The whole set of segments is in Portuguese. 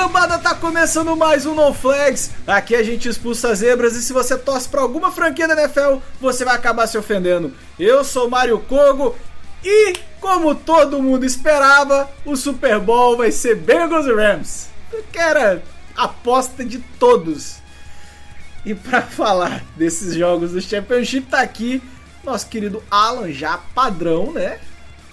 Cambada, tá começando mais um No Flags. Aqui a gente expulsa zebras e se você torce pra alguma franquia da NFL, você vai acabar se ofendendo. Eu sou Mário Kogo e, como todo mundo esperava, o Super Bowl vai ser Bengals e Rams. Que era aposta de todos. E pra falar desses jogos do Championship tá aqui nosso querido Alan, já padrão, né?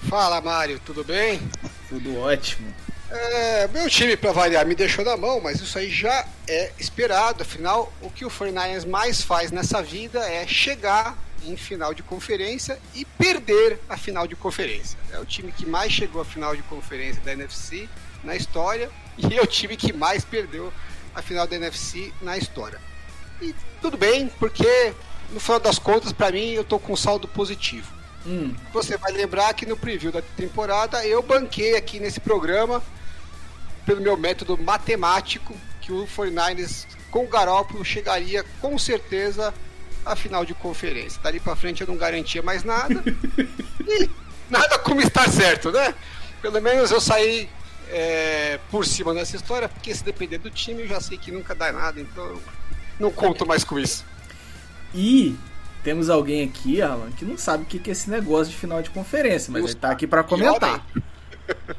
Fala, Mário, tudo bem? Tudo ótimo. É, meu time, para variar, me deixou na mão, mas isso aí já é esperado. Afinal, o que o 49ers mais faz nessa vida é chegar em final de conferência e perder a final de conferência. É o time que mais chegou à final de conferência da NFC na história e é o time que mais perdeu a final da NFC na história. E tudo bem, porque no final das contas, para mim, eu tô com um saldo positivo. Hum. Você vai lembrar que no preview da temporada eu banquei aqui nesse programa, pelo meu método matemático, que o 49ers com o Garópolo chegaria com certeza à final de conferência. Dali pra frente eu não garantia mais nada. e nada como estar certo, né? Pelo menos eu saí é, por cima dessa história, porque se depender do time eu já sei que nunca dá nada, então não conto mais com isso. E temos alguém aqui, Alan, que não sabe o que é esse negócio de final de conferência, mas Não ele tá aqui pra comentar.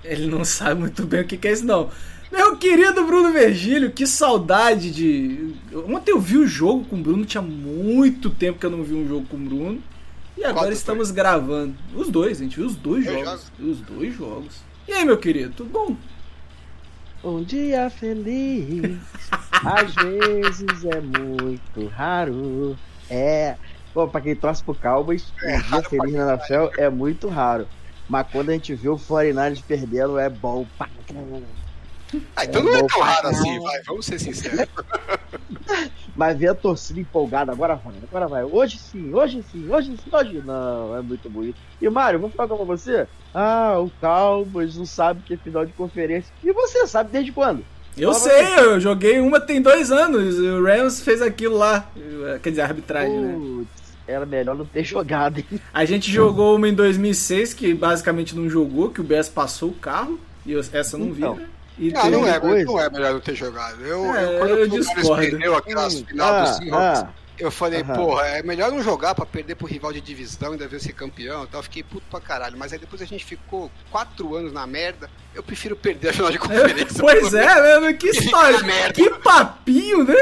Ele não sabe muito bem o que é isso, não. Meu querido Bruno Virgílio, que saudade de. Ontem eu vi o jogo com o Bruno, tinha muito tempo que eu não vi um jogo com o Bruno. E agora estamos gravando. Os dois, a gente viu os dois Dois jogos. Os dois jogos. E aí, meu querido, tudo bom? Um dia feliz, às vezes é muito raro. É. Pô, pra quem torce pro Cowboys, um dia feliz na NFL é muito raro. Mas quando a gente vê o 49ers perdendo, é bom pra caramba. Ah, então É não é tão raro assim, vai, vamos ser sinceros. Mas ver a torcida empolgada, agora vai, agora vai. Hoje sim, hoje sim, hoje sim, hoje não. É muito bonito. E Mário, vou falar com você. Ah, o Cowboys não sabe que é final de conferência. E você sabe desde quando? Eu Fala sei, eu joguei uma tem dois anos. O Rams fez aquilo lá. Quer dizer, a arbitragem, né? Era melhor não ter jogado, hein? A gente jogou uma em 2006 que basicamente não jogou, que o BS passou o carro. E eu- essa eu não vi, Então. né? E Ah, não é, coisa. não é melhor não ter jogado. Eu, É, eu, quando eu Palmeiras discordo. perdeu aquelas Hum, final do ah, Seahawks, ah. eu falei, Aham. porra, é melhor não jogar pra perder pro rival de divisão e deve ser campeão e tal. Fiquei puto pra caralho. Mas aí depois a gente ficou quatro anos na merda. Eu prefiro perder a final de conferência. Pois é, né? Que história. Que papinho, né?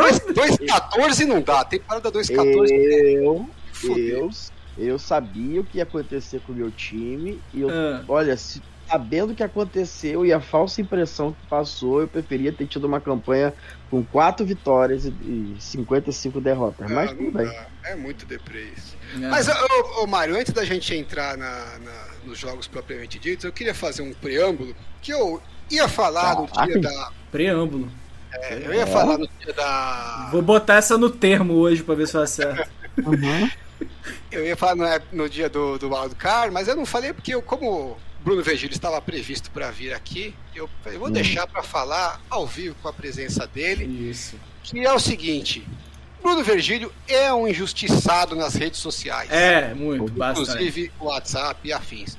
Escroto. 2-14 não dá. Tem parada 2-14. Eu, Fudeu. eu, eu sabia o que ia acontecer com o meu time e eu, Ah, olha, se, sabendo o que aconteceu e a falsa impressão que passou, eu preferia ter tido uma campanha com quatro vitórias e, e 55 derrotas. Mas Ah, tudo não bem. dá. É muito deprê isso. é. Mas, ô, ô, Mário, antes da gente entrar na- na- nos jogos propriamente ditos, eu queria fazer um preâmbulo que eu ia falar no Caraca. dia da. Preâmbulo. É, eu ia falar no dia da. Vou botar essa no termo hoje pra ver se eu acerto. Uhum. Eu ia falar no, no dia do, do Wildcard, mas eu não falei porque eu, como o Bruno Virgílio estava previsto para vir aqui, eu, eu vou Hum. deixar para falar ao vivo com a presença dele, Isso. que é o seguinte. Bruno Virgílio é um injustiçado nas redes sociais. É, muito, bastante. inclusive o WhatsApp e afins.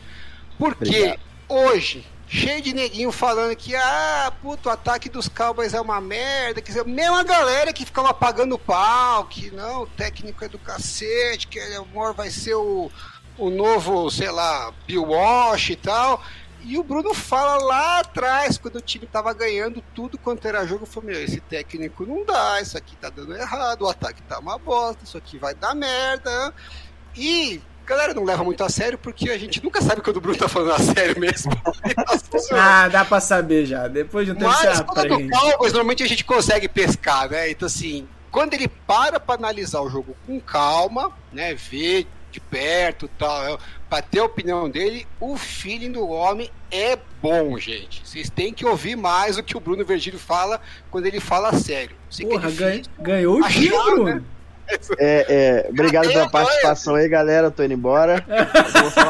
Porque Obrigado. hoje, cheio de neguinho falando que, ah, puto, o ataque dos Cowboys é uma merda, quer dizer, mesma galera que ficava pagando pau, que não, o técnico é do cacete, que ele amor vai ser o, o novo, sei lá, Bill Walsh e tal. E o Bruno fala lá atrás, quando o time tava ganhando tudo quanto era jogo, falou, meu, esse técnico não dá, isso aqui tá dando errado, o ataque tá uma bosta, isso aqui vai dar merda. E a galera não leva muito a sério, porque a gente nunca sabe quando o Bruno tá falando a sério mesmo. Ah, dá pra saber já. Depois de um tempo Mas quando é normalmente a gente consegue pescar, né? Então, assim, quando ele para pra analisar o jogo com calma, né? Ver de perto tal. Pra ter a opinião dele, o feeling do homem é bom, gente. Vocês têm que ouvir mais o que o Bruno Virgílio fala quando ele fala sério. Sei Porra, que é ganhou o dia, Bruno. Né? É, é, obrigado pela participação aí, galera. Tô indo embora.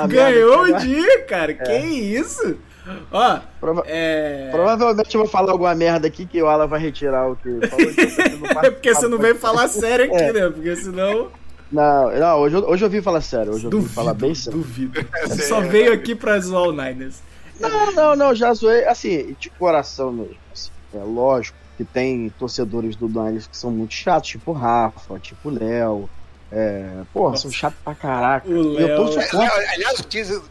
Ganhou o dia, cara. É. Que isso? Ó, Prova é... Provavelmente eu vou falar alguma merda aqui que o Alan vai retirar o que falou. Então é porque você não veio falar sério aqui, é. né? Porque senão. Não, não hoje, eu, hoje eu vim falar sério. Hoje eu duvido, vim falar bem sério. Duvido. Você só veio aqui pra zoar o Niners. Não, não, não, já zoei. Assim, de coração mesmo. Assim, é lógico que tem torcedores do Niners que são muito chatos, tipo Rafa, tipo Léo. É, porra, são chatos pra caraca. O Léo... eu tô é, Aliás,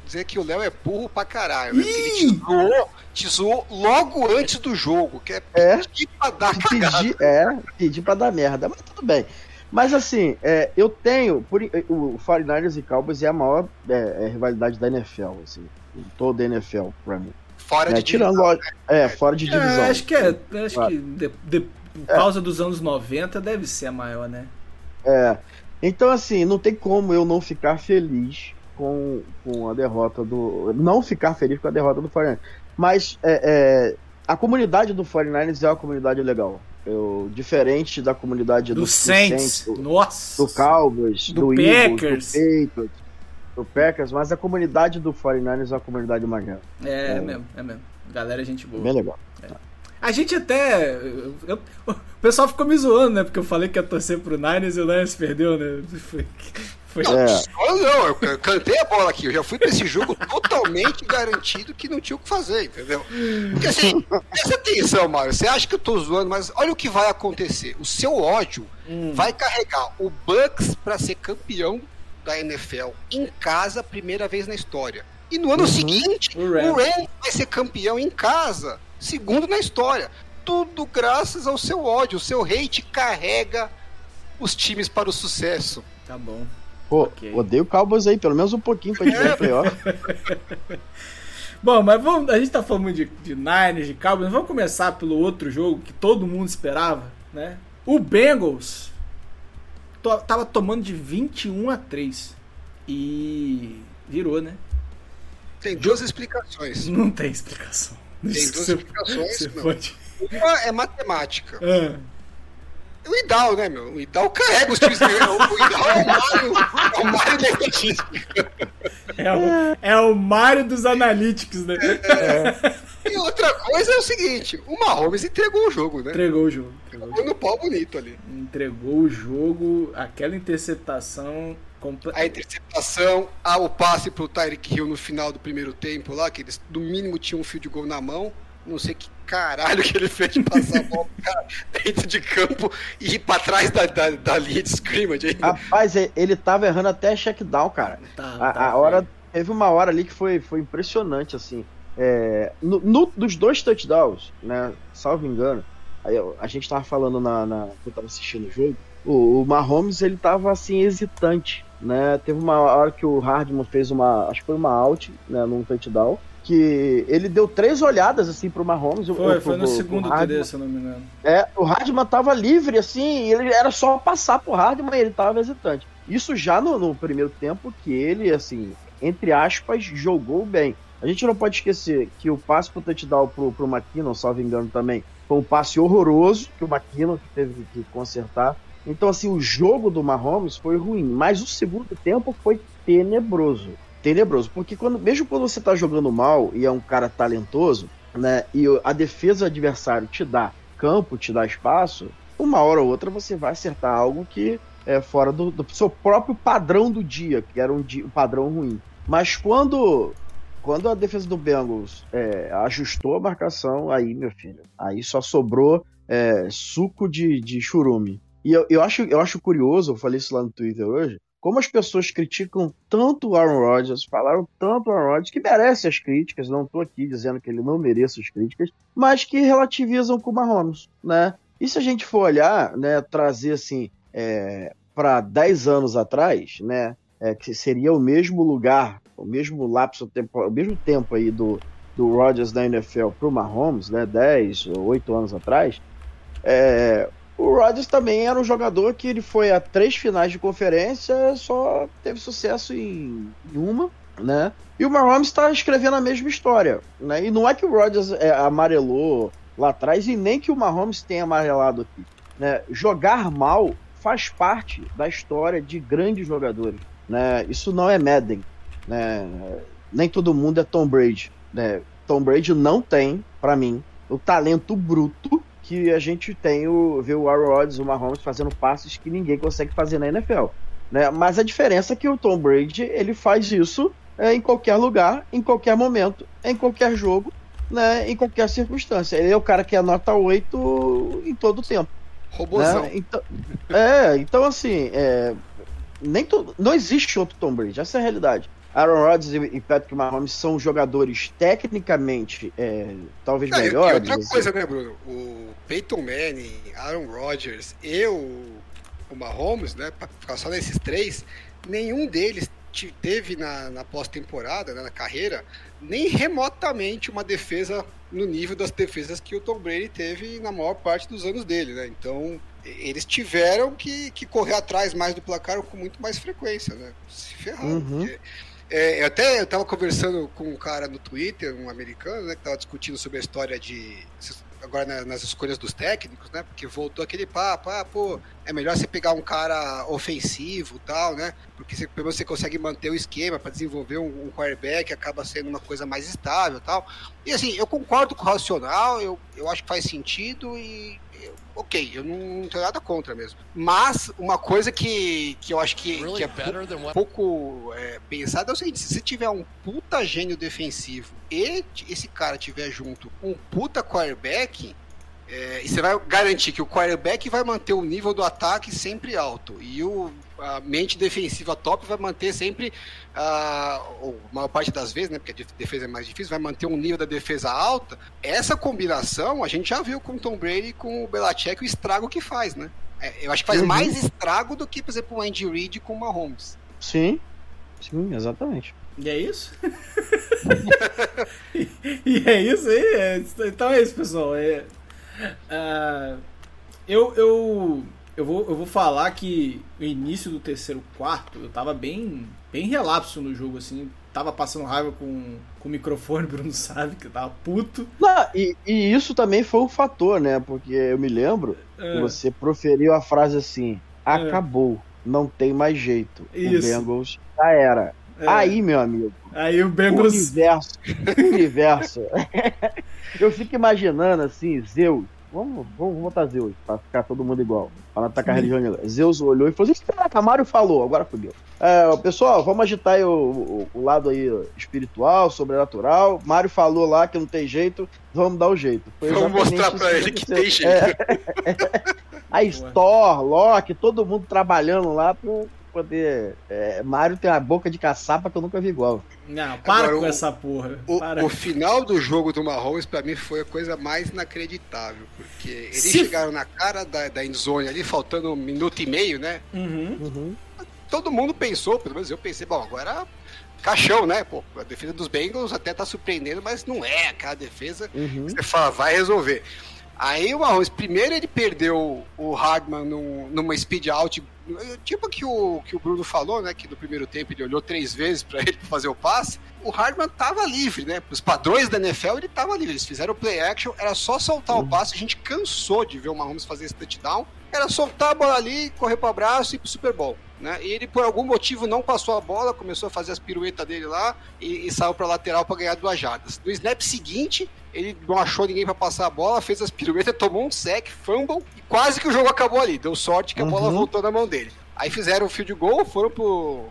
dizer que o Léo é burro pra caralho. Né? Ele te zoou, te zoou logo antes do jogo, que é, é pedir pra dar pedir, É, pedir pra dar merda, mas tudo bem. Mas assim, é, eu tenho. Por, o 49ers e Cowboys é a maior é, é, rivalidade da NFL, assim. Em toda a NFL, pra mim. Fora né? de Tirando, divisão. É, fora de divisão. acho que é. Acho claro. que de, de, por causa dos anos 90 deve ser a maior, né? É. Então, assim, não tem como eu não ficar feliz com, com a derrota do. Não ficar feliz com a derrota do 49ers. Mas é, é, a comunidade do 49ers é uma comunidade legal. Eu, diferente da comunidade do, do Saints, do, Nossa. do Cowboys, do, do Packers, Eagles, do, Patriots, do Packers, mas a comunidade do 49ers é uma comunidade maneira. É, é, mesmo, é mesmo. Galera, gente boa. Bem legal. É. A gente até. Eu, o pessoal ficou me zoando, né? Porque eu falei que ia torcer pro Niners e o Niners perdeu, né? Foi, foi... Não, é. não, eu cantei a bola aqui. Eu já fui pra esse jogo totalmente garantido que não tinha o que fazer, entendeu? Porque assim, presta atenção, Mário. Você acha que eu tô zoando, mas olha o que vai acontecer. O seu ódio hum. vai carregar o Bucks para ser campeão da NFL em casa, primeira vez na história. E no ano uhum. seguinte, o Rams vai ser campeão em casa segundo na história. Tudo graças ao seu ódio. O seu hate carrega os times para o sucesso. Tá bom. Pô, okay. odeio o Cowboys aí, pelo menos um pouquinho pra gente ver pior. Bom, mas vamos, a gente tá falando de, de Niners, de Cowboys, vamos começar pelo outro jogo que todo mundo esperava, né? O Bengals to, tava tomando de 21 a 3 e virou, né? Tem duas explicações. Não tem explicação. Tem duas explicações. Pode... Uma é matemática. É. O Idal, né, meu? O Idal carrega os times. o Idal é o Mário, é o Mário da estatística. É o, é o Mário dos analíticos, né? É. E outra coisa é o seguinte: o Mahomes entregou o jogo, né? Entregou o jogo. Entregou no pau bonito ali. Entregou o jogo, aquela interceptação a interceptação, o passe pro Tyreek Hill no final do primeiro tempo lá, que eles no mínimo tinham um fio de gol na mão. Não sei que caralho que ele fez de passar a bola dentro de campo e ir pra trás da, da, da linha de scrimmage. Ainda. Rapaz, ele tava errando até check down, cara. Tá, a, tá, a hora, teve uma hora ali que foi, foi impressionante, assim. É, no, no, dos dois touchdowns, né, salvo engano, a gente tava falando na, na eu tava assistindo o jogo, o, o Mahomes ele tava assim hesitante né? Teve uma hora que o Hardman fez uma, acho que foi uma out, né, num touchdown, que ele deu três olhadas assim pro Mahomes. Foi, pro, foi no pro, segundo pro TD, se eu não me engano. É, o Hardman tava livre assim, ele era só passar pro Hardman e ele tava hesitante. Isso já no, no primeiro tempo que ele, assim, entre aspas, jogou bem. A gente não pode esquecer que o passe pro touchdown pro, pro McKinnon, salvo engano também, foi um passe horroroso que o McKinnon teve que consertar. Então, assim, o jogo do Mahomes foi ruim, mas o segundo tempo foi tenebroso. Tenebroso, porque quando, mesmo quando você tá jogando mal e é um cara talentoso, né, e a defesa do adversário te dá campo, te dá espaço, uma hora ou outra você vai acertar algo que é fora do, do seu próprio padrão do dia, que era um, dia, um padrão ruim. Mas quando quando a defesa do Bengals é, ajustou a marcação, aí, meu filho, aí só sobrou é, suco de, de churume. E eu, eu, acho, eu acho curioso, eu falei isso lá no Twitter hoje, como as pessoas criticam tanto o Aaron Rodgers, falaram tanto o Aaron Rodgers, que merece as críticas, não estou aqui dizendo que ele não merece as críticas, mas que relativizam com o Mahomes, né? E se a gente for olhar, né, trazer assim, é, para 10 anos atrás, né, é, que seria o mesmo lugar, o mesmo lapso, tempo, o mesmo tempo aí do, do Rodgers da NFL para o Mahomes, né, 10 ou 8 anos atrás, é, o Rodgers também era um jogador que ele foi a três finais de conferência, só teve sucesso em, em uma, né? E o Mahomes está escrevendo a mesma história, né? E não é que o Rodgers é, amarelou lá atrás e nem que o Mahomes tenha amarelado aqui, né? Jogar mal faz parte da história de grandes jogadores, né? Isso não é Madden, né? Nem todo mundo é Tom Brady, né? Tom Brady não tem, para mim, o talento bruto que a gente tem o ver o Aaron Rodgers, o Mahomes fazendo passes que ninguém consegue fazer na NFL, né? Mas a diferença é que o Tom Brady ele faz isso é, em qualquer lugar, em qualquer momento, em qualquer jogo, né? Em qualquer circunstância. Ele é o cara que anota 8 em todo o tempo. Robozão. Né? Então, é, então assim, é, nem to, não existe outro Tom Brady, essa é a realidade. Aaron Rodgers e Patrick Mahomes são jogadores tecnicamente é, talvez Não, melhores. E outra assim. coisa, né, Bruno? O Peyton Manning, Aaron Rodgers e o, o Mahomes, né? Pra ficar só nesses três, nenhum deles te- teve na, na pós-temporada, né, na carreira, nem remotamente uma defesa no nível das defesas que o Tom Brady teve na maior parte dos anos dele, né? Então, eles tiveram que, que correr atrás mais do placar com muito mais frequência, né? Se ferraram. Uhum. porque- é, eu até eu tava conversando com um cara no Twitter, um americano, né, que tava discutindo sobre a história de agora na- nas escolhas dos técnicos, né? Porque voltou aquele papo, ah, pô, é melhor você pegar um cara ofensivo, tal, né? Porque você, pelo menos você consegue manter o esquema para desenvolver um, um quarterback, acaba sendo uma coisa mais estável, tal. E assim, eu concordo com o racional, eu, eu acho que faz sentido e ok, eu não, tenho nada contra mesmo. Mas uma coisa que, que eu acho que, que Really é better than what pouco é, pensado é o seguinte: se você tiver um puta gênio defensivo e esse cara tiver junto um puta quarterback, é, e você vai garantir que o quarterback vai manter o nível do ataque sempre alto e o, a mente defensiva top vai manter sempre, a, ou a maior parte das vezes, né, porque a def- defesa é mais difícil, vai manter um nível da defesa alta. Essa combinação a gente já viu com o Tom Brady e com o Belichick o estrago que faz, né? É, eu acho que faz Uhum. mais estrago do que, por exemplo, o Andy Reid com o Mahomes. Sim, sim, exatamente. E é isso? e é isso aí? É, então é isso, pessoal. É, ah, eu, eu, eu, vou, eu vou falar que no início do terceiro quarto eu tava bem, bem relapso no jogo, assim. Tava passando raiva com, com o microfone, o Bruno sabe, que eu tava puto. Não, e, e isso também foi um fator, né? Porque eu me lembro É, que você proferiu a frase assim: acabou, não tem mais jeito. Isso. O Bengals já era. é. Aí, meu amigo, Aí o o Bengals. universo, o universo. eu fico imaginando assim, Zeus. Vamos, vamos botar Zeus, pra ficar todo mundo igual. Pra não atacar a religião nenhuma. Zeus olhou e falou assim: caraca, Mário falou, agora fodeu. É, pessoal, vamos agitar aí o, o- o lado aí espiritual, sobrenatural. Mário falou lá que não tem jeito, vamos dar o jeito. Foi Vamos mostrar pra ele que tem É, jeito. Aí Thor, Loki, todo mundo trabalhando lá pra poder. É, Mário tem uma boca de caçapa que eu nunca vi igual. Não, para Agora, com o- essa porra. O, para. o final do jogo do Mahomes, pra mim, foi a coisa mais inacreditável. Porque eles Se- chegaram na cara da, da endzone ali, faltando um minuto e meio, né? Uhum. Todo mundo pensou, pelo menos eu pensei, bom, agora caixão, né? Pô, a defesa dos Bengals até tá surpreendendo, mas não é aquela defesa Uhum. Você fala, vai resolver. Aí o Mahomes, primeiro ele perdeu o Hardman num, numa speed out, tipo que o, que o Bruno falou, né? Que no primeiro tempo ele olhou três vezes para ele fazer o passe. O Hardman tava livre, né? Os padrões da NFL ele tava livre. Eles fizeram o play action, era só soltar o passe. A gente cansou de ver o Mahomes fazer esse touchdown. Era soltar a bola ali, correr para o abraço e ir pro Super Bowl. Né? E ele, por algum motivo, não passou a bola, começou a fazer as piruetas dele lá e, e saiu para lateral para ganhar duas jardas. No snap seguinte, ele não achou ninguém para passar a bola, fez as piruetas, tomou um sec, fumble e quase que o jogo acabou ali. Deu sorte que a bola Uhum. voltou na mão dele. Aí fizeram o field goal, foram pro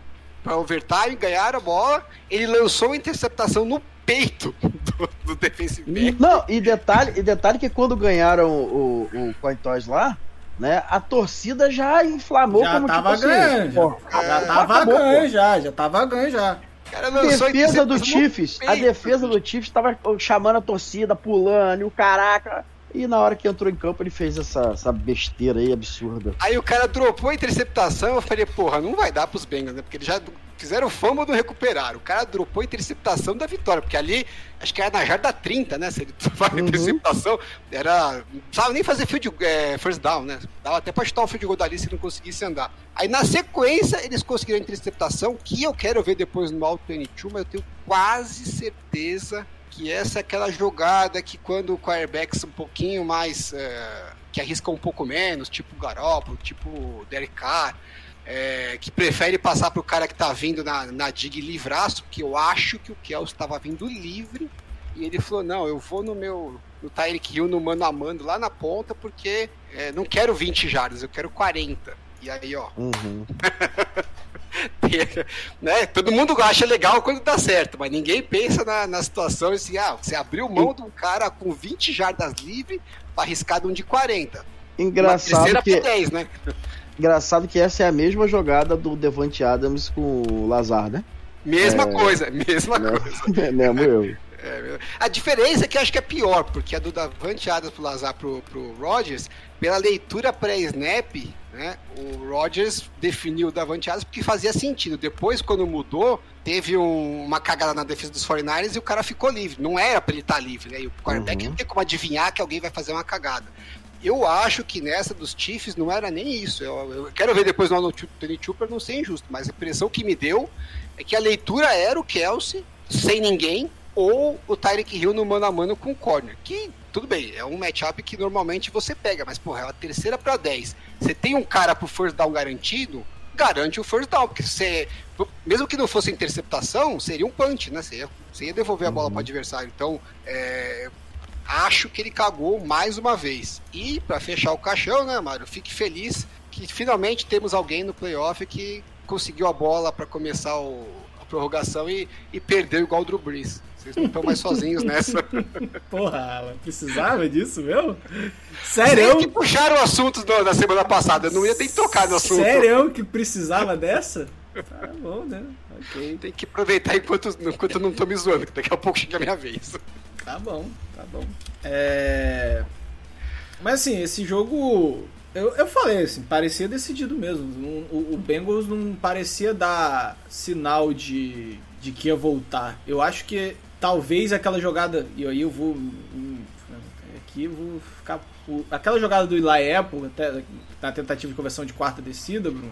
para overtime, ganharam a bola. Ele lançou uma interceptação no peito do, do defensive back. Não, e detalhe, e detalhe que quando ganharam o, o, o coin toss lá, né, a torcida já inflamou Já como tava tipo assim, já. pô, Já tava acabou, ganho pô. já, já tava ganho já. O cara a defesa do Chiefs, a defesa do Chiefs tava chamando a torcida, pulando, e o caraca. E na hora que entrou em campo, ele fez essa, essa besteira aí absurda. Aí o cara dropou a interceptação, eu falei, porra, não vai dar pros Bengals, né? Porque ele já fizeram fama do recuperar. O cara dropou a interceptação da vitória, porque ali, acho que era na jarda 30, né? Se ele faz Uhum. interceptação, era. Não precisava nem fazer field, é, first down, né? Dava até pra chutar o field goal dali se não conseguisse andar. Aí na sequência, eles conseguiram a interceptação, que eu quero ver depois no Alto 22, mas eu tenho quase certeza que essa é aquela jogada que quando o quarterbacks um pouquinho mais. é, que arrisca um pouco menos, tipo Garoppolo, tipo Derek Carr, é, que prefere passar pro cara que tá vindo na, na dig livraço, porque eu acho que o Kelsey estava vindo livre, e ele falou, não, eu vou no meu no Tyreek Hill no mano a mano lá na ponta, porque é, não quero 20 jardas, eu quero 40. E aí, ó, Uhum. né? Todo mundo acha legal quando dá certo, mas ninguém pensa na, na situação assim, ah, você abriu mão de um cara com 20 jardas livre para arriscar de um de 40. Uma Engraçado terceira que, pra 10, né? engraçado que essa é a mesma jogada do Devante Adams com o Lazar, né? Mesma É. coisa, mesma coisa. É mesmo eu. É, a diferença é que acho que é pior, porque a do Davante Adams pro Lazar pro, pro Rodgers, pela leitura pré-snap, né, o Rodgers definiu o Davante Adams porque fazia sentido. Depois, quando mudou, teve um- uma cagada na defesa dos 49ers e o cara ficou livre. Não era pra ele estar livre, né? E o quarterback Uhum. não tem como adivinhar que alguém vai fazer uma cagada. Eu acho que nessa dos Chiefs não era nem isso. Eu, eu quero ver depois no Arnold Tony Trooper não ser injusto, mas a impressão que me deu é que a leitura era o Kelsey sem ninguém ou o Tyreek Hill no mano a mano com o corner. Que, tudo bem, é um matchup que normalmente você pega, mas, porra, é uma terceira para 10. Você tem um cara pro first down garantido, garante o first down, porque você, mesmo que não fosse interceptação, seria um punch, né? Você ia, você ia devolver a bola para o adversário. Então, é, acho que ele cagou mais uma vez. E, para fechar o caixão, né, Mário? Fique feliz que finalmente temos alguém no playoff que conseguiu a bola para começar o- a prorrogação e, e perdeu igual o Drew Brees. Vocês não estão mais sozinhos nessa. Porra, Alan, precisava disso? Vocês Sério? que puxaram o assunto da semana passada. Eu não ia ter que tocar no assunto. Sério que precisava dessa? Tá bom, né? Ok. Tem que aproveitar enquanto, enquanto eu não tô me zoando, que daqui a pouco chega a minha vez. Tá bom, tá bom. É... Mas assim, esse jogo. Eu, eu falei assim, parecia decidido mesmo. O, o Bengals não parecia dar sinal de, de que ia voltar. Eu acho que talvez aquela jogada. E aí eu vou. hum, Aqui eu vou ficar. Aquela jogada do Eli Apple, até na tentativa de conversão de quarta descida, Bruno.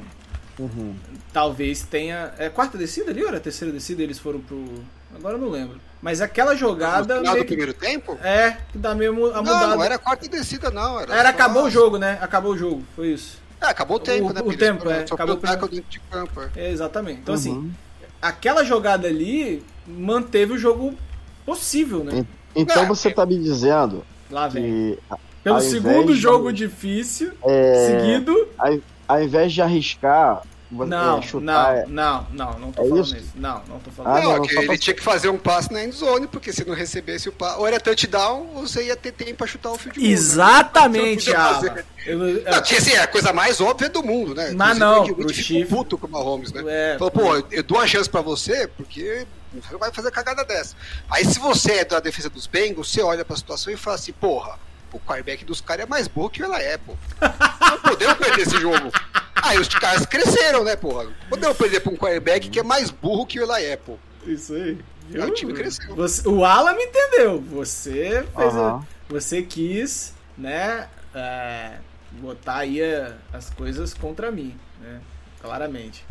Uhum. talvez tenha. É quarta descida ali ou era terceira descida? Eles foram pro. Agora eu não lembro. Mas aquela jogada. No final do que- primeiro tempo? É, que dá mesmo a Não, mudada. não era quarta descida, não. Era, Era, só- acabou o jogo, né? Acabou o jogo, foi isso. É, acabou o tempo, O- né? o tempo, é, acabou o o tackle dentro de campo. é. É, exatamente. Então, assim, Uhum. Aquela jogada ali manteve o jogo possível, né? Então você tá me dizendo Lá vem. que Pelo segundo de- jogo difícil, é, seguido. ao invés de arriscar, Não, é, chutar. não, não, não, não tô É falando isso? isso. Não, não tô falando Ah, isso. não, não, que ele pra- tinha que fazer um passe na endzone, porque se não recebesse o passe, ou era touchdown, ou você ia ter tempo pra chutar o field goal. né? Exatamente, Alan. fazer. Eu- eu- Não, tinha assim, é a coisa mais óbvia do mundo, né? Mas Inclusive, não, o Chiefs- puto com o Mahomes, né? É, Falou, pô, eu- eu dou uma chance pra você, porque você não vai fazer cagada dessa. Aí se você é da defesa dos Bengals, você olha pra situação e fala assim, porra, o quarterback dos caras é mais burro que o Eli Apple. Não podemos perder esse jogo. Aí os caras cresceram, né, porra? Não Podemos perder pra um quarterback que é mais burro que o Eli Apple. Isso aí. Aí o time cresceu. Você- o Alan me entendeu. Você fez. a- Aham. você quis, né? é, botar aí a- as coisas contra mim, né? Claramente.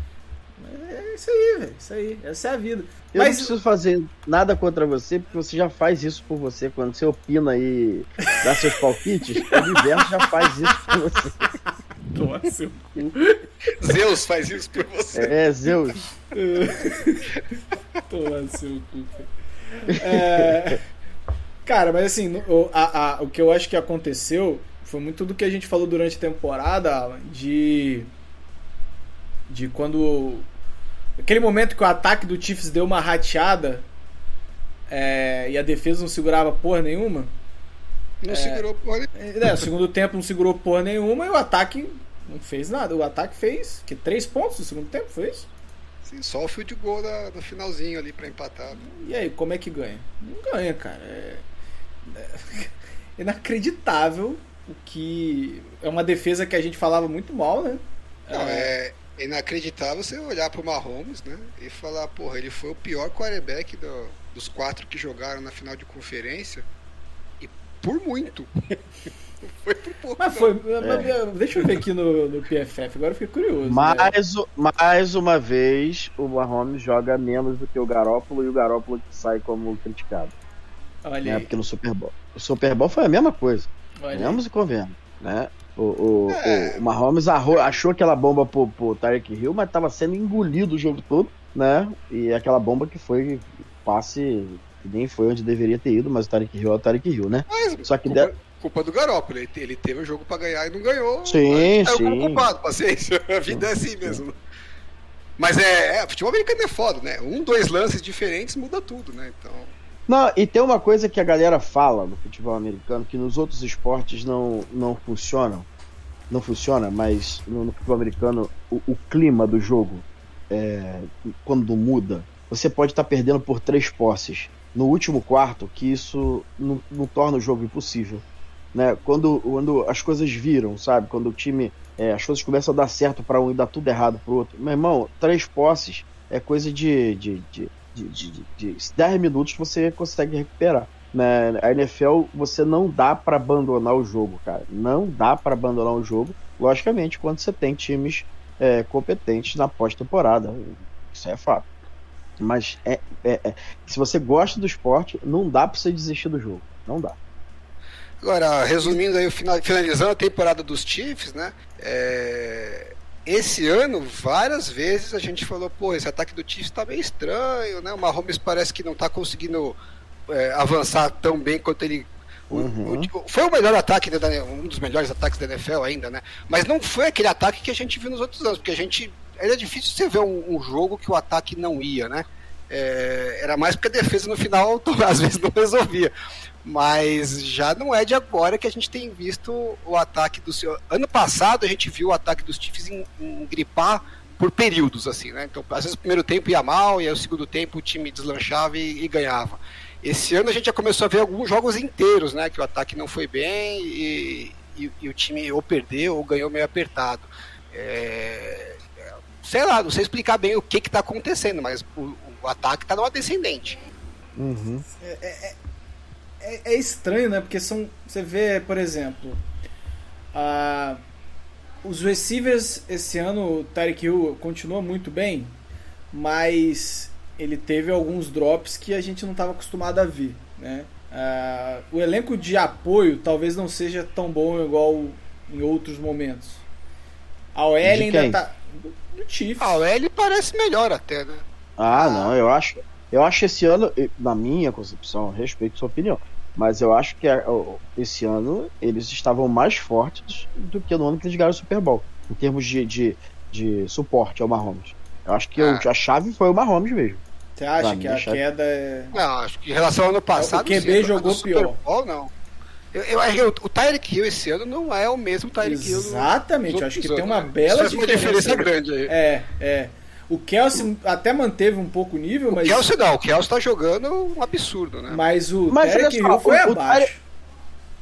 Mas É isso aí, velho. Isso aí. Essa é a vida. Eu não Mas preciso fazer nada contra você, porque você já faz isso por você. Quando você opina e dá seus palpites, o universo já faz isso por você. Toma seu cu. Zeus faz isso por você. É, Zeus. Toma seu cu. cara. É, Cara, mas assim, o, a- a- o que eu acho que aconteceu foi muito do que a gente falou durante a temporada, Alan, de. De quando. Aquele momento que o ataque do Chiefs deu uma rateada é, e a defesa não segurava porra nenhuma. Não segurou porra É, o segundo tempo não segurou porra nenhuma e o ataque não fez nada. O ataque fez que três pontos no segundo tempo, foi isso? Sim, só o field goal da- no finalzinho ali pra empatar. E aí, como é que ganha? Não ganha, cara. É, é inacreditável o que. É uma defesa que a gente falava muito mal, né? Não, é, é inacreditável você olhar pro Mahomes, né? E falar, porra, ele foi o pior quarterback do, dos quatro que jogaram na final de conferência. Por muito. foi por pouco. Mas foi. É. Deixa eu ver aqui no, no PFF, agora eu fiquei curioso. Mais, né? mais uma vez, o Mahomes joga menos do que o Garópolo e o Garópolo que sai como criticado. Olha né? Porque no Super Bowl. O Super Bowl foi a mesma coisa. Vamos e convenhamos. Né? O, o, é. o Mahomes achou aquela bomba pro, pro Tarek Hill, mas tava sendo engolido o jogo todo, né? E aquela bomba que foi passe que nem foi onde deveria ter ido, mas o Tarek Hill é o Tarek Hill, né? Mas, Só que culpa, de... culpa do Garoppolo, ele, teve o jogo para ganhar e não ganhou. Sim, sim. É culpado, paciência. A vida é assim mesmo. Mas é, é, futebol americano é foda, né? Um, dois lances diferentes muda tudo, né? Então. Não, e tem uma coisa que a galera fala no futebol americano que nos outros esportes não, não funcionam. Não funciona, mas no, no futebol americano o, o, clima do jogo, é, quando muda, você pode estar tá perdendo por três posses no último quarto, que isso não, não torna o jogo impossível. Né? Quando, quando as coisas viram, sabe? Quando o time. É, as coisas começam a dar certo para um e dar tudo errado para o outro. Meu irmão, três posses é coisa de, de, de de, de, de 10 minutos você consegue recuperar. Né? A NFL você não dá para abandonar o jogo, cara. Não dá para abandonar o jogo. Logicamente, quando você tem times é, competentes na pós-temporada. Isso é fato. Mas é, é, é, se você gosta do esporte, não dá para você desistir do jogo. Não dá. Agora, resumindo aí, finalizando a temporada dos Chiefs, né? É, esse ano, várias vezes a gente falou, pô, esse ataque do Chiefs tá meio estranho, né? O Mahomes parece que não tá conseguindo é, avançar tão bem quanto ele. Uhum. O, o, foi o melhor ataque, da, um dos melhores ataques da NFL ainda, né? Mas não foi aquele ataque que a gente viu nos outros anos, porque a gente. Era difícil você ver um, um jogo que o ataque não ia, né? É, era mais porque a defesa no final às vezes não resolvia. Mas já não é de agora que a gente tem visto o ataque do seu. Ano passado a gente viu o ataque dos Chiefs em, em gripar por períodos, assim, né? Então, às vezes o primeiro tempo ia mal, e aí o segundo tempo o time deslanchava e, e, ganhava. Esse ano a gente já começou a ver alguns jogos inteiros, né? Que o ataque não foi bem e, e, e o time ou perdeu ou ganhou meio apertado. É, sei lá, não sei explicar bem o que está acontecendo, mas o, o ataque está numa descendente. Uhum. É, é, é é, é, estranho, né? Porque são. Você vê, por exemplo. A, os receivers esse ano, o Tyreek Hill continua muito bem, mas ele teve alguns drops que a gente não estava acostumado a ver, né? Uh, o elenco de apoio talvez não seja tão bom igual em outros momentos. A OL ainda tá. Do Chiefs. A OL parece melhor até, né? Ah, não, eu acho. Eu acho esse ano, na minha concepção, respeito sua opinião, mas eu acho que esse ano eles estavam mais fortes do que no ano que eles ganharam o Super Bowl, em termos de, de, de suporte ao Mahomes. Eu acho que ah. a chave foi o Mahomes mesmo. Você acha que a chave... queda é. Não, acho que em relação ao ano passado. O QB sim, jogou pior. Bowl, não. Eu, eu, eu, o Tyreek Hill esse ano não é o mesmo Tyreek Hill. Exatamente, eu acho que tem uma né? bela diferença. uma diferença grande aí. É, é. O Kelsey até manteve um pouco o nível, mas. O Kelsey não, o Kelsey tá jogando um absurdo, né? Mas o mas, Tarek Hill foi o, abaixo.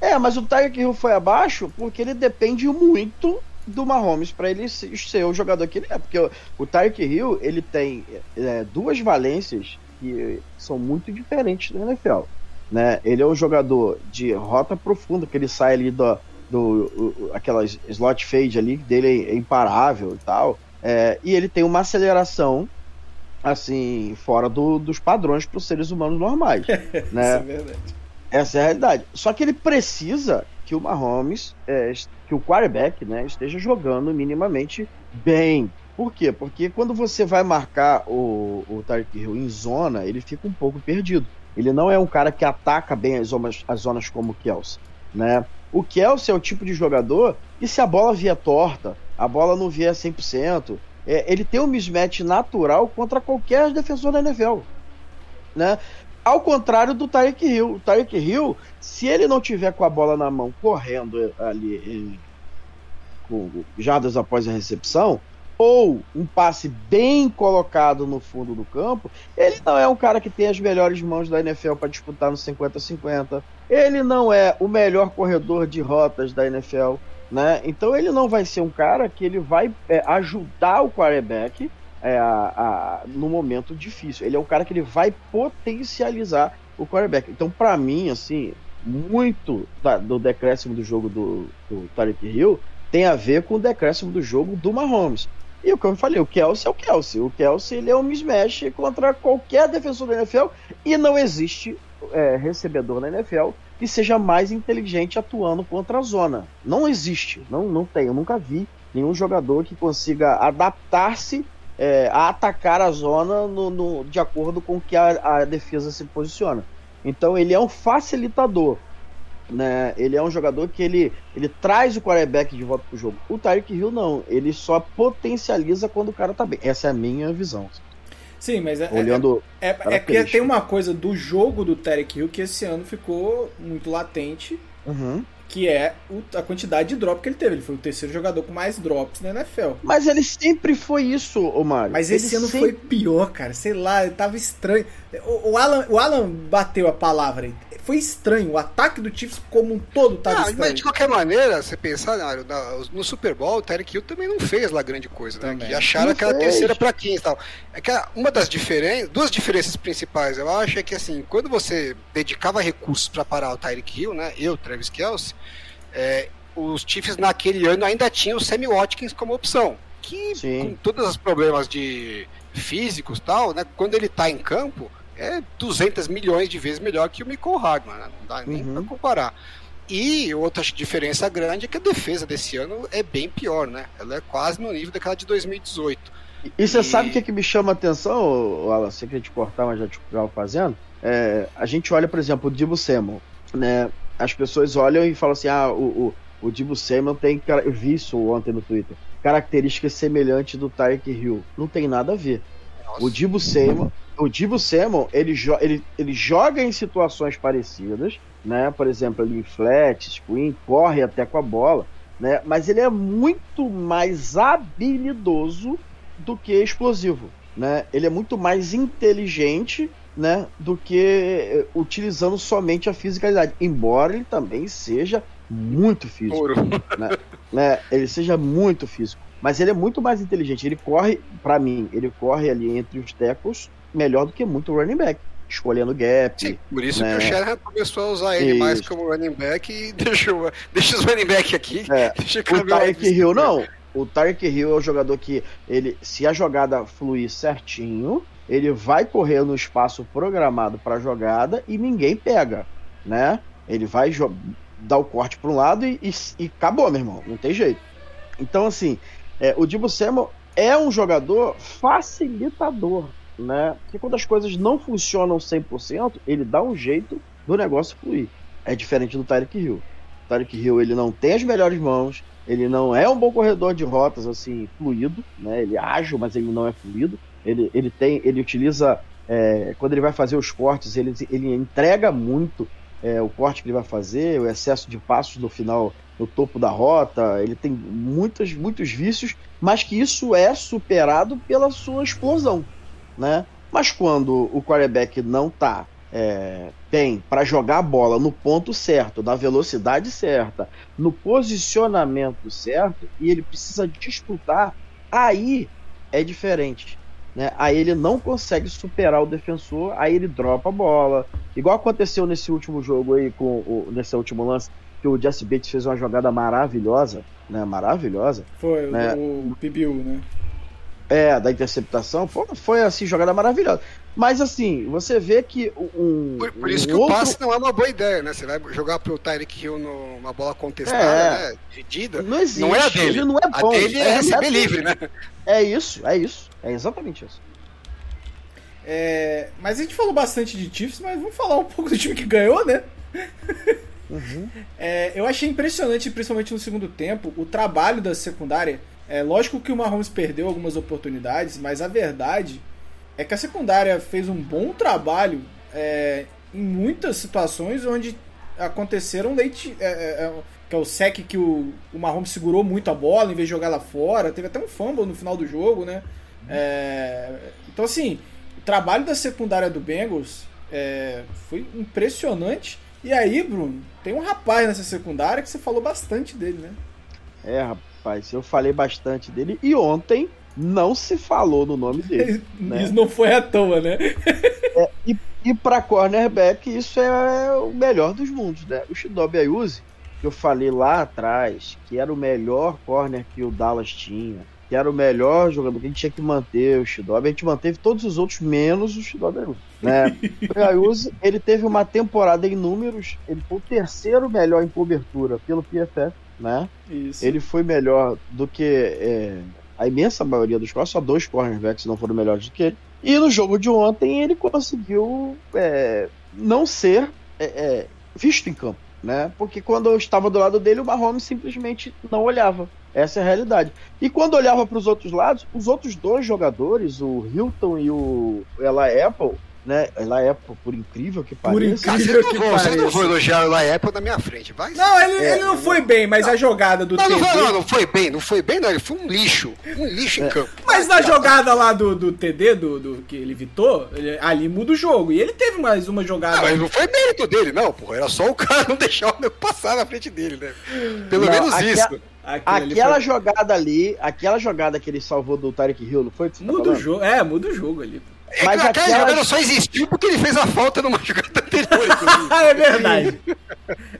O É, mas o Tarek Hill foi abaixo porque ele depende muito do Mahomes para ele ser o jogador que ele é. Porque o, o Tarek Hill, ele tem é, duas valências que são muito diferentes da NFL. Né? Ele é um jogador de rota profunda, que ele sai ali do, do aquela slot fade ali, dele é imparável e tal. É, e ele tem uma aceleração assim fora do, dos padrões para os seres humanos normais, né? Isso é verdade. Essa é a realidade. Só que ele precisa que o Mahomes, é, que o quarterback, né, esteja jogando minimamente bem. Por quê? Porque quando você vai marcar o, o Tyreek Hill em zona, ele fica um pouco perdido. Ele não é um cara que ataca bem as zonas, as zonas como o Kelsey, né? O Kelsey é o tipo de jogador que se a bola via torta, a bola não vier 100%, é, ele tem um mismatch natural contra qualquer defensor da NFL. Né? Ao contrário do Tyreek Hill. O Tyreek Hill, se ele não tiver com a bola na mão correndo ali com jardas após a recepção, ou um passe bem colocado no fundo do campo, ele não é um cara que tem as melhores mãos da NFL para disputar no 50-50. Ele não é o melhor corredor de rotas da NFL. Né? Então ele não vai ser um cara que ele vai é, ajudar o quarterback é, a, a, no momento difícil. Ele é um cara que ele vai potencializar o quarterback. Então, para mim, assim, muito da, do decréscimo do jogo do, do Tarek Hill tem a ver com o decréscimo do jogo do Mahomes. E o que eu falei, o Kelsey é o Kelsey. O Kelsey ele é um mismatch contra qualquer defensor da NFL e não existe é, recebedor na NFL que seja mais inteligente atuando contra a zona. Não existe, não, não tem. Eu nunca vi nenhum jogador que consiga adaptar-se é, a atacar a zona no, no, de acordo com que a, a defesa se posiciona. Então ele é um facilitador. Né? Ele é um jogador que ele, ele traz o quarterback de volta pro jogo. O Tyreek Hill não, ele só potencializa quando o cara tá bem. Essa é a minha visão. Sim, mas é, Olhando é, é, é que tem uma coisa do jogo do Tarek Hill que esse ano ficou muito latente. Uhum que é a quantidade de drop que ele teve. Ele foi o terceiro jogador com mais drops na NFL. Mas ele sempre foi isso, o Mário. Mas esse ele ano sempre... foi pior, cara. Sei lá, ele tava estranho. O, o, Alan, o Alan bateu a palavra aí foi estranho. O ataque do Chiefs como um todo tá estranho. Mas de qualquer maneira, você pensar, no Super Bowl, o Tarek Hill também não fez lá grande coisa, né? Que acharam aquela terceira para 15 e tal. É que uma das diferenças, duas diferenças principais, eu acho, é que assim, quando você dedicava recursos para parar o Tyreek Hill, né? Eu, Travis Kelsey, é, os Chiefs naquele ano ainda tinham o Sammy Watkins como opção. Que Sim. com todos os problemas de físicos tal, né? Quando ele tá em campo, é 200 milhões de vezes melhor que o Michael Hardman, né? não dá nem uhum. para comparar. E outra diferença grande é que a defesa desse ano é bem pior, né? Ela é quase no nível daquela de 2018. E você e... sabe o que, que me chama a atenção, Alan? Você queria te cortar, mas já te estava fazendo? É, a gente olha, por exemplo, o Dibu Samuel, né? As pessoas olham e falam assim: ah, o, o, o Dibu Samuel tem. Eu vi isso ontem no Twitter. Características semelhantes do Tyreek Hill. Não tem nada a ver. Nossa. O Dibu Samuel o Divo Samuel, ele, ele, ele joga em situações parecidas, né? Por exemplo, ele em flat, screen, corre até com a bola, né? Mas ele é muito mais habilidoso do que explosivo, né? Ele é muito mais inteligente, né? Do que eh, utilizando somente a fisicalidade, embora ele também seja muito físico, né? né? Ele seja muito físico, mas ele é muito mais inteligente. Ele corre, para mim, ele corre ali entre os tecos melhor do que muito running back. Escolhendo gap. Sim, por isso né? que o Shanahan começou a usar ele isso. mais como running back e deixou, deixa os running back aqui. É. o Tyreek Hill não. O Tyreek Hill é o jogador que ele, se a jogada fluir certinho, ele vai correr no espaço programado para a jogada e ninguém pega, né? Ele vai dar o corte para um lado e, e, e, acabou, meu irmão. Não tem jeito. Então, assim, é, o Dibu Samuel é um jogador facilitador né? Porque quando as coisas não funcionam 100%, ele dá um jeito do negócio fluir. É diferente do Tyreek Hill. O Tyreek Hill, ele não tem as melhores mãos, ele não é um bom corredor de rotas, assim, fluido, né? Ele é ágil, mas ele não é fluido. Ele, ele tem, ele utiliza, é, quando ele vai fazer os cortes, ele, ele entrega muito é, o corte que ele vai fazer, o excesso de passos no final, no topo da rota, ele tem muitos, muitos vícios, mas que isso é superado pela sua explosão né? Mas quando o quarterback não tá é, bem para jogar a bola no ponto certo, na velocidade certa, no posicionamento certo, e ele precisa disputar, aí é diferente. Né? Aí ele não consegue superar o defensor, aí ele dropa a bola. Igual aconteceu nesse último jogo aí, com o, nesse último lance, que o Jesse Bates fez uma jogada maravilhosa, né? Maravilhosa. Foi, né? o, o PBU, né? É, da interceptação, foi, foi assim, jogada maravilhosa. Mas assim, você vê que um. Por, por isso um que outro... o passe não é uma boa ideia, né? Você vai jogar pro Tyreek Hill numa bola contestada, é, né? Dividida. Não existe. Não é a dele. Ele não é bom. A dele é, é receber livre, né? É isso, é isso. É exatamente isso. É, mas a gente falou bastante de Chiefs, mas vamos falar um pouco do time que ganhou, né? Uhum. É, eu achei impressionante, principalmente no segundo tempo, o trabalho da secundária é lógico que o Mahomes perdeu algumas oportunidades, mas a verdade é que a secundária fez um bom trabalho é, em muitas situações onde aconteceram leite. É, é, é, que é o sec que o, o Mahomes segurou muito a bola em vez de jogar lá fora. Teve até um fumble no final do jogo, né? É, então, assim, o trabalho da secundária do Bengals é, foi impressionante. E aí, Bruno, tem um rapaz nessa secundária que você falou bastante dele, né? É, rapaz, eu falei bastante dele. E ontem não se falou no nome dele. né? Isso não foi à toa, né? É, e e para cornerback, isso é o melhor dos mundos, né? O Shidobi Ayuzi, que eu falei lá atrás, que era o melhor corner que o Dallas tinha, que era o melhor jogador que a gente tinha que manter o Shidobi, a gente manteve todos os outros menos o Shidobi Ayuzi, né? o Ayuzi, ele teve uma temporada em números, ele foi o terceiro melhor em cobertura pelo PFF, né? Isso. Ele foi melhor do que é, a imensa maioria dos corners, só dois cornerbacks não foram melhores do que ele. E no jogo de ontem ele conseguiu é, não ser é, é, visto em campo, né? Porque quando eu estava do lado dele, o Mahomes simplesmente não olhava. Essa é a realidade. E quando olhava para os outros lados, os outros dois jogadores, o Hilton e o Ella Apple, né? Ela é, por incrível que Por pareça. incrível Vocês que não, vão, vocês não pareça. vão elogiar o Apple na minha frente, vai? Não, ele, É, ele não foi bem, mas a jogada do Não, não, TD. foi, não, não foi bem, não foi bem, não. Ele foi um lixo. Um lixo em campo. Mas na jogada lá do, do TD, do, do que ele evitou, ele- ali muda o jogo. E ele teve mais uma jogada. Não, mas não foi mérito dele, não, porra. Era só o cara não deixar o meu passar na frente dele, né? Pelo Não, menos aquela- isso. Aquilo ali Aquela foi- jogada ali, aquela jogada que ele salvou do Tarek Hill, não foi? que tá Muda o jogo. É, muda o jogo ali. É Mas que aquela aquela- jogada só existiu porque ele fez a falta numa jogada anterior. Ah, é verdade.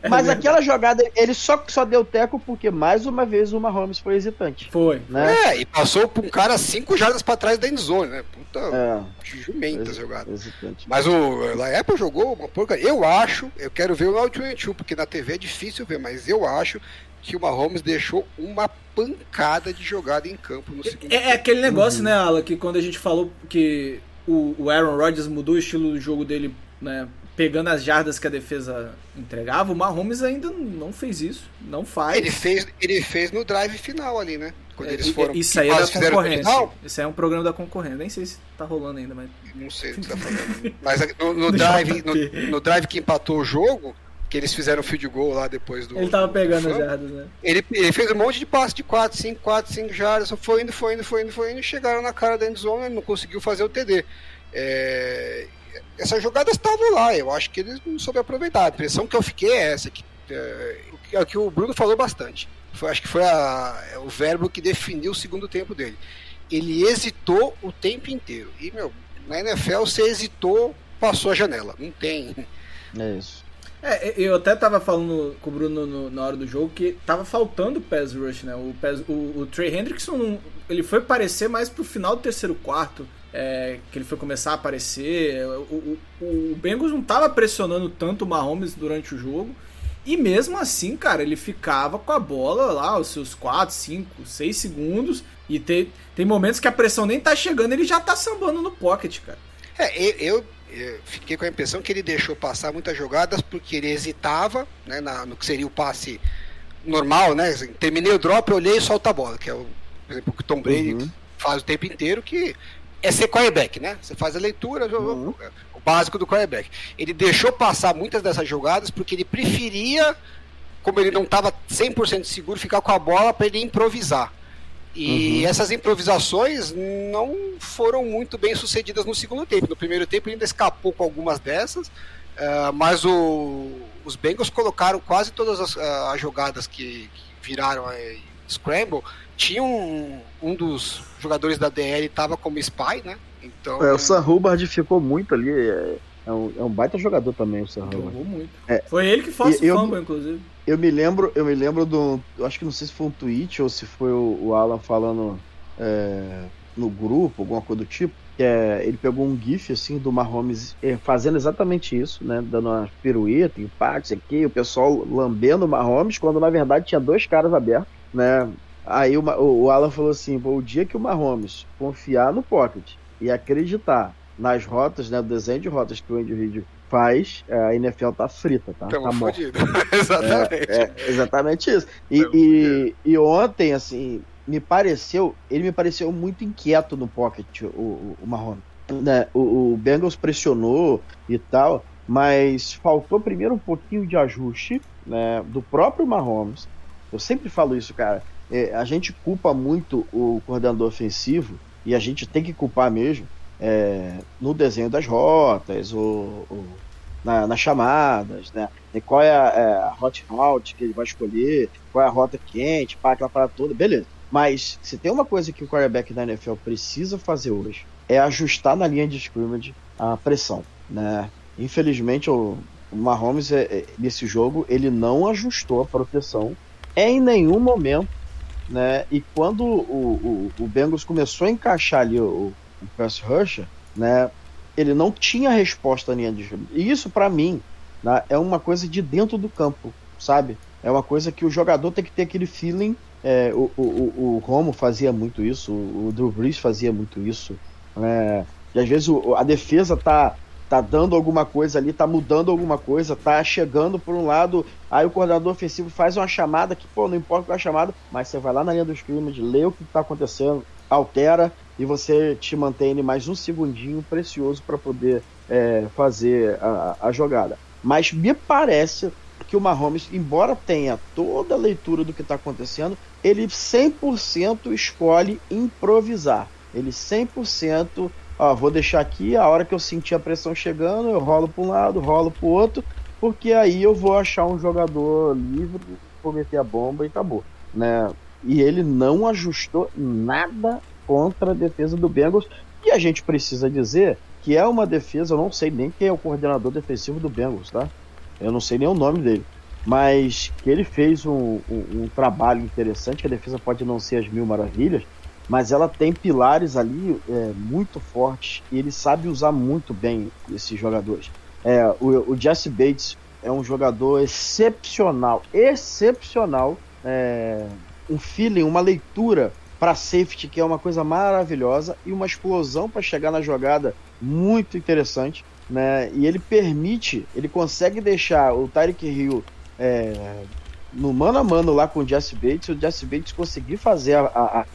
Mas aquela jogada, ele só, só deu teco porque mais uma vez o Mahomes foi hesitante. Foi. Né? É, e passou por um cara cinco jardas pra trás da endzone, né? Puta, É, jumenta essa jogada. hesitante. Mas o La Apple jogou uma porcaria. Eu acho, eu quero ver o 22, porque na TV é difícil ver, mas eu acho que o Mahomes deixou uma pancada de jogada em campo no segundo É, é aquele Uhum. negócio, né, Ala, que quando a gente falou que o, o Aaron Rodgers mudou o estilo do jogo dele, né, pegando as jardas que a defesa entregava, o Mahomes ainda não fez isso, não faz. Ele fez, ele fez no drive final ali, né? Quando É, eles foram. isso aí é da concorrência. Isso aí é um programa da concorrência. Nem sei se tá rolando ainda, mas. Não sei você tá falando. Mas no, no drive, no, no drive que empatou o jogo, que eles fizeram o field goal lá depois do. Ele tava do pegando as jardas, né? Ele, ele fez um monte de passe de 4, 5, 4, 5 jardas, só foi indo, foi indo, foi indo, foi indo, e chegaram na cara da endzone e não conseguiu fazer o TD. É, essas jogadas estavam lá, eu acho que eles não souberam aproveitar. A impressão que eu fiquei é essa, que, é, o que- é o que o Bruno falou bastante. Foi, acho que foi a- é o verbo que definiu o segundo tempo dele. Ele hesitou o tempo inteiro. E, meu, na NFL, você hesitou, passou a janela. Não tem. É isso. É, eu até tava falando com o Bruno no- na hora do jogo que tava faltando o pass rush, né? O, pass, o, o Trey Hendrickson, ele foi aparecer mais pro final do terceiro quarto, é, que ele foi começar a aparecer. O, o, o Bengals não tava pressionando tanto o Mahomes durante o jogo. E mesmo assim, cara, ele ficava com a bola lá, os seus 4, 5, 6 segundos. E tem, tem momentos que a pressão nem tá chegando, ele já tá sambando no pocket, cara. É, eu, eu fiquei com a impressão que ele deixou passar muitas jogadas porque ele hesitava né, na- no que seria o passe normal, né? assim, terminei o drop, olhei e solta a bola, que é o, por exemplo, que o Tom Brady Uhum. faz o tempo inteiro, que é ser quarterback, né? Você faz a leitura, Uhum. o básico do quarterback. Ele deixou passar muitas dessas jogadas porque ele preferia, como ele não estava 100% seguro, ficar com a bola para ele improvisar. E Uhum. essas improvisações não foram muito bem sucedidas no segundo tempo. No primeiro tempo ele ainda escapou com algumas dessas, ah, mas o- os Bengals colocaram quase todas as, ah, as jogadas que, que viraram eh, scramble. Tinha um, um dos jogadores da DL estava como spy, né? Então É, o Sam Hubbard ficou muito ali. É, é um, é um baita jogador também, o Sam Hubbard. Muito. É. Foi ele que E o eu- fumble, inclusive. Eu me lembro, eu me lembro do. Eu acho que não sei se foi um tweet ou se foi o, o Alan falando é, no grupo, alguma coisa do tipo. Que é, ele pegou um GIF assim do Mahomes é, fazendo exatamente isso, né? Dando uma pirueta, impactos aqui, o pessoal lambendo o Mahomes, quando na verdade tinha dois caras abertos, né? Aí o, o Alan falou assim: o dia que o Mahomes confiar no pocket e acreditar nas rotas, né? O desenho de rotas que o Andy Reid faz, é, a NFL tá frita, tá? tá morta. fodidos. Exatamente. É, exatamente isso. E, É, e, e ontem, assim, me pareceu, ele me pareceu muito inquieto no pocket, o, o, o Mahomes. Né? O, o Bengals pressionou e tal, mas faltou primeiro um pouquinho de ajuste né, do próprio Mahomes. Eu sempre falo isso, cara. É, a gente culpa muito o coordenador ofensivo, e a gente tem que culpar mesmo, é, no desenho das rotas, o, o- na, nas chamadas, né? E qual é a, é a hot route que ele vai escolher, qual é a rota quente, para aquela parada toda, beleza. Mas se tem uma coisa que o quarterback da NFL precisa fazer hoje, é ajustar na linha de scrimmage a pressão, né? Infelizmente o, o Mahomes é, é, nesse jogo ele não ajustou a proteção em nenhum momento, né? E quando o, o, o Bengals começou a encaixar ali o, o pass rusher, né? Ele não tinha resposta na linha de scrimmage. E isso para mim né, é uma coisa de dentro do campo, sabe? É uma coisa que o jogador tem que ter aquele feeling é, o, o, o Romo fazia muito isso, o Drew Brees fazia muito isso. É, e às vezes o, a defesa tá, tá dando alguma coisa ali, tá mudando alguma coisa, tá chegando por um lado, aí o coordenador ofensivo faz uma chamada que, pô, não importa qual é a chamada, mas você vai lá na linha dos crimes, lê o que tá acontecendo, altera e você te mantém mais um segundinho precioso para poder é, fazer a, a jogada. Mas me parece que o Mahomes, embora tenha toda a leitura do que está acontecendo, ele 100% escolhe improvisar. Ele 100%, ó, vou deixar aqui, a hora que eu sentir a pressão chegando, eu rolo para um lado, rolo para o outro, porque aí eu vou achar um jogador livre, vou meter a bomba e acabou, né? E ele não ajustou nada contra a defesa do Bengals, e a gente precisa dizer que é uma defesa, eu não sei nem quem é o coordenador defensivo do Bengals, tá? Eu não sei nem o nome dele mas que ele fez um, um, um, trabalho interessante. A defesa pode não ser as mil maravilhas, mas ela tem pilares ali é, muito fortes e ele sabe usar muito bem esses jogadores. É, o, o Jesse Bates é um jogador excepcional, excepcional. É, um feeling, uma leitura para safety que é uma coisa maravilhosa e uma explosão para chegar na jogada muito interessante. Né? E ele permite, ele consegue deixar o Tyreek Hill é, no mano a mano lá com o Jesse Bates, o Jesse Bates conseguir fazer a, a,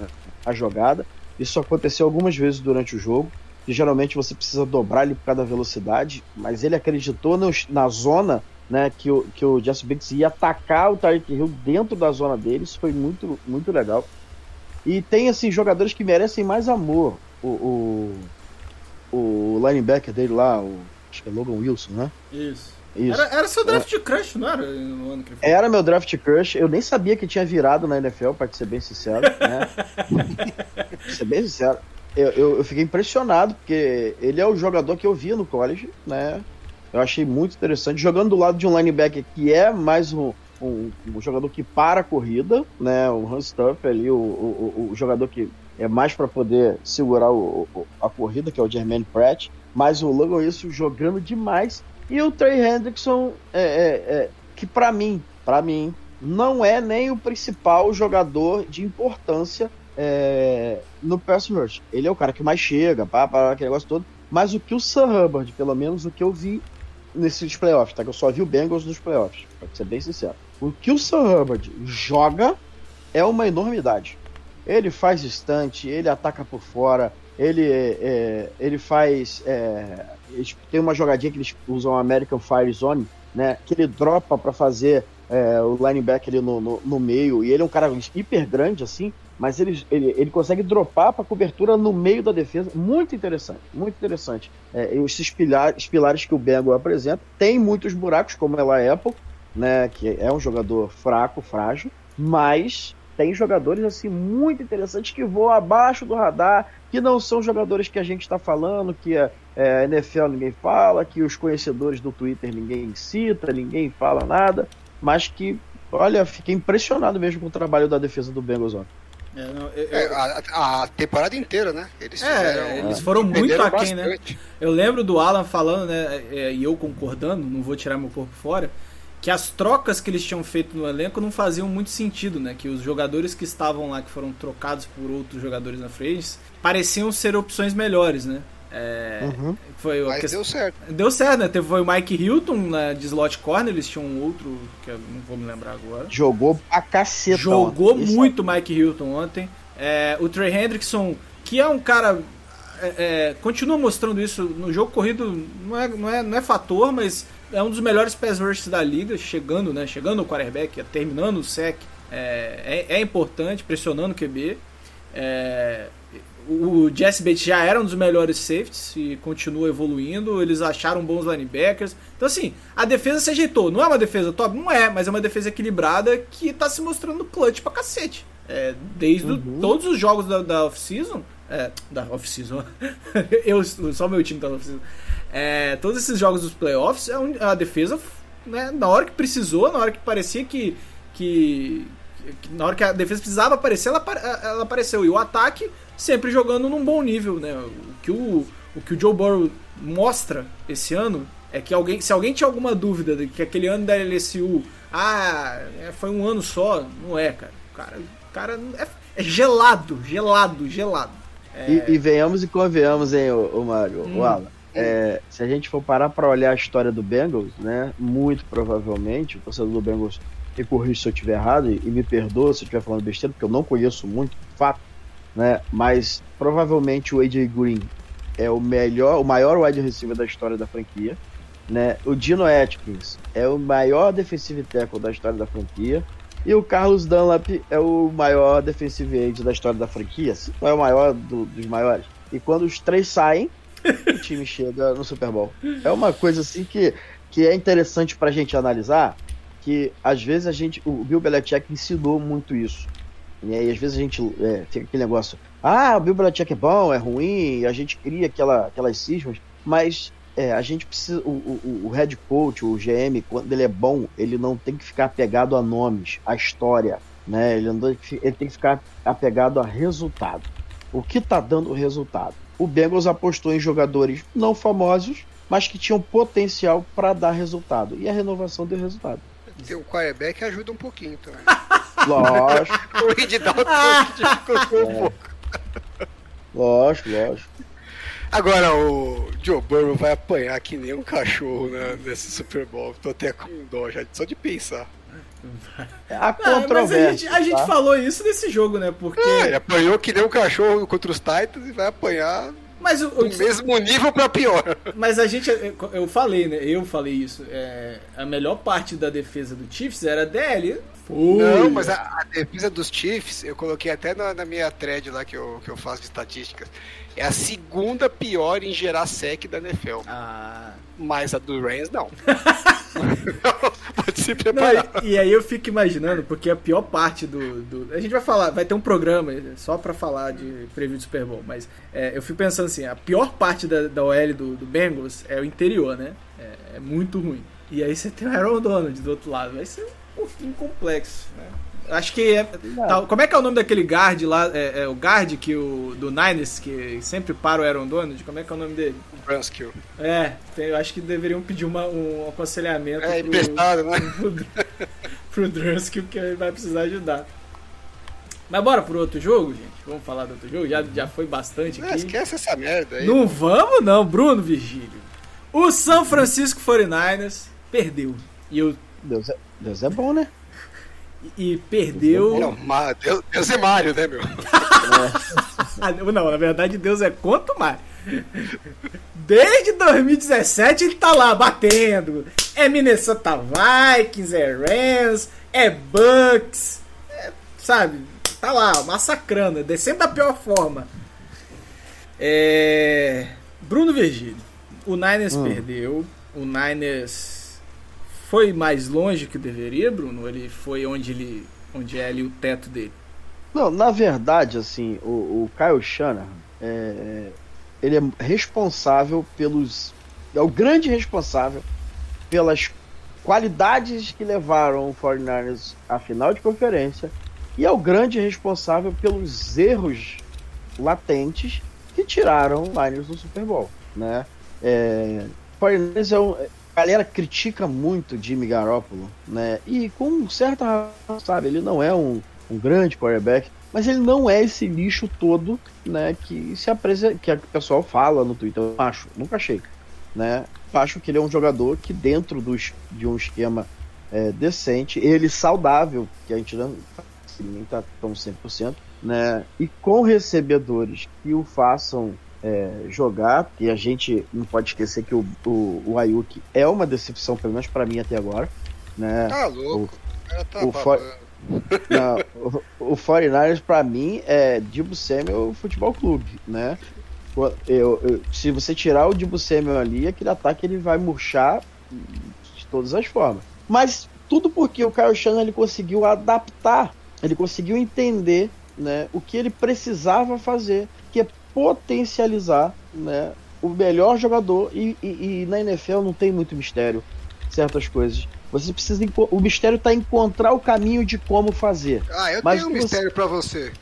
a, jogada. Isso aconteceu algumas vezes durante o jogo. E geralmente você precisa dobrar ele por causa da velocidade, mas ele acreditou na zona né, que, o, que o Jesse Bates ia atacar o Tyreek Hill dentro da zona dele. Isso foi muito, muito legal. E tem assim jogadores que merecem mais amor. O, o, o linebacker dele lá, o, acho que é Logan Wilson, né? Isso. Isso. Era, era seu draft é. crush, não era? No ano que foi? Era meu draft crush. Eu nem sabia que tinha virado na NFL, pra ser bem sincero. Né? ser bem sincero. Eu, eu, eu, fiquei impressionado, porque ele é o jogador que eu via no college, né? Eu achei muito interessante. Jogando do lado de um linebacker que é mais um, um, um jogador que para a corrida, né? O Hans Stuff ali, o, o, o, jogador que é mais para poder segurar o, a corrida, que é o Jermaine Pratt. Mas o Logan isso jogando demais e o Trey Hendrickson, é, é, é que para mim, para mim, não é nem o principal jogador de importância é, no pass rush. Ele é o cara que mais chega, pá, pá, aquele negócio todo. Mas o que o Sam Hubbard, pelo menos o que eu vi nesses playoffs, tá? Que eu só vi o Bengals nos playoffs, pra ser bem sincero. O que o Sam Hubbard joga é uma enormidade. Ele faz estante, ele ataca por fora, ele, é, ele faz é, tem uma jogadinha que eles usam American Fire Zone, né? Que ele dropa para fazer é, o linebacker ali no, no, no, meio. E ele é um cara hiper grande, assim, mas ele, ele, ele consegue dropar para cobertura no meio da defesa. Muito interessante, muito interessante. É, esses pilares, pilares que o Bengal apresenta tem muitos buracos, como ela Apple, né? Que é um jogador fraco, frágil, mas tem jogadores assim muito interessantes que voam abaixo do radar, que não são jogadores que a gente está falando, que a é, NFL ninguém fala, que os conhecedores do Twitter ninguém cita, ninguém fala nada, mas que, olha, fiquei impressionado mesmo com o trabalho da defesa do Bengals ontem. É, não, eu, eu... É, a, a, temporada inteira, né? Eles, é, fizeram, eles foram muito aquém, né? Eu lembro do Alan falando, né? É, e eu concordando, não vou tirar meu corpo fora que as trocas que eles tinham feito no elenco não faziam muito sentido, né? Que os jogadores que estavam lá, que foram trocados por outros jogadores na frente, pareciam ser opções melhores, né? É, uhum. foi Mas que... deu certo. Deu certo, né? Teve, foi o Mike Hilton né, de slot corner, eles tinham um outro, que eu não vou me lembrar agora. Jogou a caceta. Jogou ontem. muito o Mike Hilton ontem. É, o Trey Hendrickson, que é um cara. É, é, continua mostrando isso no jogo corrido, não é, não, é, não é fator, mas é um dos melhores pass rushes da liga, chegando, né? Chegando o quarterback, terminando o sec. É, é, é importante, pressionando o QB. É, o Jesse Bates já era um dos melhores safeties e continua evoluindo. Eles acharam bons linebackers. Então, assim, a defesa se ajeitou. Não é uma defesa top? Não é, mas é uma defesa equilibrada que tá se mostrando clutch pra cacete. É, desde uhum. todos os jogos da, da off-season. É, da off-season. Eu, só meu time tá na off-season. É, todos esses jogos dos playoffs, é a defesa, né, na hora que precisou, na hora que parecia que, que, que na hora que a defesa precisava aparecer, ela, ela apareceu. E o ataque sempre jogando num bom nível, né? O que o, o, que o Joe Burrow mostra esse ano é que alguém, se alguém tinha alguma dúvida de que aquele ano da LSU, ah, é, foi um ano só, não é, cara. O cara, o cara é, é gelado, gelado, gelado. É... E, e, venhamos e convenhamos, hein, o, o Mário, hum. o Alan. É, se a gente for parar para olhar a história do Bengals, né, muito provavelmente, o torcedor do Bengals me corrija se eu estiver errado e, e me perdoa se eu estiver falando besteira, porque eu não conheço muito, de fato, né? Mas provavelmente o AJ Green é o melhor, o maior wide receiver da história da franquia, né? O Dino Atkins é o maior defensive tackle da história da franquia. E o Carlos Dunlap é o maior defensive end da história da franquia, não é o maior do, dos maiores. E quando os três saem, o time chega no Super Bowl. É uma coisa assim que, que é interessante pra gente analisar, que às vezes a gente, o Bill Belichick ensinou muito isso. E aí, às vezes, a gente é, fica aquele negócio: ah, o Bill Belichick é bom, é ruim, a gente cria aquela, aquelas cismas, mas é, a gente precisa. O, o, o head coach, o GM, quando ele é bom, ele não tem que ficar apegado a nomes, a história, né? Ele, não, ele tem que ficar apegado a resultado. O que está dando resultado? O Bengals apostou em jogadores não famosos, mas que tinham potencial para dar resultado. E a renovação deu resultado. Ter o quarterback ajuda um pouquinho também. Lógico. o Andy Dalton dificultou é. um pouco. Lógico, lógico. Agora o Joe Burrow vai apanhar que nem um cachorro né, nesse Super Bowl. Tô até com dó já, só de pensar. A controvérsia. Ah, a gente, a gente tá? falou isso nesse jogo, né? Porque. É, ele apanhou que nem um cachorro contra os Titans e vai apanhar mas o, o mesmo nível para pior. Mas a gente, eu falei, né? Eu falei isso. É, a melhor parte da defesa do Chiefs era a DL. Foi. Não, mas a, a, defesa dos Chiefs, eu coloquei até na, na, minha thread lá que eu, que eu faço de estatísticas. É a segunda pior em gerar sec da NFL. Ah. Mas a do Rams não. Pode se preparar. Não, e, e, aí eu fico imaginando, porque a pior parte do, do, A gente vai falar, vai ter um programa só pra falar de preview do Super Bowl, mas é, eu fico pensando assim, a pior parte da, da OL do, do Bengals é o interior, né? É, é muito ruim. E aí você tem o Aaron Donald do outro lado, vai ser um pouquinho complexo, né? Acho que é. Tá, como é que é o nome daquele guard lá? É, é, o guard que o, do Niners, que sempre para o Aaron Donald? Como é que é o nome dele? Brunskill. É, eu acho que deveriam pedir uma, um aconselhamento. É, pro, emprestado, né? Pro, pro Drunskill, que ele vai precisar ajudar. Mas bora pro outro jogo, gente? Vamos falar do outro jogo? Já, já foi bastante aqui. Não, esquece essa merda aí. Não vamos não, Bruno Virgílio. O São Francisco 49ers perdeu. E eu... Deus é, Deus é bom, né? E perdeu. Não, Deus, Deus é Mário, né, meu? É. Não, na verdade, Deus é quanto mais. Desde 2017 ele tá lá batendo. É Minnesota Vikings, é Rams, é Bucks, é, sabe? Tá lá, massacrando, descendo da pior forma. É... Bruno Virgílio. O Niners hum. perdeu. O Niners foi mais longe que deveria, Bruno? Ele foi onde ele onde é ali o teto dele? Não, na verdade, assim, o, o Kyle Shanahan, é, ele é responsável pelos. É o grande responsável pelas qualidades que levaram o 49ers à final de conferência e é o grande responsável pelos erros latentes que tiraram o Niners do Super Bowl, né? É, 49ers é um, a galera critica muito Jimmy Garoppolo, né? E com certa razão, sabe? Ele não é um, um grande quarterback, mas ele não é esse lixo todo, né? Que se apresenta, que o pessoal fala no Twitter. Eu acho, nunca achei, né? Acho que ele é um jogador que dentro dos, de um esquema é, decente, ele saudável, que a gente não nem tá tão 100%, né? E com recebedores que o façam é, jogar, e a gente não pode esquecer que o, o, o Ayuki é uma decepção, pelo menos para mim até agora. Né? Tá louco. O, o, for, Não, o, o 49ers pra mim é Dibu Samuel Futebol Clube, né? Eu, eu, se você tirar o Dibu Samuel ali, aquele ataque ele vai murchar de todas as formas. Mas tudo porque o Kyle Shannon ele conseguiu adaptar, ele conseguiu entender né, o que ele precisava fazer, que é potencializar né, o melhor jogador. E, e, e na NFL não tem muito mistério certas coisas. Você precisa. O mistério está encontrar o caminho de como fazer. Ah, eu Mas tenho um mistério você... para você.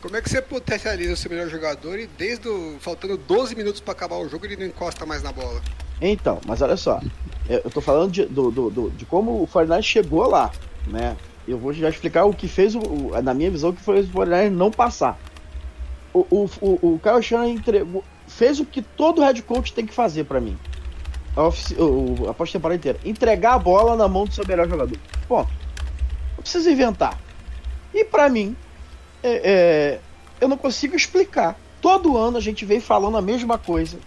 Como é que você potencializa o seu melhor jogador e desde o, faltando 12 minutos para acabar o jogo ele não encosta mais na bola? Então, mas olha só, eu tô falando de, do, do, do, de como o Fortnite chegou lá, né? Eu vou já explicar o que fez, o, o na minha visão, que foi o Fortnite não passar. O, o, o, Kyle Shanahan entregou, fez o que todo head coach tem que fazer para mim. A, a pós-temporada inteira. Entregar a bola na mão do seu melhor jogador. Ponto. Não precisa inventar. E para mim, é, é, eu não consigo explicar. Todo ano a gente vem falando a mesma coisa,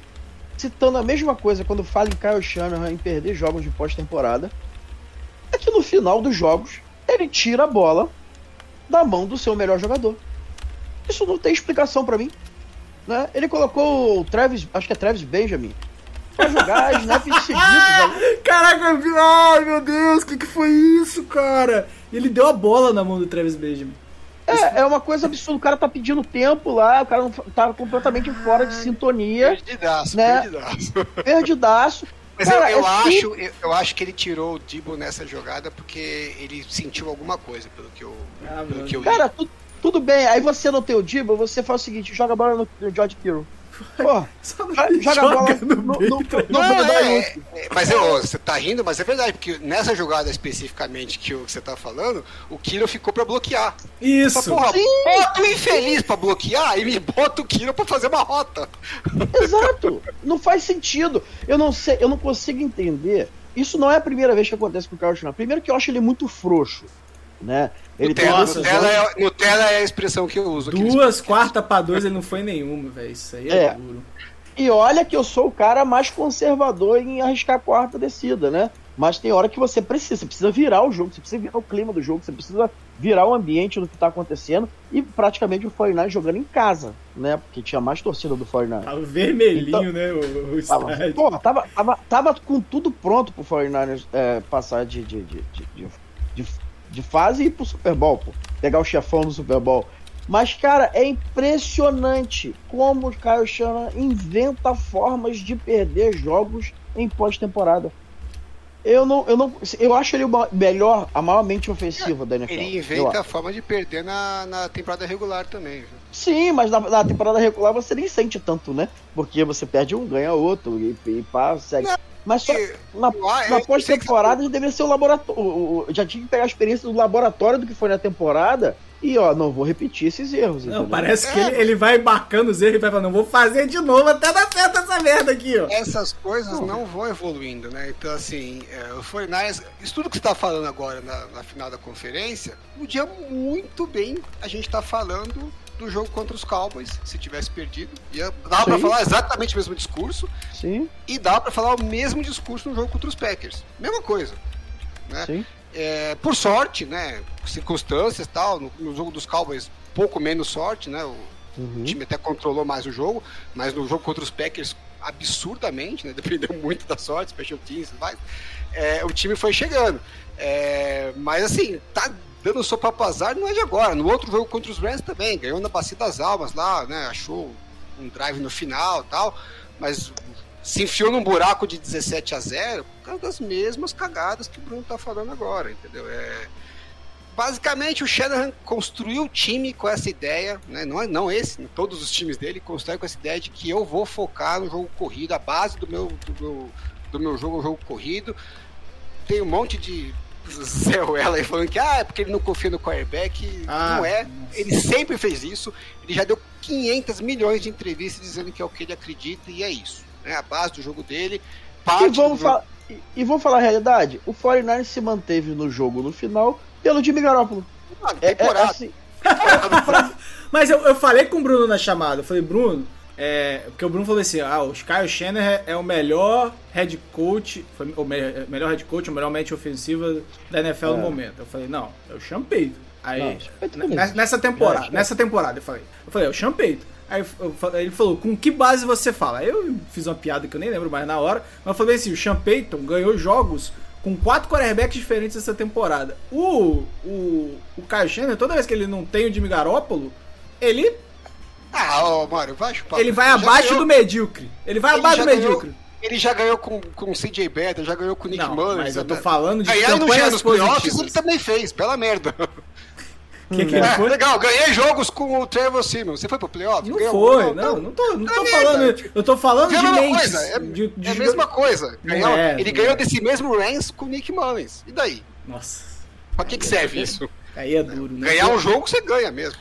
citando a mesma coisa quando fala em Kyle Shanahan em perder jogos de pós-temporada. É que no final dos jogos ele tira a bola da mão do seu melhor jogador. Isso não tem explicação para mim. Né? Ele colocou o Travis, acho que é Travis Benjamin, pra jogar snaps seguidos. Caraca, ai meu Deus, o que, que foi isso, cara? Ele deu a bola na mão do Travis Benjamin. É, é uma coisa absurda. O cara tá pedindo tempo lá, o cara não, tá completamente fora de sintonia. Perdidaço, né? perdidaço. Perdidaço. Mas cara, eu, eu é acho, eu, eu, acho que ele tirou o Dibo nessa jogada porque ele sentiu alguma coisa, pelo que eu, ah, pelo que eu Cara, tu, tudo bem. Aí você não tem o Dibo, você faz o seguinte, joga a bola no, George Kittle. Pô, joga, a bola no, no, no, não, é, é, Mas eu, você tá rindo, mas é verdade, porque nessa jogada especificamente que você tá falando, o Kiro ficou pra bloquear. Isso. Porra, bota o infeliz pra bloquear e me bota o Kiro pra fazer uma rota. Exato. Não faz sentido. Eu não sei, eu não consigo entender. Isso não é a primeira vez que acontece com o Carlos Schneider. Primeiro que eu acho ele muito frouxo né? Ele Nutella, Nutella, é, Nutella é a expressão que eu uso. Duas quarta para dois ele não foi nenhuma, velho. Isso aí é, é, duro. E olha que eu sou o cara mais conservador em arriscar quarta descida, né? Mas tem hora que você precisa, você precisa virar o jogo, você precisa virar o clima do jogo, você precisa virar o ambiente do que tá acontecendo e praticamente o 49 jogando em casa, né? Porque tinha mais torcida do 49 Tava vermelhinho, então, né? O, o tava, porra, tava, tava, tava com tudo pronto pro 49 é, passar de, de, de, de, de fase e ir pro Super Bowl, pô. Pegar o chefão do Super Bowl. Mas, cara, é impressionante como o Kyle Shanahan inventa formas de perder jogos em pós-temporada. Eu não, eu não, eu acho ele o melhor, a maior mente ofensiva da NFL. Ele inventa a forma de perder na, na temporada regular também. Viu? Sim, mas na, na, temporada regular você nem sente tanto, né? Porque você perde um, ganha outro e, e passa, segue. Não, mas só na, na pós-temporada já deveria ser o laboratório. Já tinha que pegar a experiência do laboratório do que foi na temporada. E ó, não vou repetir esses erros. Não, parece é. que ele, ele vai embarcando os erros e vai falando, não vou fazer de novo até dar certo essa merda aqui, ó. Essas coisas não, não vão evoluindo, né? Então, assim, é, o Fortnite, isso tudo que você tá falando agora na, na final da conferência, podia muito bem a gente tá falando do jogo contra os Cowboys, se tivesse perdido. Ia, dava para falar exatamente o mesmo discurso. Sim. E dava para falar o mesmo discurso no jogo contra os Packers. Mesma coisa. Né? Sim. É, por sorte, né? Circunstâncias tal, no, no, jogo dos Cowboys, pouco menos sorte, né? O, uhum. time até controlou mais o jogo, mas no jogo contra os Packers, absurdamente, né? Dependeu muito da sorte, special teams, mas é, o time foi chegando. É, mas assim, tá dando sopa pro azar não é de agora. No outro jogo contra os Rams também, ganhou na Bacia das Almas lá, né? Achou um drive no final tal, mas se enfiou num buraco de 17 a 0 por causa das mesmas cagadas que o Bruno tá falando agora, entendeu? É... Basicamente, o Shanahan construiu o time com essa ideia, né? não, é, não esse, todos os times dele constroem com essa ideia de que eu vou focar no jogo corrido, a base do meu, do meu, do meu jogo é o jogo corrido. Tem um monte de Zé Weller falando que ah, é porque ele não confia no quarterback. Ah, não é. Ele sempre fez isso. Ele já deu 500 milhões de entrevistas dizendo que é o que ele acredita e é isso. Né? A base do jogo dele. e vamos, jogo... e, e vamos falar a realidade: o 49 se manteve no jogo no final pelo Jimmy Garoppolo. Ah, é, é, assim. Mas eu, eu falei com o Bruno na chamada. Eu falei, Bruno é, porque o Bruno falou assim: ah, o Kyle Shanahan é o melhor head coach, foi o melhor head coach, o melhor mente ofensiva da NFL é. no momento. Eu falei: não, é o Payton. Aí, não, nessa temporada, não, nessa temporada eu falei, eu falei, é o Payton. Aí ele falou, com que base você fala? Aí eu fiz uma piada que eu nem lembro mais na hora, mas eu falei assim, o Sean Payton ganhou jogos com quatro quarterbacks diferentes essa temporada. O, o, o Kyle Shannon, toda vez que ele não tem o Jimmy Garoppolo, ele... Ah, ô, Mário, vai chupar. Ele vai abaixo ganhou... do medíocre. Ele vai ele abaixo do medíocre. Ganhou... Ele já ganhou com, com o CJ Beathard, já ganhou com o Nick Mullins. Mas eu tô né? falando de Ganhar campanhas nos playoffs ele também fez, pela merda. Que que é, legal, ganhei jogos com o Trevor Simmons. Você foi pro playoff? Não Ganhou? foi, não, não, não tô, não tô falando. Eu tô falando de mentes. É, de, de é a mesma coisa. Ganhou, é, ele ganhou é. desse mesmo Rams com o Nick Mullins. E daí? Nossa. Pra que, que serve isso? Aí é duro, né? Ganhar um jogo você ganha mesmo.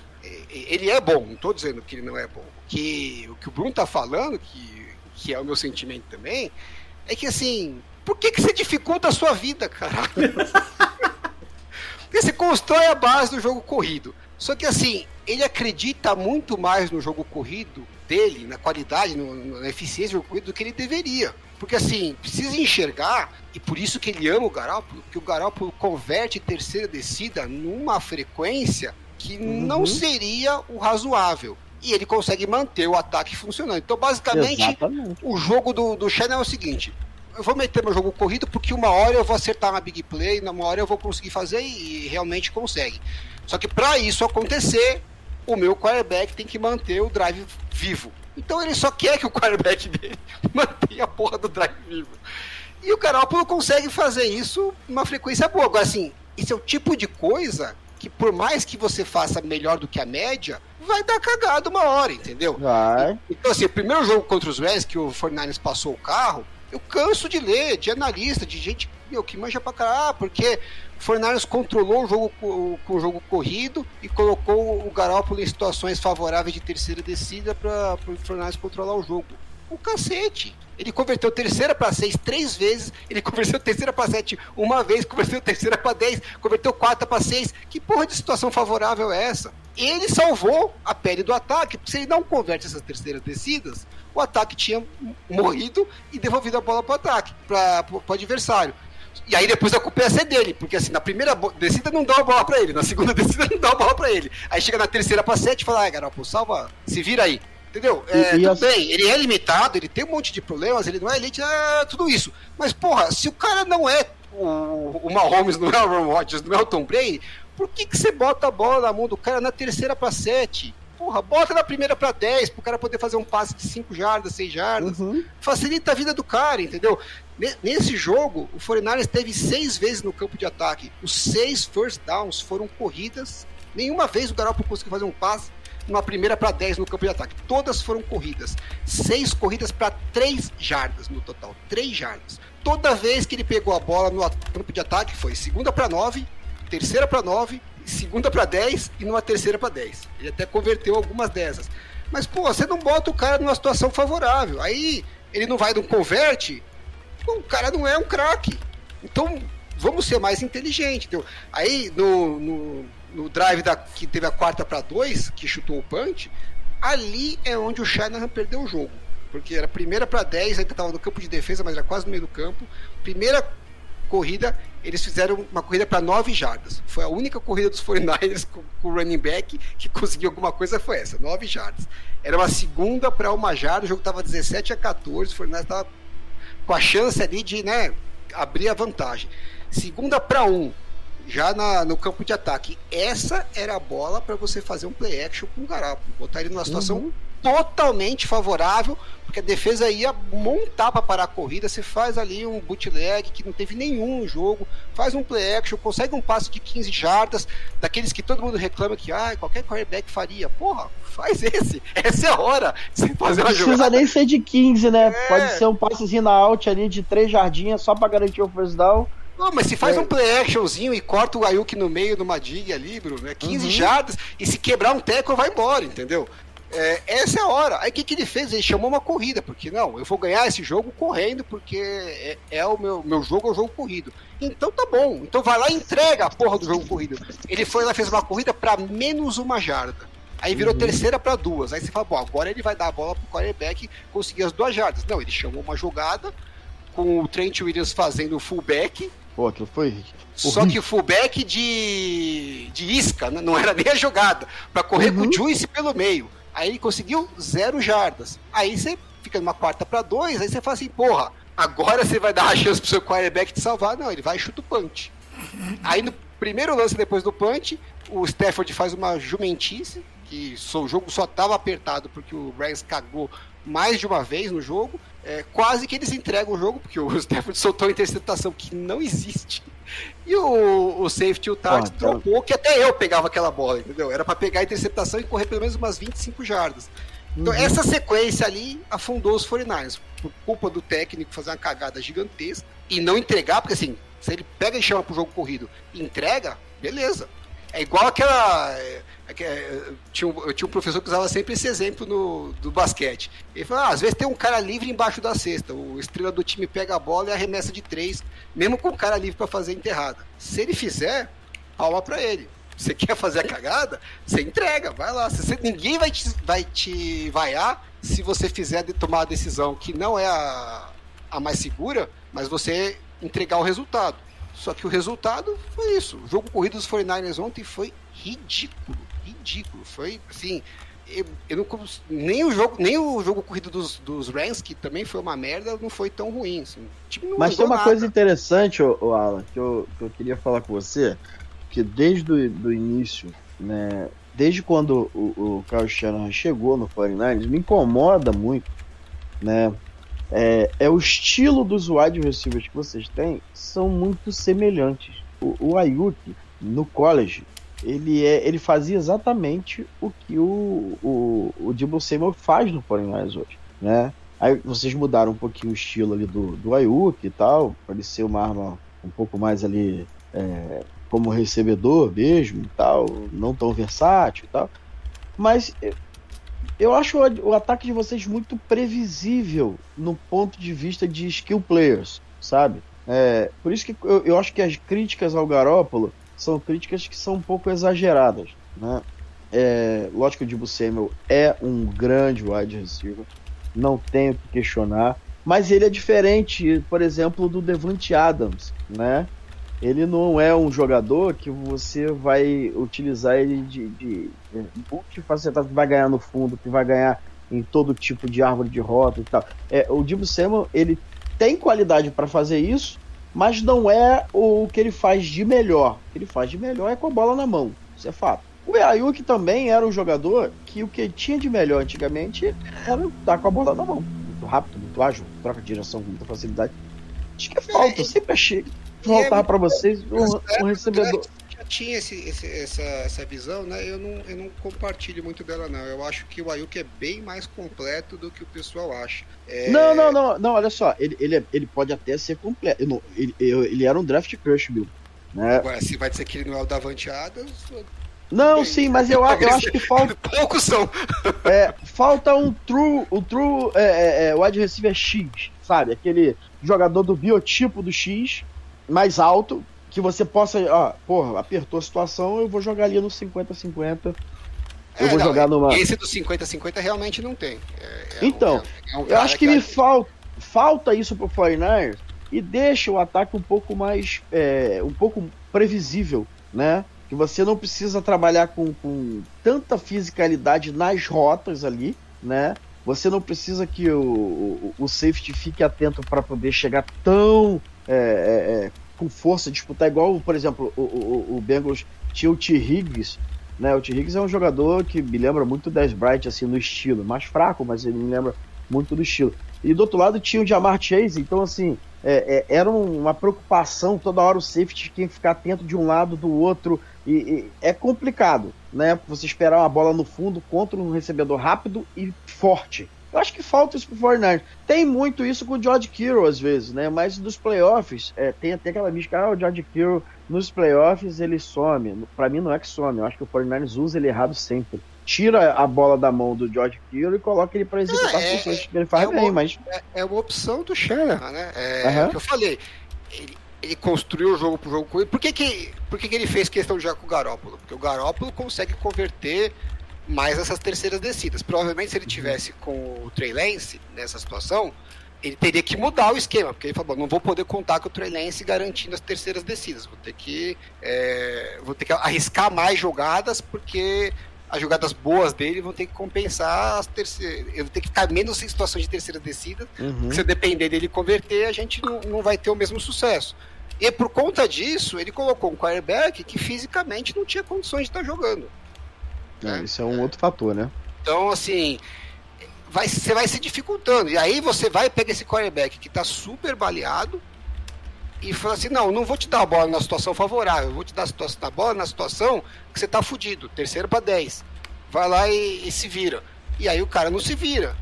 Ele é bom, não tô dizendo que ele não é bom. Que, o que o Bruno tá falando, que, que é o meu sentimento também, é que assim, por que, que você dificulta a sua vida, cara? Porque você constrói a base do jogo corrido. Só que assim, ele acredita muito mais no jogo corrido dele, na qualidade, no, na eficiência do jogo corrido do que ele deveria. Porque assim, precisa enxergar, e por isso que ele ama o Garoppolo, que o Garoppolo converte terceira descida numa frequência que uhum. não seria o razoável. E ele consegue manter o ataque funcionando. Então, basicamente, Exatamente. o jogo do, do Shannon é o seguinte: eu vou meter meu jogo corrido porque uma hora eu vou acertar uma big play, uma hora eu vou conseguir fazer e realmente consegue. Só que para isso acontecer, o meu quarterback tem que manter o drive vivo. Então ele só quer que o quarterback dele mantenha a porra do drive vivo. E o Garoppolo consegue fazer isso numa frequência boa. Agora, assim, esse é o tipo de coisa que por mais que você faça melhor do que a média, vai dar cagada uma hora, entendeu? Vai. Então, assim, o primeiro jogo contra os Reds, que o Fortnite passou o carro, eu canso de ler, de analista, de gente meu, que manja pra caralho, porque o Fornares controlou o jogo com o jogo corrido e colocou o Garópolo em situações favoráveis de terceira descida para o Fornares controlar o jogo. O cacete! Ele converteu terceira para seis três vezes, ele converteu terceira para sete uma vez, converteu terceira para dez, converteu quarta para seis. Que porra de situação favorável é essa? Ele salvou a pele do ataque, porque se ele não converte essas terceiras descidas, o ataque tinha morrido e devolvido a bola para o ataque, para o adversário. E aí depois a culpa ia ser dele, porque assim, na primeira descida não dá a bola para ele, na segunda descida não dá a bola para ele. Aí chega na terceira para sete e fala, ai, garoto, salva, se vira aí. Entendeu? É, tudo as... bem, ele é limitado, ele tem um monte de problemas, ele não é elite, é tudo isso. Mas, porra, se o cara não é o, o Mahomes, não é o Aaron Rodgers, não é o Tom Brady, por que, que você bota a bola na mão do cara na terceira para sete? Porra, bota na primeira para 10 pro cara poder fazer um passe de 5 jardas, 6 jardas. Uhum. Facilita a vida do cara, entendeu? Nesse jogo, o 49 teve seis vezes no campo de ataque. Os seis first downs foram corridas. Nenhuma vez o Garoppolo conseguiu fazer um passe numa primeira para 10 no campo de ataque. Todas foram corridas. Seis corridas para 3 jardas no total. 3 jardas. Toda vez que ele pegou a bola no campo de ataque foi segunda para 9, terceira para 9 segunda para 10 e numa terceira para 10. Ele até converteu algumas dessas. Mas, pô, você não bota o cara numa situação favorável. Aí ele não vai, não converte, o cara não é um craque. Então, vamos ser mais inteligentes. Entendeu? Aí, no, no, no drive da, que teve a quarta para 2, que chutou o punch, ali é onde o Shanahan perdeu o jogo. Porque era primeira para 10, ainda estava no campo de defesa, mas era quase no meio do campo. Primeira corrida, eles fizeram uma corrida para 9 jardas. Foi a única corrida dos 49ers com, o running back que conseguiu alguma coisa, foi essa, 9 jardas. Era uma segunda para uma jarda, o jogo estava 17 a 14, o 49ers estava com a chance ali de né, abrir a vantagem. Segunda para 1, já na, no campo de ataque. Essa era a bola para você fazer um play action com o Garoppolo, botar ele numa situação uhum totalmente favorável, porque a defesa ia montar para parar a corrida. Você faz ali um bootleg que não teve nenhum jogo, faz um play action, consegue um passe de 15 jardas, daqueles que todo mundo reclama que ah, qualquer quarterback faria. Porra, faz esse. Essa é a hora de você fazer uma jogada. Não precisa nem ser de 15, né? É. Pode ser um passezinho na out ali de 3 jardinhas só para garantir o first down. Não, mas se faz é. um play actionzinho e corta o Ayuk no meio numa dig ali, Bruno, é 15 uhum. jardas, e se quebrar um teco vai embora, entendeu? É, essa é a hora. Aí o que, que ele fez? Ele chamou uma corrida, porque não, eu vou ganhar esse jogo correndo, porque é, é, o meu, meu jogo, é o jogo corrido. Então tá bom. Então vai lá e entrega a porra do jogo corrido. Ele foi lá fez uma corrida para menos uma jarda. Aí virou uhum. terceira para duas. Aí você fala, bom, agora ele vai dar a bola pro quarterback conseguir as duas jardas. Não, ele chamou uma jogada com o Trent Williams fazendo o fullback Pô, aquilo foi. Só que o fullback de, de isca, né? não era nem a jogada, para correr uhum. com o Juice pelo meio. Aí ele conseguiu zero jardas. Aí você fica numa quarta para dois, aí você fala assim, porra, agora você vai dar a chance pro seu quarterback te salvar. Não, ele vai e chuta o punch. Aí no primeiro lance depois do punch, o Stafford faz uma jumentice, que o jogo só tava apertado porque o Rams cagou mais de uma vez no jogo. É, quase que eles entregam o jogo, porque o Stafford soltou a interceptação que não existe. E o, o safety, o Tart, ah, trocou, que até eu pegava aquela bola, entendeu? Era para pegar a interceptação e correr pelo menos umas 25 jardas. Então, uhum. essa sequência ali afundou os 49ers, por culpa do técnico fazer uma cagada gigantesca e não entregar, porque assim, se ele pega e chama pro jogo corrido e entrega, beleza. É igual aquela. É, é, é, tinha, um, eu tinha um professor que usava sempre esse exemplo no, do basquete. Ele falou: ah, às vezes tem um cara livre embaixo da cesta. O estrela do time pega a bola e arremessa de três, mesmo com o cara livre para fazer enterrada. Se ele fizer, palma para ele. Você quer fazer a cagada? Você entrega, vai lá. Você, ninguém vai te, vai te vaiar se você fizer tomar a decisão que não é a, a mais segura, mas você entregar o resultado. Só que o resultado foi isso. O jogo corrido dos 49ers ontem foi ridículo. Ridículo. Foi assim. Eu, eu não, nem o jogo nem o jogo corrido dos, dos Rams, que também foi uma merda, não foi tão ruim. Assim. Mas tem uma nada. coisa interessante, o Alan, que eu, que eu queria falar com você, que desde o início, né, desde quando o, o Carl Shanahan chegou no 49ers, me incomoda muito, né, é, é o estilo dos wide receivers que vocês têm são muito semelhantes. O, o Ayuk, no college, ele, é, ele fazia exatamente o que o, o, o Debo Samuel faz no 49ers hoje, né? Aí vocês mudaram um pouquinho o estilo ali do, do Ayuk e tal, para ser uma arma um pouco mais ali é, como recebedor mesmo e tal, não tão versátil e tal. Mas eu acho o, o, ataque de vocês muito previsível no ponto de vista de skill players, sabe? É, por isso que eu, eu acho que as críticas ao Garópolo são críticas que são um pouco exageradas, né? É, lógico que o Dibu Samuel é um grande wide receiver, não tenho que questionar, mas ele é diferente, por exemplo, do Devante Adams, né? ele não é um jogador que você vai utilizar ele de, de, de multifacetado que vai ganhar no fundo, que vai ganhar em todo tipo de árvore de rota e tal. É, o Divo Samuel, ele tem qualidade para fazer isso, mas não é o que ele faz de melhor. O que ele faz de melhor é com a bola na mão, isso é fato. O Ayuk também era um jogador que o que tinha de melhor antigamente era estar com a bola na mão. Muito rápido, muito ágil, troca de direção com muita facilidade. Acho que é falta, eu sempre achei voltar é para vocês um, um recebedor. Tinha esse, esse, essa, essa visão, né? Eu não, eu não compartilho muito dela, não. Eu acho que o Ayuk é bem mais completo do que o pessoal acha. É... Não, não, não, não, olha só, ele, ele, ele pode até ser completo. Não, ele, ele era um draft crush, Bill. Né? Agora, se vai dizer que ele não é o Davante Adams, não, Bem, sim, mas eu, eu acho que falta. Poucos são. é, falta um true, um true é, é, é, wide receiver X, sabe? Aquele jogador do biotipo do X mais alto, que você possa, ó, porra, apertou a situação, eu vou jogar ali no 50-50. Eu é, vou não, jogar numa. Esse do 50-50 realmente não tem. É, é então, um, é um eu acho que, que me falta, falta isso pro 49ers e deixa o ataque um pouco mais. É, um pouco previsível, né? Que você não precisa trabalhar com, com tanta fisicalidade nas rotas ali, né? Você não precisa que o, o, o safety fique atento para poder chegar tão é, é, é, com força, disputar igual, por exemplo, o, o, o Bengals tinha o T. Higgs, né? O T. Higgs é um jogador que me lembra muito do Bright, assim, no estilo. Mais fraco, mas ele me lembra muito do estilo. E do outro lado tinha o Jamar Chase, então, assim, é, é, era uma preocupação toda hora o safety tinha que ficar atento de um lado, do outro. E, e, é complicado, né? Você esperar uma bola no fundo contra um recebedor rápido e forte. Eu acho que falta isso pro 49 Tem muito isso com o George Kittle às vezes, né? Mas dos playoffs, é, tem até aquela mística, ah, o George Kittle nos playoffs ele some. Para mim não é que some, eu acho que o 49 usa ele errado sempre. Tira a bola da mão do George Kittle e coloca ele para executar as é, funções que ele faz é bem, uma, mas... É, é, uma opção do Shanahan, né? É, uhum. o que eu falei. Ele, ele construiu o jogo pro jogo com ele. Por que, que, por que, que ele fez questão de jogar com o Garópolo? Porque o Garópolo consegue converter mais essas terceiras descidas. Provavelmente se ele tivesse com o Trey Lance nessa situação, ele teria que mudar o esquema, porque ele falou, não vou poder contar com o Trey Lance garantindo as terceiras descidas, vou ter que é, vou ter que arriscar mais jogadas, porque as jogadas boas dele vão ter que compensar as terceiras. Eu vou ter que ficar menos em situações de terceira descida. Uhum. Se eu depender dele converter, a gente não, não vai ter o mesmo sucesso. E por conta disso, ele colocou um quarterback que fisicamente não tinha condições de estar jogando. É, né? Isso é um outro fator, né? Então, assim, vai, você vai se dificultando. E aí você vai pegar esse quarterback que está super baleado e fala assim: não, não vou te dar a bola na situação favorável, vou te dar a, situação, a bola na situação que você tá fudido, terceiro para 10. Vai lá e, e, se vira. E aí o cara não se vira.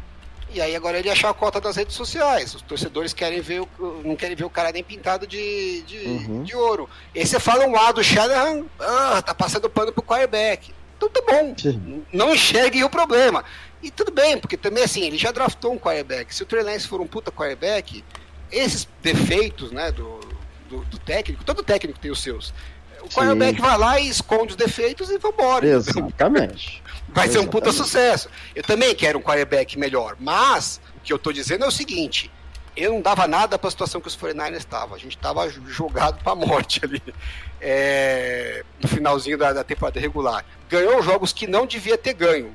E aí agora ele achar a cota das redes sociais. Os torcedores querem ver o, não querem ver o cara nem pintado de, de, uhum. de ouro. E aí você fala um lado, o Shanahan, ah, tá passando pano pro quarterback. Então tá bom. Sim. Não enxergue o problema. E tudo bem, porque também assim, ele já draftou um quarterback. Se o Trey Lance for um puta quarterback, esses defeitos né, do, do, do, técnico, todo técnico tem os seus. O quarterback vai lá e esconde os defeitos e vai embora. Exatamente. Vai Exatamente. ser um puta sucesso. Eu também quero um quarterback melhor, mas o que eu tô dizendo é o seguinte: eu não dava nada para a situação que os 49ers estavam. A gente estava jogado para a morte ali. É, no finalzinho da, da, temporada regular. Ganhou jogos que não devia ter ganho.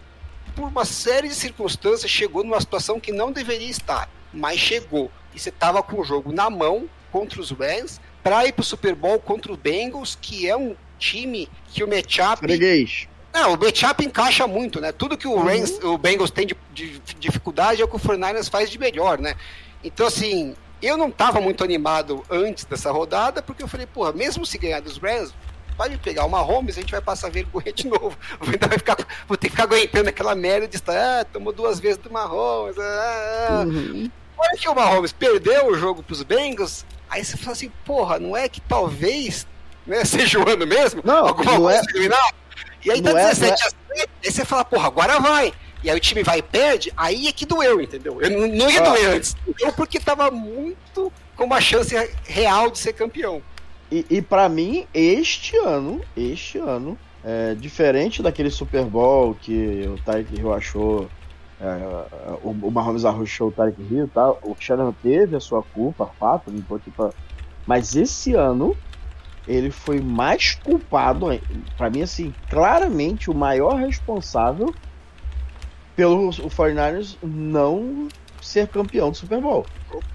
Por uma série de circunstâncias, chegou numa situação que não deveria estar, mas chegou e você tava com o jogo na mão contra os Rams para ir pro Super Bowl contra os Bengals, que é um time que o matchup. Freguês. Não, o matchup encaixa muito, né? Tudo que o, uhum. Rams, o Bengals tem de, de, dificuldade é o que o 49ers faz de melhor, né? Então, assim, eu não estava muito animado antes dessa rodada, porque eu falei, porra, mesmo se ganhar dos Rams, pode pegar uma Holmes, a gente vai passar vergonha de novo. Vou, vai ficar, vou ter que ficar aguentando aquela merda de estar, ah, tomou duas vezes do Mahomes, ah, ah. Uhum. Olha que o Mahomes perdeu o jogo pros Bengals, aí você fala assim, porra, não é que talvez né, seja o ano mesmo? Não, Alguma não é... eliminar? E aí não tá 17 é, a 7, aí você fala, porra, agora vai. E aí o time vai e perde, aí é que doeu, entendeu? Eu não ia ah. doer antes. Doeu porque tava muito com uma chance real de ser campeão. E, e para mim, este ano, este ano, é, diferente daquele Super Bowl que o Tyreek Hill achou é, o, o Mahomes arrochou o Tarek Hill, tá? o Shannon teve a sua culpa, fato, limpou aqui pra... mas esse ano ele foi mais culpado, para mim assim, claramente o maior responsável pelo o 49ers não ser campeão do Super Bowl.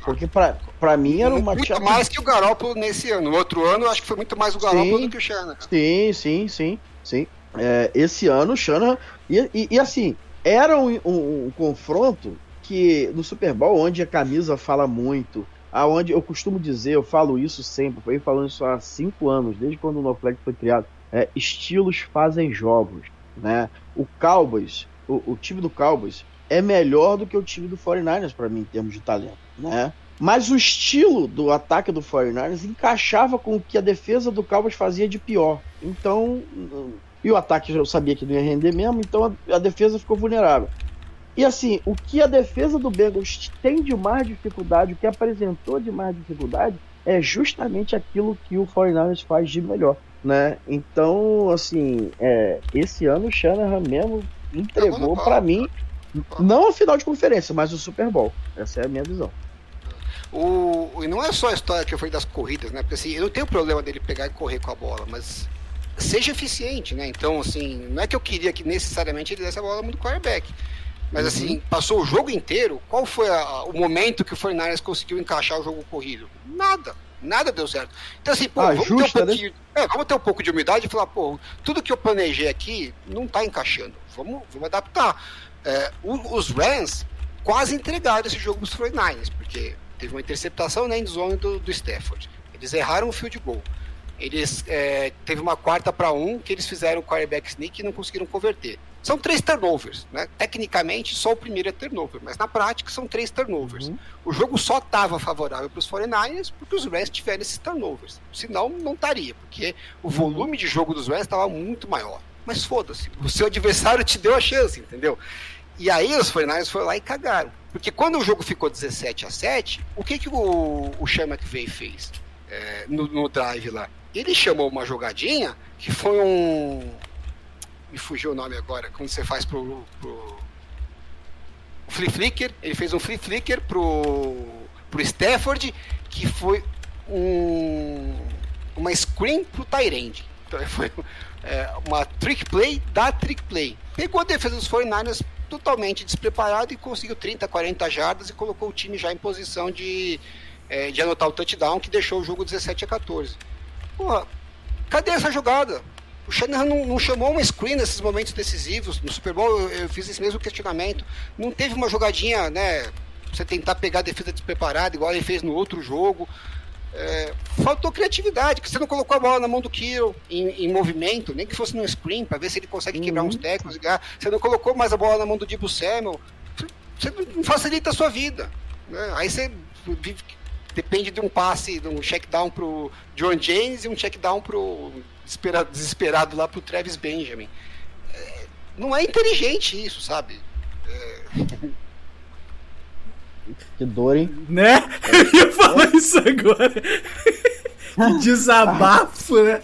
Porque para mim era uma Muito mais que o Garoppolo nesse ano. No outro ano, eu acho que foi muito mais o Garoppolo sim, do que o Shannon. Sim, sim, sim, sim. É, esse ano o Shannon. E, e, e assim, era um, um, um, confronto que no Super Bowl, onde a camisa fala muito, aonde eu costumo dizer, eu falo isso sempre, foi falando isso há cinco anos, desde quando o NoFlex foi criado, é, estilos fazem jogos, né? O Cowboys, o, o, time do Cowboys é melhor do que o time do 49ers para mim em termos de talento, né? Mas o estilo do ataque do 49ers encaixava com o que a defesa do Cowboys fazia de pior. Então, e o ataque eu sabia que não ia render mesmo, então a, a, defesa ficou vulnerável. E assim, o que a defesa do Bengals tem de mais dificuldade, o que apresentou de mais dificuldade, é justamente aquilo que o 49ers faz de melhor. Né? Então, assim, é, esse ano o Shanahan mesmo entregou para mim, não a final de conferência, mas o Super Bowl. Essa é a minha visão. O, e não é só a história que foi das corridas, né? Porque assim, eu não tenho problema dele pegar e correr com a bola, mas seja eficiente, né? Então, assim, não é que eu queria que necessariamente ele desse a bola muito quarterback. Mas uhum. assim, passou o jogo inteiro. Qual foi a, o momento que o Fornares conseguiu encaixar o jogo corrido? Nada. Nada deu certo. Então, assim, pô, ah, vamos, justa, ter um pouquinho, né? é, vamos ter um pouco de humildade e falar, pô, tudo que eu planejei aqui não tá encaixando. Vamos, vamos adaptar. É, os Rams quase entregaram esse jogo para os 49ers, porque teve uma interceptação na endzone do, do Stafford. Eles erraram o field goal. Eles é, teve uma quarta para um que eles fizeram o quarterback sneak e não conseguiram converter. São três turnovers, né? Tecnicamente só o primeiro é turnover, mas na prática são três turnovers. Uhum. O jogo só estava favorável para os 49ers porque os Rams tiveram esses turnovers. Senão não estaria, porque o volume de jogo dos Rams estava muito maior. Mas foda-se, o seu adversário te deu a chance, entendeu? E aí os 49ers foram lá e cagaram. Porque quando o jogo ficou 17 a 7, o que, que o, o Sean fez é, no, no drive lá? Ele chamou uma jogadinha que foi um. Me fugiu o nome agora. Como você faz pro. pro... Flip flicker. Ele fez um flip flicker pro. pro Stafford, que foi um, uma screen pro Tyrande. Então foi é, uma trick play da trick play. Pegou a defesa dos 49ers totalmente despreparado e conseguiu 30, 40 jardas e colocou o time já em posição de, é, de anotar o touchdown que deixou o jogo 17 a 14. Porra, cadê essa jogada? O Shanahan não, não, chamou uma screen nesses momentos decisivos. No Super Bowl eu, eu, fiz esse mesmo questionamento. Não teve uma jogadinha, né? Você tentar pegar a defesa despreparada, igual ele fez no outro jogo. É, faltou criatividade, que você não colocou a bola na mão do Kiro em, em movimento, nem que fosse no screen, para ver se ele consegue quebrar uhum. uns tecos. Você não colocou mais a bola na mão do Dibu Samuel. Você não facilita a sua vida. Né? Aí você vive, depende de um passe, de um check down pro John James e um check down pro desesperado, desesperado lá pro Travis Benjamin. É, não é inteligente isso, sabe? É... Que dor, hein? Né? Eu ia falar isso agora. que desabafo, né?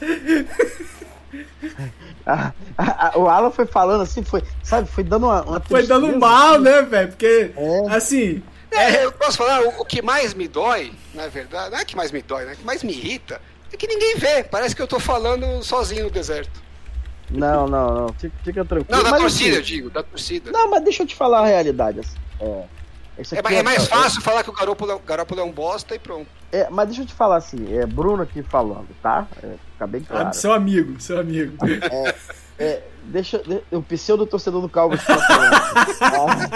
Ah, ah, ah, o Alan foi falando assim, foi, sabe, foi dando uma. uma foi dando mal, né, velho? Porque, é. assim. É, eu posso falar, o, o, que mais me dói, na verdade, não é que mais me dói, né? O que mais me irrita é que ninguém vê. Parece que eu tô falando sozinho no deserto. Não, não, não. Fica, fica tranquilo. Não, da mas, torcida, assim, eu digo, da torcida. Não, mas deixa eu te falar a realidade. Assim, é, é, é, mais fácil é, falar que o Garoppolo, é Garoppolo é um bosta e pronto. É, mas deixa eu te falar assim, é Bruno aqui falando, tá? É, fica bem claro. Ah, seu amigo, seu amigo. É, é, deixa, o pseudo torcedor do Calvo está falando.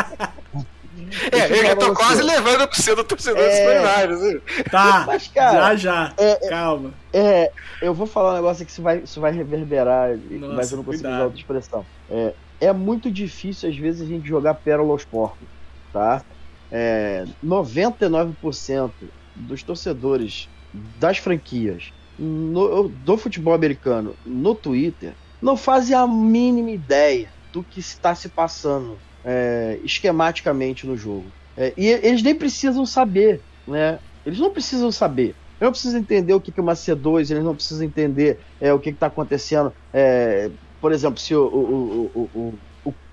É, eu tô quase levando o pseudo torcedor é... dos Fortnite, assim. Tá, Mas, cara, já, já. É, é, Calma. É, eu vou falar um negócio que isso vai, isso vai reverberar, Nossa, mas eu não consigo cuidado. usar outra expressão. É, é muito difícil, às vezes, a gente jogar pérola aos porcos, tá? É, 99% dos torcedores das franquias no, do futebol americano no Twitter não fazem a mínima ideia do que está se passando é, esquematicamente no jogo. É, e eles nem precisam saber, né? Eles não precisam saber. Eles não precisam entender o que é uma C2, eles não precisam entender é, o que está acontecendo. É, por exemplo, se o, o, o, o,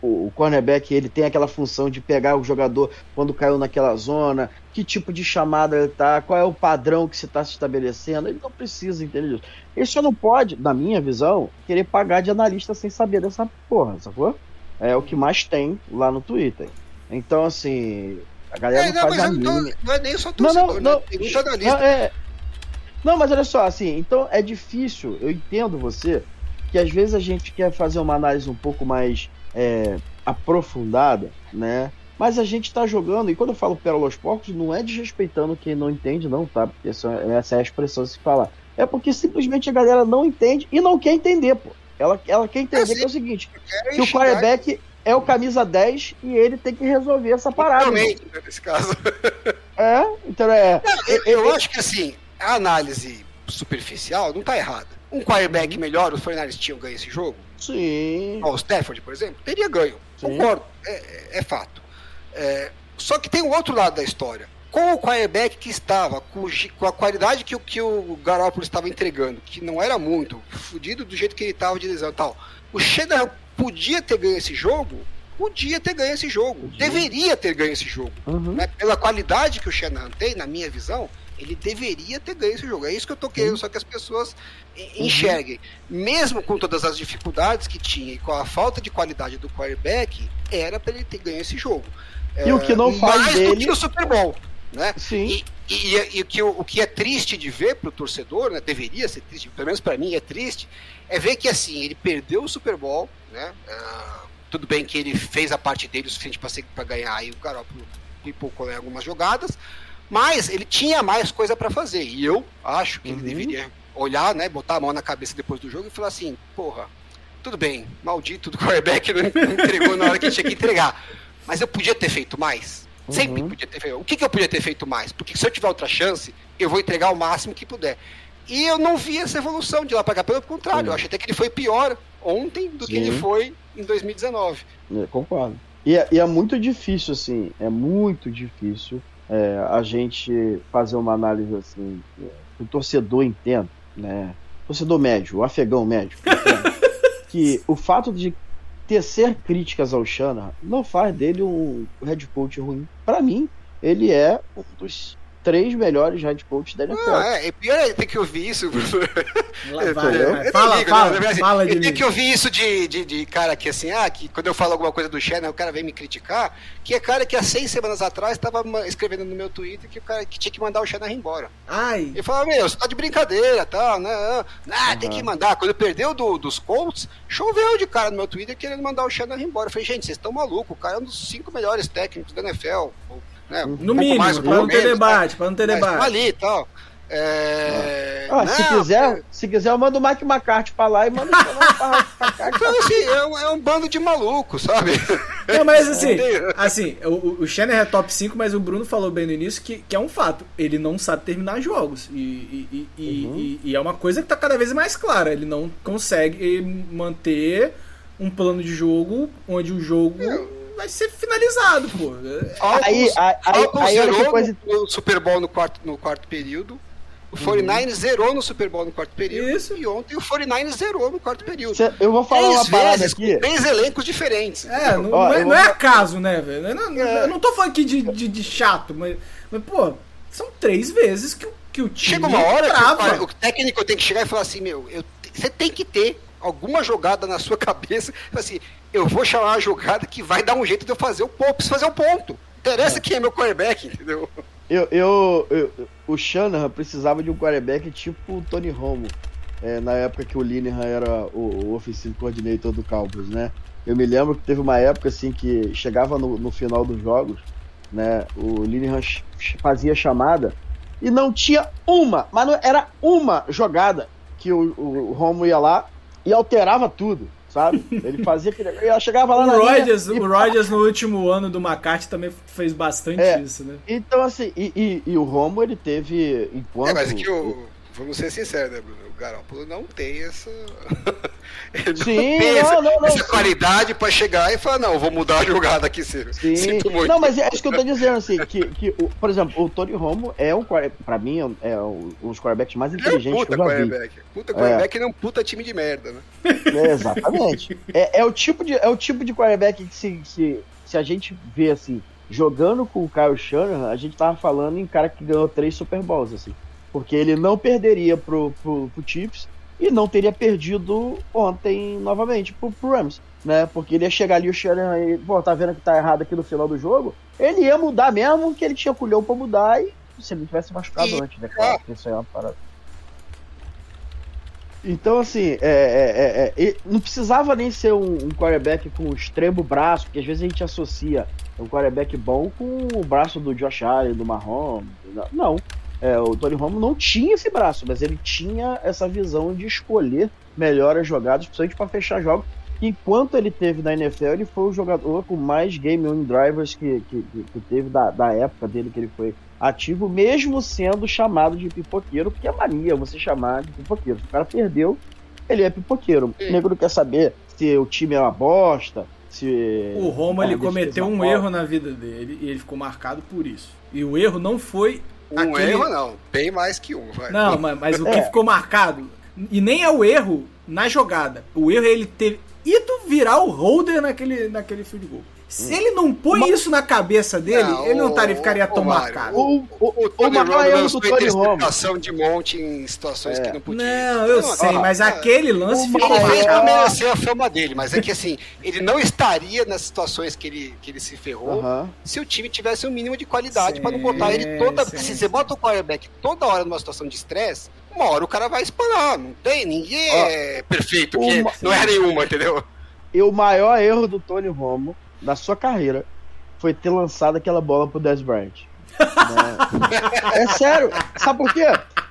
o, cornerback ele tem aquela função de pegar o jogador quando caiu naquela zona, que tipo de chamada ele tá, qual é o padrão que se está se estabelecendo. Ele não precisa entender isso. Ele só não pode, na minha visão, querer pagar de analista sem saber dessa porra, sacou? é o que mais tem lá no Twitter. Então, assim, a galera é, não, não faz a mínima. Não é nem só torcedor, não, não, não, tem muito analista. Não, é... não, mas olha só, assim, então é difícil, eu entendo você, que às vezes a gente quer fazer uma análise um pouco mais é, aprofundada, né? Mas a gente tá jogando, e quando eu falo Pérola aos Porcos, não é desrespeitando quem não entende, não, tá? Porque essa, essa é a expressão de se falar. É porque simplesmente a galera não entende e não quer entender, pô. Ela, ela quer entender é, que é o seguinte: que o quarterback é o camisa 10 e ele tem que resolver essa parada. Realmente, né, nesse caso. É, então é. Não, eu, eu acho que assim, a análise superficial não tá errada. Um quarterback melhor, os Fernandes tinham ganho esse jogo? Sim. o Stafford, por exemplo, teria ganho. Sim. Concordo, é, é, é fato. É, só que tem o outro lado da história com o quarterback que estava, com, com a qualidade que, que o Garoppolo estava entregando, que não era muito, fudido do jeito que ele estava de lesão e tal, o Shanahan podia ter ganho esse jogo? Podia ter ganho esse jogo. Deveria ter ganho esse jogo. Uhum. Né? Pela qualidade que o Shanahan tem, na minha visão, ele deveria ter ganho esse jogo. É isso que eu tô querendo, uhum. só que as pessoas enxerguem. Uhum. Mesmo com todas as dificuldades que tinha e com a falta de qualidade do quarterback, era para ele ter ganho esse jogo. E é, o que não faz mais dele... do que no Super Bowl né? Sim. E, e, e, o, que, o que é triste de ver para o torcedor, né? Deveria ser triste, pelo menos para mim é triste, é ver que assim ele perdeu o Super Bowl, né? Uh, tudo bem que ele fez a parte dele o suficiente para ganhar e o Garoppolo pipocou em algumas jogadas, mas ele tinha mais coisa para fazer. E eu acho que uhum. ele deveria olhar, né? Botar a mão na cabeça depois do jogo e falar assim, porra, tudo bem, maldito do quarterback não entregou na hora que tinha que entregar. Mas eu podia ter feito mais. Sempre uhum. podia ter feito. O que, que eu podia ter feito mais? Porque se eu tiver outra chance, eu vou entregar o máximo que puder. E eu não vi essa evolução de lá para cá. Pelo contrário, uhum. eu achei até que ele foi pior ontem do Sim. que ele foi em 2019. É, concordo. E é, e é, muito difícil, assim, é muito difícil é, a gente fazer uma análise assim, que o torcedor entenda, né? Torcedor médio, o afegão médio, que o fato de tecer críticas ao Shanahan não faz dele um head coach ruim. Para mim, ele é um dos três melhores head coaches da NFL. Ah, é, e pior é ter que ouvir isso. Vai, eu- vai. Fala, ligo, fala, né? Verdade, fala de Eu tenho mim. que ouvir isso de, de, de cara que assim, ah, que quando eu falo alguma coisa do Shannon, o cara vem me criticar, que é cara que há seis semanas atrás estava escrevendo no meu Twitter que o cara que tinha que mandar o Shannon embora. Ai, Ele falava, meu, você tá de brincadeira, tal, né? Ah, tem Aham. que mandar. Quando perdeu do, dos Colts, choveu de cara no meu Twitter querendo mandar o Shannon embora. Eu falei, gente, vocês estão malucos, o cara é um dos cinco melhores técnicos da NFL. Né, um no pouco mínimo, mais, um pra não ter tá? debate, pra não ter debate. ali e tal. É... Ah, se não, quiser, se quiser, eu mando o Mike McCarthy pra lá e mando o Shannon pra, pra cá. Então, assim, é um, é um bando de malucos, sabe? Não, mas assim, É. assim, o, o Shannon é top 5, mas o Bruno falou bem no início que, que é um fato. Ele não sabe terminar jogos. E, e, e- Uhum. e- e é uma coisa que tá cada vez mais clara. Ele não consegue manter um plano de jogo onde o jogo vai ser finalizado, pô. Falcons, Aí- aí- aí- Falcons aí que zerou coisa- no, Super Bowl no quarto, no quarto período. O 49 zerou no Super Bowl no quarto período. Isso. E ontem o 49 zerou no quarto período. Cê- Eu vou falar Três uma parada vezes, aqui. com três elencos diferentes. É, não, Ó, não é, eu não é vou- acaso, né, velho? Eu, não- É. eu não tô falando aqui de, de, de chato, mas, mas, pô, são três vezes que, o- que o time Chega uma hora que o, trava. cara- o técnico tem que chegar e falar assim, meu, eu- você tem que ter alguma jogada na sua cabeça, assim, eu vou chamar uma jogada que vai dar um jeito de eu fazer o ponto, preciso fazer o ponto. É. Interessa quem é meu quarterback, entendeu? Eu, eu, eu- o Shanahan precisava de um quarterback tipo o Tony Romo, é, na época que o Linehan era o, o offensive coordinator do Cowboys, né? Eu me lembro que teve uma época assim que chegava no, no final dos jogos, né? O Linehan fazia chamada e não tinha uma, mas não era uma jogada que o, o, o Romo ia lá e alterava tudo, sabe? Ele fazia aquele. Ele chegava lá O na linha Rodgers, e o Rodgers no último ano do McCarthy também fez bastante É. isso, né? Então, assim, e, e- e o Romo, ele teve, enquanto... É, mas que o. Vamos ser sinceros, né, Bruno? O Garoppolo não tem essa. Não Sim, não, essa, não, não, essa sim. qualidade pra chegar e falar, não, vou mudar a jogada aqui, Ciro. Sim. Sinto muito. Não, mas é isso que eu tô dizendo, assim, que, que o- por exemplo, o Tony Romo é um, pra mim, é um, um dos quarterbacks mais Ele é um inteligentes que puta eu já vi. quarterback. Puta quarterback é. um puta time de merda, né? É, exatamente. É, é o tipo de, é o tipo de quarterback que se, se, se a gente vê, assim, jogando com o Kyle Shanahan, a gente tava falando em cara que ganhou três Super Bowls, assim. Porque ele não perderia pro, pro, pro Chiefs e não teria perdido ontem novamente pro, pro Rams, né? Porque ele ia chegar ali o Shanahan e, pô, tá vendo que tá errado aqui no final do jogo? Ele ia mudar mesmo, que ele tinha culhão pra mudar e se ele tivesse machucado E- antes, né? Claro, porque isso aí é uma parada. Então, assim, é, é, é, é, não precisava nem ser um, um quarterback com extremo braço, porque às vezes a gente associa um quarterback bom com o braço do Josh Allen, do Mahomes. Não. É, o Tony Romo não tinha esse braço, mas ele tinha essa visão de escolher melhor as jogadas, principalmente para fechar jogos. Enquanto ele teve na NFL, ele foi o jogador com mais game winning drivers que, que, que teve da, da época dele que ele foi ativo, mesmo sendo chamado de pipoqueiro, porque é mania você chamar de pipoqueiro. Se o cara perdeu, ele é pipoqueiro. O negro quer saber se o time é uma bosta, se. O Roma ele deixa eu cometeu um uma erro na vida dele e ele ficou marcado por isso. E o erro não foi Um Aquele- erro não, bem mais que um, vai. Não, mas, mas o que É. ficou marcado, e nem é o erro na jogada, o erro é ele ter ido virar o holder naquele, naquele field goal. Se ele não põe isso na cabeça dele, Não, ele não o- estaria, ficaria o tão marcado. O, o, O do Tony Romo. de monte em situações É. que não podia. Não, eu sei, ah, mas ah, aquele lance ficou Ele fez pra marcado. merecer a fama dele, mas é que assim, ele não estaria nas situações que ele, que ele se ferrou Aham. se o time tivesse um mínimo de qualidade pra não botar ele toda. sim, se você bota o quarterback toda hora numa situação de estresse, uma hora o cara vai espanar. Não tem, ninguém Ó, é perfeito, que uma- não é nenhuma, entendeu? E o maior erro do Tony Romo na sua carreira foi ter lançado aquela bola pro Dez Bryant. Né? é sério. Sabe por quê?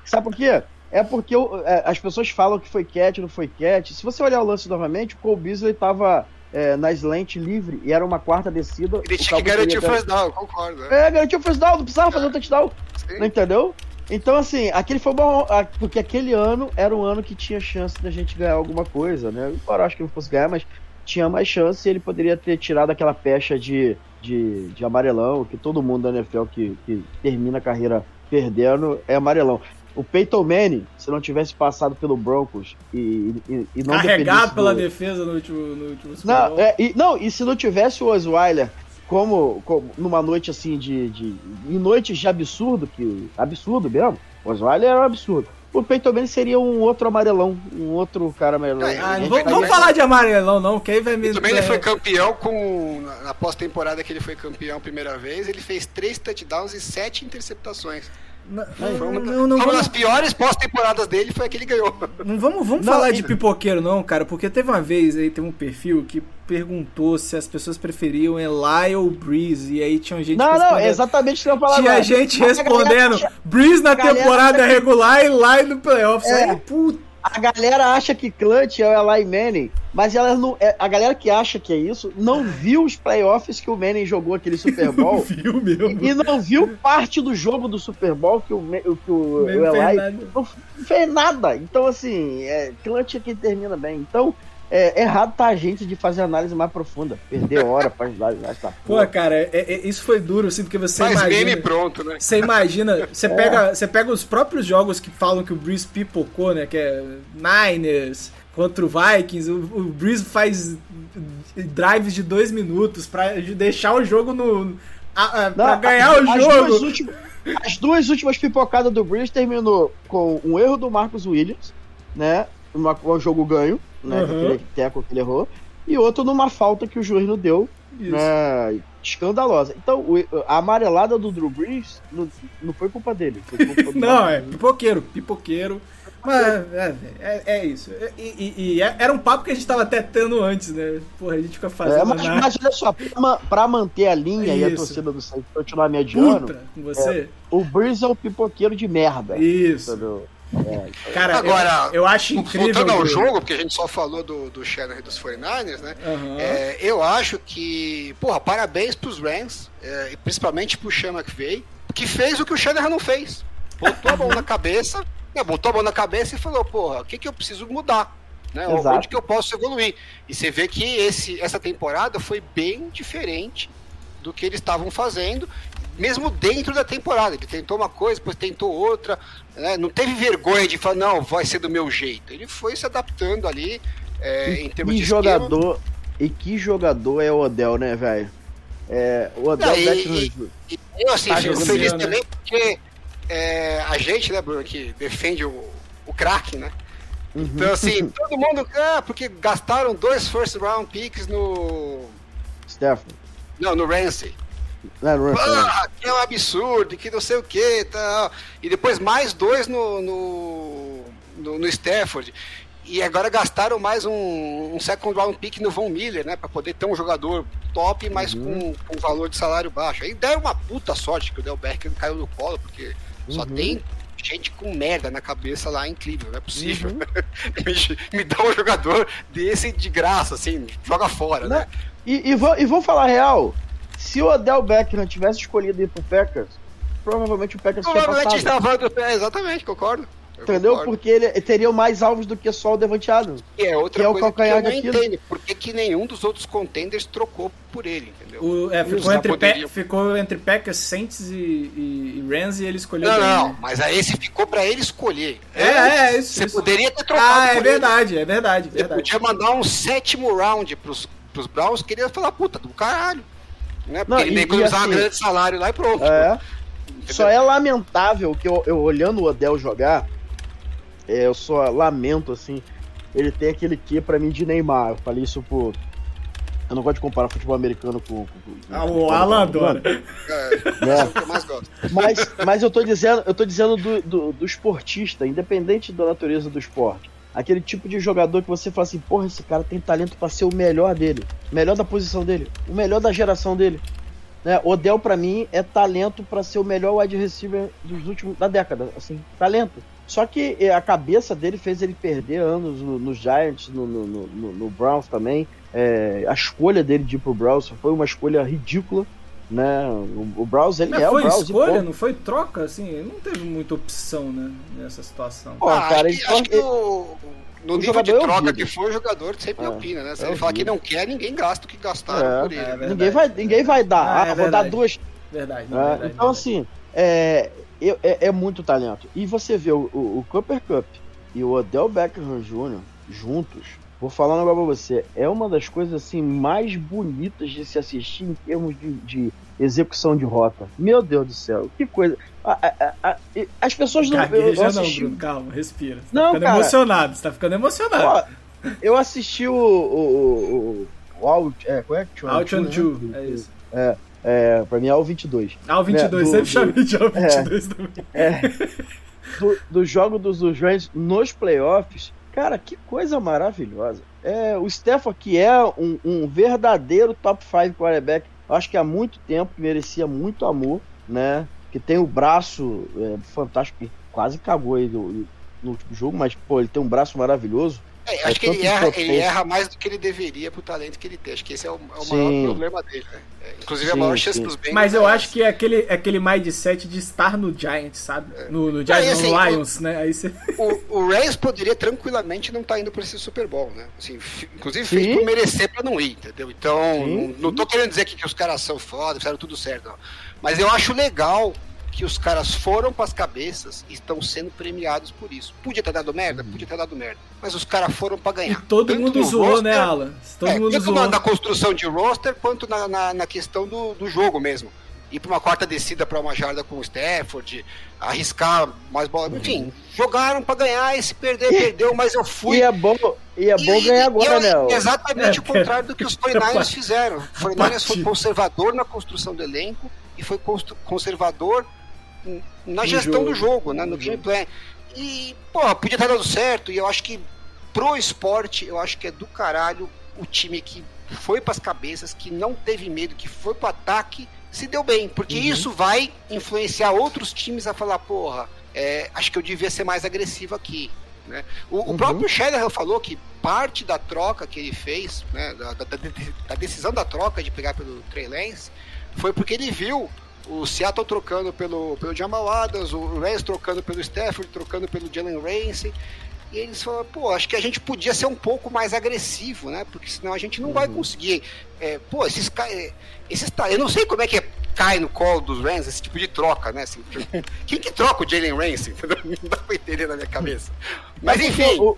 Sabe por quê? É porque o- é, as pessoas falam que foi catch, não foi catch. Se você olhar o lance novamente, o Cole Beasley tava é, na slant livre e era uma quarta descida. Ele o tinha que garantir o first down, eu concordo. né? É, garantiu o first down, não precisava fazer um touchdown. Sim. Não entendeu? Então, assim, aquele foi bom, porque aquele ano era um ano que tinha chance da gente ganhar alguma coisa, né? Embora eu acho que não fosse ganhar, mas tinha mais chance e ele poderia ter tirado aquela pecha de, de, de amarelão, que todo mundo da NFL que, que termina a carreira perdendo é amarelão. O Peyton Manning, se não tivesse passado pelo Broncos e, e, e não Carregado pela do- defesa no último, no último não, é, e, não, e se não tivesse o Osweiler como, como numa noite assim de, de. Em noites de absurdo, que. Absurdo mesmo. O Osweiler era um absurdo. O Peyton Manning seria um outro amarelão, um outro cara amarelão. É, Ah, não vamos, falar de amarelão, não, que aí vai me. Também ele é, foi campeão com. Na na pós-temporada que ele foi campeão a primeira vez, ele fez três touchdowns e sete interceptações. Não, Foi uma, não, não foi uma das piores pós-temporadas dele, foi a que ele ganhou. não vamos, vamos Não, falar de pipoqueiro, não, cara, porque teve uma vez aí, teve um perfil que perguntou se as pessoas preferiam Eli ou Breeze, e aí tinha gente Não, não, respondendo- é exatamente o que eu ia falar Tinha agora. gente galera respondendo Breeze na galera temporada que- regular e Eli no playoffs. É. Aí, puta, A galera acha que Clutch é o Eli Manning, mas ela não, é, a galera que acha que é isso não viu os playoffs que o Manning jogou aquele Super Bowl viu mesmo. e não viu parte do jogo do Super Bowl que o, que o, o fez Eli nada. não fez nada. Então, assim, é, Clutch é quem termina bem. Então, é errado tá a gente de fazer análise mais profunda. Perder hora pra análise. Tá, Pô, cara, é- é- isso foi duro, assim, porque você Faz imagina... meme pronto, né? Você imagina, você, É. pega, você pega os próprios jogos que falam que o Breeze pipocou, né? Que é Niners contra o Vikings. O, o Breeze faz drives de dois minutos pra deixar o jogo no. a- a- pra ganhar as- o jogo. duas últimas- as duas últimas pipocadas do Breeze terminou com um erro do Marcos Williams, né? Uma, um jogo ganho, né? Uhum. Aquele teco que ele errou. E outro numa falta que o juiz não deu, Isso. né? Escandalosa. Então, o- a amarelada do Drew Brees não, não foi culpa dele. Foi culpa do Não, é pipoqueiro, pipoqueiro. Mas é, é, é isso. E, e- e é- era um papo que a gente tava até tendo antes, né? Porra, a gente fica fazendo É, mas, mas olha só, pra, pra manter a linha e a torcida do Saints continuar mediano, Puta com você. o Breeze é um pipoqueiro de merda. Isso. Entendeu? É, Cara, Agora, eu, eu acho incrível. Voltando ao que- jogo, porque a gente só falou do, do Shannon e dos 49ers, né? Aham. É, eu acho que, porra, parabéns pros Rams, é, e principalmente pro Sean McVay, que fez o que o Shanahan não fez. Botou a mão na cabeça, né, botou a mão na cabeça e falou, porra, o que, que eu preciso mudar? Né, Exato. onde que eu posso evoluir? E você vê que esse, essa temporada foi bem diferente do que eles estavam fazendo, mesmo dentro da temporada. Ele tentou uma coisa, depois tentou outra, né, não teve vergonha de falar, não, vai ser do meu jeito. Ele foi se adaptando ali é, em termos de esquema. jogador e que jogador é o Odell, né, velho? É, o Odell Não, e- Beckham e- E eu, assim, Tá fico feliz né? também porque é, a gente, né, Bruno, que defende o, o craque, né? Uhum. Então, assim, todo mundo. Ah, porque gastaram dois first round picks no. Stafford. Não, no Ramsey. Não, é Ah, que é um absurdo, que não sei o que tal. E depois mais dois no, no, no, no Stafford. E agora gastaram mais um, um second round pick no Von Miller, né? Pra poder ter um jogador top, mas com, com valor de salário baixo. Aí deram uma puta sorte que o Del Becker caiu no colo, porque só Uhum. tem gente com merda na cabeça lá Cleveland, não é possível. me, me dá um jogador desse de graça, assim, joga fora, Não, né? E, e, vou, e vou falar a real. Se o Odell Beckham tivesse escolhido ir pro Packers, provavelmente o Packers tinha Provavelmente passado. estava do pé, exatamente, concordo. Eu Entendeu? concordo. Porque ele teriam mais alvos do que só o Devante Adams. E é outra que é o coisa que calcanhar eu não daquilo. entendo. Por que, que nenhum dos outros contenders trocou por ele, entendeu? O- é, ficou, entre poderiam. Ficou entre Packers, Saints e, e, e Rams e ele escolheu. Não, não, mas aí esse ficou pra ele escolher. É, é, isso. Você isso. poderia ter trocado Ah, é por ele. verdade, é verdade, Você verdade. podia mandar um sétimo round pros, pros Browns, queria falar, puta, do caralho. Né? Porque Não, ele nem economizar assim- um grande salário lá e pronto. É. Entendeu? Só é lamentável que eu, eu olhando o Odell jogar, é, eu só lamento assim. Ele tem aquele que pra mim de Neymar. Eu falei isso por. Eu não gosto de comparar futebol americano com. com- com- Ah, o Alan adora. É, É. é o que eu mais gosto. Mas, mas eu tô dizendo, eu tô dizendo do, do, do esportista, independente da natureza do esporte. Aquele tipo de jogador que você fala assim, porra, esse cara tem talento pra ser o melhor dele, melhor da posição dele, o melhor da geração dele. Né? Odell pra mim é talento pra ser o melhor wide receiver dos últimos da década, assim, talento. Só que eh, a cabeça dele fez ele perder anos no, no Giants, no, no, no- no- Browns também. É, a escolha dele de ir pro Browns foi uma escolha ridícula, né? O, o Browns ele Mas é o foi Browns. escolha, não foi troca, assim, não teve muita opção, né, nessa situação. Pô, Ah, cara, acho que, que o, no o nível de é troca ouvido. que foi, o jogador sempre É, opina, né? Se é ele falar que não quer, ninguém gasta o que gastaram É. por ele. É, né? verdade. Ninguém vai, ninguém vai dar. Ah, Ah, é vou dar duas. Verdade, É, verdade, então, verdade. assim, é, é, é- é muito talento. E você vê o, o, o Cooper Cup e o Odell Beckham Jr., juntos, vou falar um negócio pra você, é uma das coisas assim mais bonitas de se assistir em termos de, de execução de rota. Meu Deus do céu, que coisa. A, a, a, as pessoas não. Gagueja eu assisti, Bruno, calma, respira. Você Não, tá ficando cara. emocionado, você tá ficando emocionado. ó, eu assisti o. o, o, o Out, é, qual é que chama? Out on two, é isso. É, pra mim é o 22. Ah, o 22, É, do- sempre chamei de Al 22 também. É, do, do jogo dos, dos Rams nos playoffs, cara, que coisa maravilhosa. É, o Stefan, que é um, um verdadeiro top 5 quarterback, acho que há muito tempo merecia muito amor, né? Que tem o braço é, fantástico, que quase cagou aí no, no último jogo, mas pô, ele tem um braço maravilhoso. É, É acho que ele erra, ele erra mais do que ele deveria pro talento que ele tem. Acho que esse é o, é o maior problema dele, né? É, inclusive a Sim, maior chance sim. dos Bengals. Mas eu é acho que é aquele, aquele mindset de estar no Giants, sabe? No, no Giants, assim, no o- Lions, né? Aí você... O, o Rams poderia tranquilamente não estar indo para esse Super Bowl, né? Assim, inclusive fez Sim. por merecer para não ir, entendeu? Então, Sim, não, não tô querendo dizer que, que os caras são foda, fizeram tudo certo, não. Mas eu acho legal que os caras foram para as cabeças e estão sendo premiados por isso. Podia ter dado merda? Podia ter dado merda. Mas os caras foram para E ganhar. todo Tanto mundo zoou, roster- né, Alan? Todo é, mundo tanto zoou. na, na construção de roster quanto na, na, na questão do, do jogo mesmo. Ir pra uma quarta descida para uma jarda com o Stafford, arriscar mais bola. Enfim, jogaram para ganhar e se perder, perdeu, mas eu fui. E é bom, e é bom E- ganhar e- agora, e né? é. Exatamente É, o contrário do que os 49ers fizeram. O 49ers foi conservador na construção do elenco e foi conservador na gestão jogo. do jogo, né, no No game jogo. plan. E, porra, podia ter dado certo. E eu acho que pro esporte, eu acho que é do caralho o time que foi pras cabeças, que não teve medo, que foi pro ataque, se deu bem. Porque Uhum. isso vai influenciar outros times a falar, porra, é, acho que eu devia ser mais agressivo aqui. Né? O, o Uhum. próprio Shanahan falou que parte da troca que ele fez, né, da- da- da decisão da troca de pegar pelo Trey Lance, foi porque ele viu o Seattle trocando pelo, pelo Jamal Adams, o Rams trocando pelo Stafford, trocando pelo Jalen Ramsey. E eles falaram, pô, acho que a gente podia ser um pouco mais agressivo, né? Porque senão a gente não vai conseguir. É, pô, esses caras. Esses, eu não sei como é que é, cai no colo dos Rams esse tipo de troca, né? Assim, quem que troca o Jalen Ramsey? entendeu? Não dá pra entender na minha cabeça. Mas É porque enfim. o-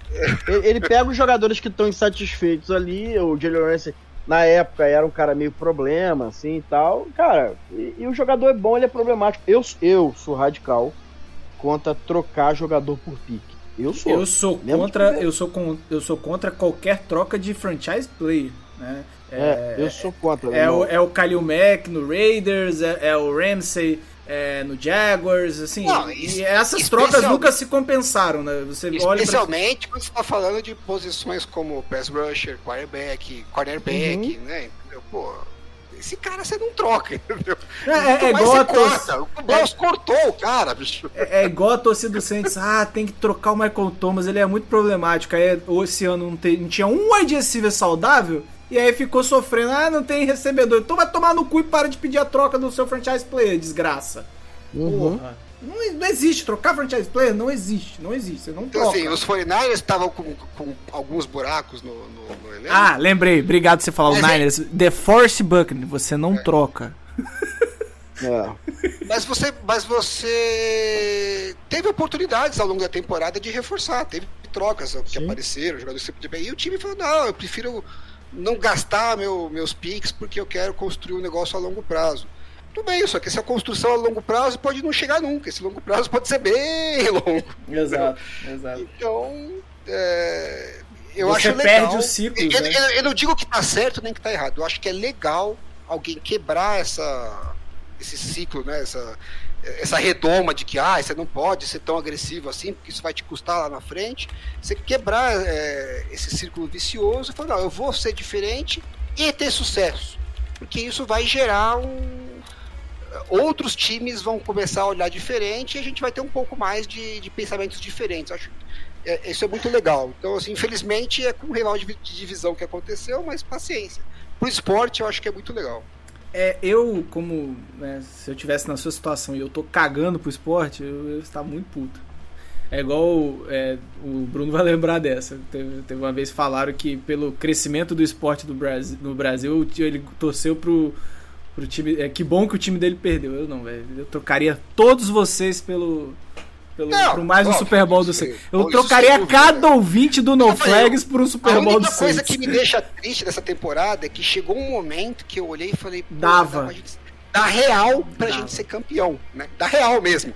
ele ele pega os jogadores que estão insatisfeitos ali, o Jalen Ramsey na época era um cara meio problema, assim e tal. Cara, e, e o jogador é bom, ele é problemático. Eu, eu sou radical contra trocar jogador por pique. Eu sou. Eu sou contra, eu sou com, eu sou contra qualquer troca de franchise player, né? É, eu sou contra. É não. o, é o Kalil Mack no Raiders, é, é o Ramsey é, no Jaguars, assim. Não, e es- essas trocas nunca se compensaram, né? Você olha pra... Especialmente quando você está falando de posições como pass rusher, quarterback, cornerback, Uhum. né? Entendeu? Pô, esse cara você não troca, entendeu? É, é, é igual a tor- corta. O Browns cortou o cara, bicho. É, é igual a torcida do Saints, ah, tem que trocar o Michael Thomas, ele é muito problemático. Aí esse ano não, tem- não tinha um wide receiver saudável, e aí ficou sofrendo, ah, não tem recebedor. Então vai tomar no cu e para de pedir a troca do seu franchise player, desgraça. Uhum. Porra. Não, não existe, trocar franchise player não existe, não existe, você não Então, troca. assim, os 49ers estavam com, com alguns buracos no, no, no elenco. Ah, lembrei, obrigado por você falar o Mas é- Niners. The Force Buckner, você não troca. É. Mas você, mas você teve oportunidades ao longo da temporada de reforçar, teve trocas que Sim. apareceram, jogadores que você podia. E o time falou: não, eu prefiro não gastar meu, meus picks porque eu quero construir um negócio a longo prazo. Tudo bem, só que essa construção a longo prazo pode não chegar nunca. Esse longo prazo pode ser bem longo. Exato, exato. Então, é, eu Você acho legal. perde os ciclos, eu, né? eu- eu não digo que tá certo nem que tá errado. Eu acho que é legal alguém quebrar essa, esse ciclo, né? Essa, essa redoma de que ah, você não pode ser tão agressivo assim, porque isso vai te custar lá na frente. Você quebrar é, esse círculo vicioso e falar, não, eu vou ser diferente e ter sucesso. Porque isso vai gerar um. Outros times vão começar a olhar diferente e a gente vai ter um pouco mais de, de pensamentos diferentes. Acho é, isso é muito legal. Então, assim, infelizmente é com o rival de, de divisão que aconteceu, mas paciência. Pro esporte eu acho que é muito legal. É, eu, como né, se eu tivesse na sua situação e eu tô cagando pro esporte, eu, eu estar muito puto. É igual é, o Bruno vai lembrar dessa. Teve, teve uma vez falaram que pelo crescimento do esporte do Brasil, no Brasil, ele torceu pro, pro time. É, que bom que o time dele perdeu. Eu não, velho. Eu trocaria todos vocês pelo, pelo, Não, por mais um Super Bowl do. Saints. Eu Isso trocaria dúvida. cada ouvinte do No Flags por um Super a Bowl do única coisa Saints. que me deixa triste dessa temporada é que chegou um momento que eu olhei e falei, Dava. dá pra gente- Dá real pra Dava. gente ser campeão, né? Dá real mesmo.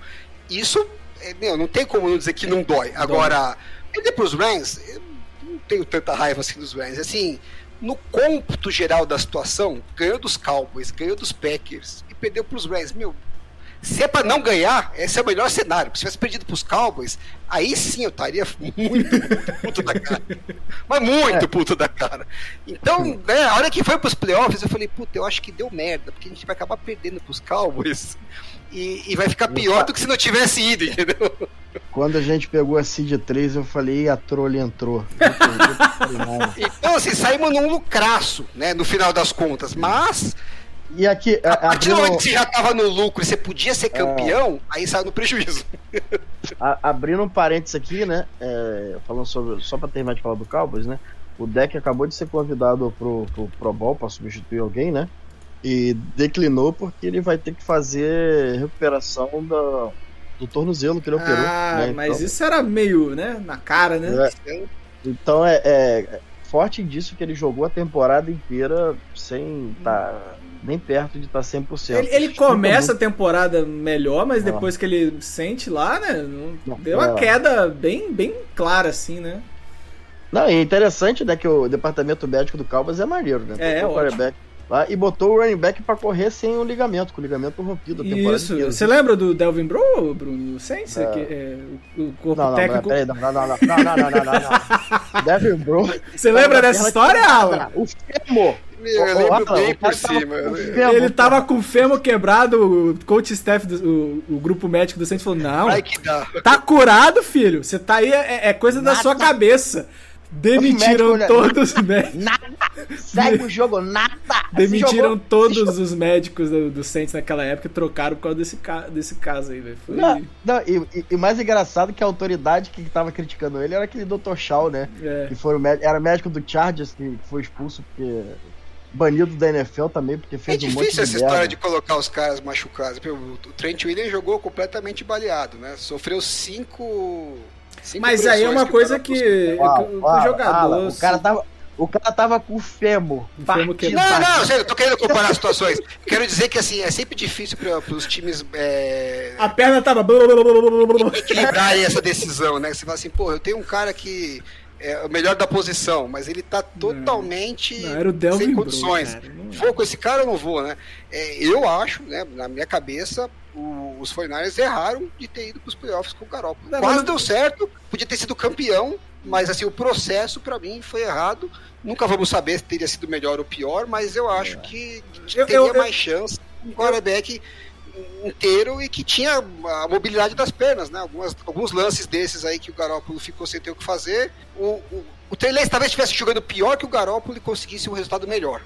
Isso, é, meu, não tem como não dizer que não dói. Agora, perder pros Rams, eu não tenho tanta raiva assim dos Rams. Assim, no cômputo geral da situação, ganhou dos Cowboys, ganhou dos Packers e perdeu pros Rams. Meu, se é pra não ganhar, esse é o melhor cenário. Se tivesse perdido pros Cowboys, aí sim eu estaria muito, muito puto da cara. Mas muito puto da cara. Então, né, a hora que foi pros playoffs, eu falei, puta, eu acho que deu merda, porque a gente vai acabar perdendo pros Cowboys. E, e vai ficar pior do que se não tivesse ido, entendeu? Quando a gente pegou a Seed 3, eu falei, "Ih, a trolha entrou. Vou perder pra treinar." Então, assim, saímos num lucraço, né, no final das contas. Mas, e aqui, a a, partir do momento que você já tava no lucro e você podia ser campeão, aí saiu no prejuízo. a- abrindo um parênteses aqui, né? é, falando sobre. Só pra terminar de falar do Cowboys, né? O deck acabou de ser convidado pro, pro Pro Bowl pra substituir alguém, né? E declinou porque ele vai ter que fazer recuperação da, do tornozelo que ele operou. Ah, né? mas Então- isso era meio, né, na cara, né? É. Então é, é forte indício que ele jogou a temporada inteira sem estar nem perto de tá estar 100%. Ele, ele começa a muito. temporada melhor, mas Ah. depois que ele sente lá, né, deu uma é. queda bem, bem clara, assim, né? Não, e é interessante, né, que o departamento médico do Cowboys é maneiro, né? É, Botou o ótimo. Lá e botou o running back pra correr sem o ligamento, com o ligamento rompido Isso. inteira. Você lembra do Delvin Bro, Bruno? O Saints? É. Que, é, o, corpo Não, não, técnico. peraí, não, não, não, não, não, não, não, não, não. Devin Bro. Você lembra dessa história, Alan? O Femo. Eu lembro Alan, bem por tava cima. né? fêmur, Ele tava cara. com o fêmur quebrado, o coach staff, do, o, o grupo médico do Saints falou, não, Vai que dá. tá curado, filho, você tá aí, é, é coisa da Nada. sua cabeça. Demitiram médico, todos os médicos. Nada. Segue o jogo, nada. Demitiram Jogou- todos os médicos do, do Saints naquela época e trocaram por causa desse, ca- desse caso aí, velho. Foi... Não, não, e, e- mais engraçado que a autoridade que tava criticando ele era aquele Dr. Shaw, né? É. Que foi o mé- era médico do Chargers que foi expulso porque. Banido da NFL também, porque É fez um monte de difícil essa merda. história de colocar os caras machucados. O o Trent Williams jogou completamente baleado, né? Sofreu cinco. Cinco Mas aí é uma o coisa cara que, buscou. que Uau, o uau, jogador. O cara tava. O cara tava com o fêmur. O fêmur partido. quebrado. Não, não, eu tô querendo comparar as situações. Quero dizer que assim, é sempre difícil para os times é, A perna tava. equilibrarem essa decisão, né? Você fala assim, pô, eu tenho um cara que é o melhor da posição, mas ele tá totalmente Não, era o Delvin sem Bro, condições. cara, não- Vou com esse cara ou não vou, né? É, eu acho, né, na minha cabeça, o- os 49ers erraram de ter ido pros playoffs com o Garoppolo. Não, Quase mas- deu certo, podia ter sido campeão, mas assim, o processo pra mim foi errado. Nunca vamos saber se teria sido melhor ou pior, mas eu acho que Eu- teria eu- eu- mais chance um quarterback inteiro e que tinha a mobilidade das pernas, né? Algumas, alguns lances desses aí que o Garópolo ficou sem ter o que fazer. O, o, o talvez estivesse jogando pior que o Garópolo e conseguisse um resultado melhor,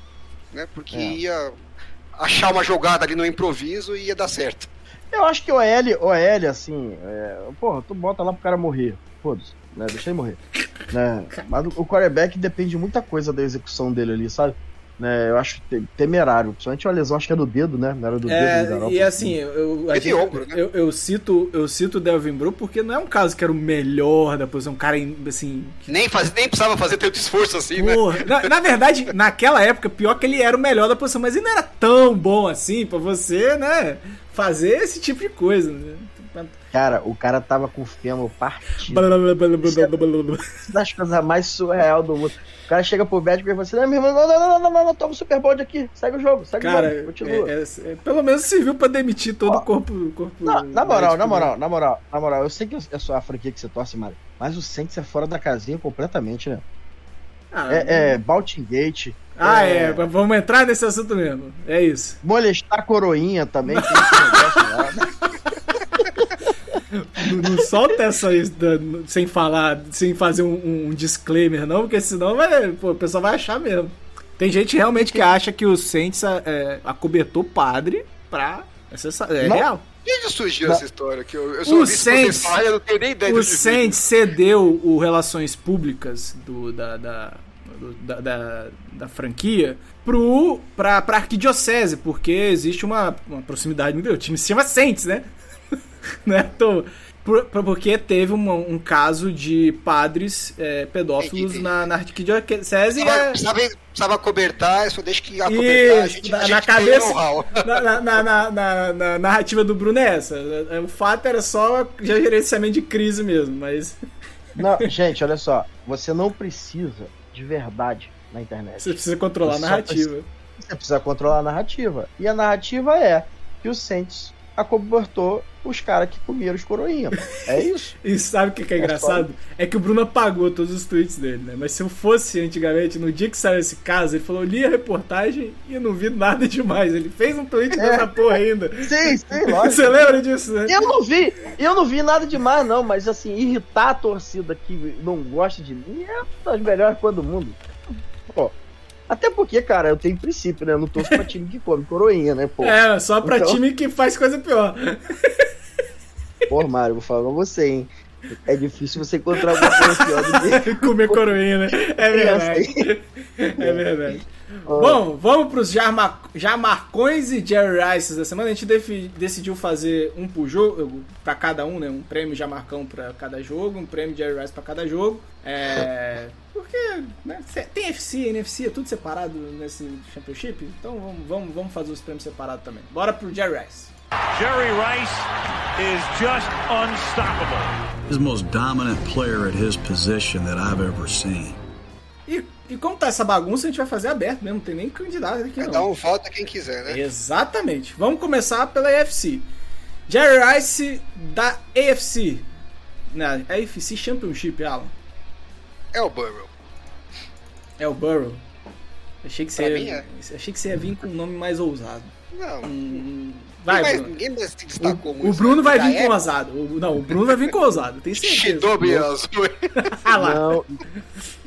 né? Porque É. ia achar uma jogada ali no improviso e ia dar certo. Eu acho que o OL, OL assim, é, porra, tu bota lá pro cara morrer. Foda-se, né? Deixa ele morrer. Né? Mas o quarterback depende de muita coisa da execução dele ali, sabe? Né, eu acho te- temerário. Principalmente uma lesão, acho que é do dedo, né? Não era do dedo do É, Garoppolo. e assim, eu, a Esse gente- ombro, né? eu, eu cito, eu cito o Delvin Bro porque não é um caso que era o melhor da posição, um cara assim. Nem, faz, nem precisava fazer tanto esforço assim, né? Porra. Na, na verdade, naquela época, pior que ele era o melhor da posição, mas ele não era tão bom assim pra você, né? Fazer esse tipo de coisa. Né? Cara, o cara tava com o fêmur partido. das coisas mais surreal do mundo. O cara chega pro médico e fala assim: não, meu irmão, não, não, não, não, não, não, toma o Super Bowl de aqui, segue o jogo, segue o Cara, jogo, continua. é- é- é- pelo menos serviu pra demitir todo Ó, o corpo. corpo Na, na moral, na né? moral, na moral, na moral, eu sei que é só a franquia que você torce, Mário, mas o Saints é fora da casinha completamente, né? Ah, É, é Baltimore Gate. Ah, é. Vamos entrar nesse assunto mesmo. É isso. Molestar a coroinha também. Tem esse né? Não, não solta essa sem falar, sem fazer um, um disclaimer, não, porque senão vai, pô, o pessoal vai achar mesmo. Tem gente realmente que acha que o Saints é, acobertou padre pra. Essa é Não. real. De onde surgiu Não. essa história? Que eu, eu só O Saints- falarem, eu não tenho nem ideia de O. Saints cedeu o Relações Públicas do, da, da, da, da, da franquia pro, pra, pra arquidiocese, porque existe uma, uma proximidade grande. O time se chama Saints, né? né? Tô- Por- por- porque teve uma- um caso de padres é, pedófilos na, na arquidiocese Precisava, é, precisava, precisava cobertar, só deixa que a Isso, gente, na, a na gente tem cabeça. Na, na, na, na- na- na narrativa do Bruno é essa. O fato era só já gerenciamento de crise mesmo, mas Não, gente, olha só. Você não precisa de verdade na internet. você precisa controlar a Só narrativa. Você precisa controlar a narrativa. E a narrativa é que o Saints acobertou os caras que comeram os coroinha. É isso. E sabe o que, que é É engraçado? É que o Bruno apagou todos os tweets dele, né? Mas se eu fosse antigamente, no dia que saiu esse caso, ele falou: li a reportagem e não vi nada demais. Ele fez um tweet dessa porra ainda. Sim, sim, lógico. Você lembra disso, né? Eu não vi, eu não vi nada demais, não, mas assim, irritar a torcida que não gosta de mim é das melhores coisas do mundo. Pô, até porque, cara, eu tenho princípio, né? Eu não torço pra time que come coroinha, né, pô? É, só pra Então- time que faz coisa pior. Pô, Mário, vou falar pra você, hein? É difícil você encontrar alguma coisa pior do que Comer coroinha, né? É criança verdade. aí. É verdade. Bom, vamos pros Jarma- Jamarcões e Jerry Rices da semana. A gente decidiu fazer um por jogo, pra cada um, né? Um prêmio Jamarcão pra cada jogo, um prêmio Jerry Rice pra cada jogo. É. Porque né, tem FC, NFC, é tudo separado nesse Championship. Então vamos, vamos, vamos fazer os prêmios separados também. Bora pro Jerry Rice. Jerry Rice is just unstoppable. He's the most dominant player at his position that I've ever seen. E, e como tá essa bagunça, a gente vai fazer aberto mesmo, não tem nem candidato aqui Cada não. um vota quem quiser, né? Exatamente. Vamos começar pela AFC. Jerry Rice da AFC. Na AFC Championship, Alan. É o Burrow. É o Burrow. Achei que você ia, mim é. achei que você ia vir com um nome mais ousado. Não, Hum, vai, mais, Bruno. ninguém mais se destacou O, muito. o Bruno vai Da vir com ousado. Não, o Bruno vai vir com ousado, tenho certeza. Shidobi Azul. Lá. Não,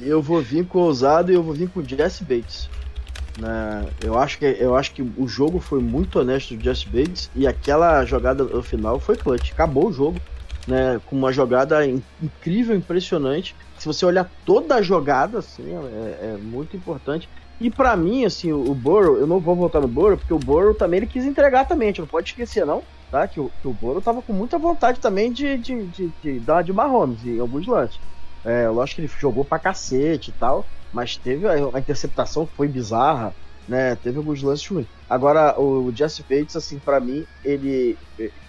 eu vou vir com o ousado e eu vou vir com o Jesse Bates. Né, eu, acho que, eu acho que o jogo foi muito honesto do Jesse Bates e aquela jogada no final foi clutch. Acabou o jogo né, com uma jogada in- incrível, impressionante. Se você olhar toda a jogada, assim, é, é muito importante. E pra mim, assim, o, o Burrow, eu não vou voltar no Burrow, porque o Burrow também ele quis entregar também, a gente não pode esquecer, não, tá? Que o, que o Burrow tava com muita vontade também de, de, de, de dar de Mahomes em alguns lances. É, lógico que ele jogou pra cacete e tal, mas teve a, a interceptação que foi bizarra, né? Teve alguns lances ruins. Agora, o Jesse Bates, assim, pra mim, ele,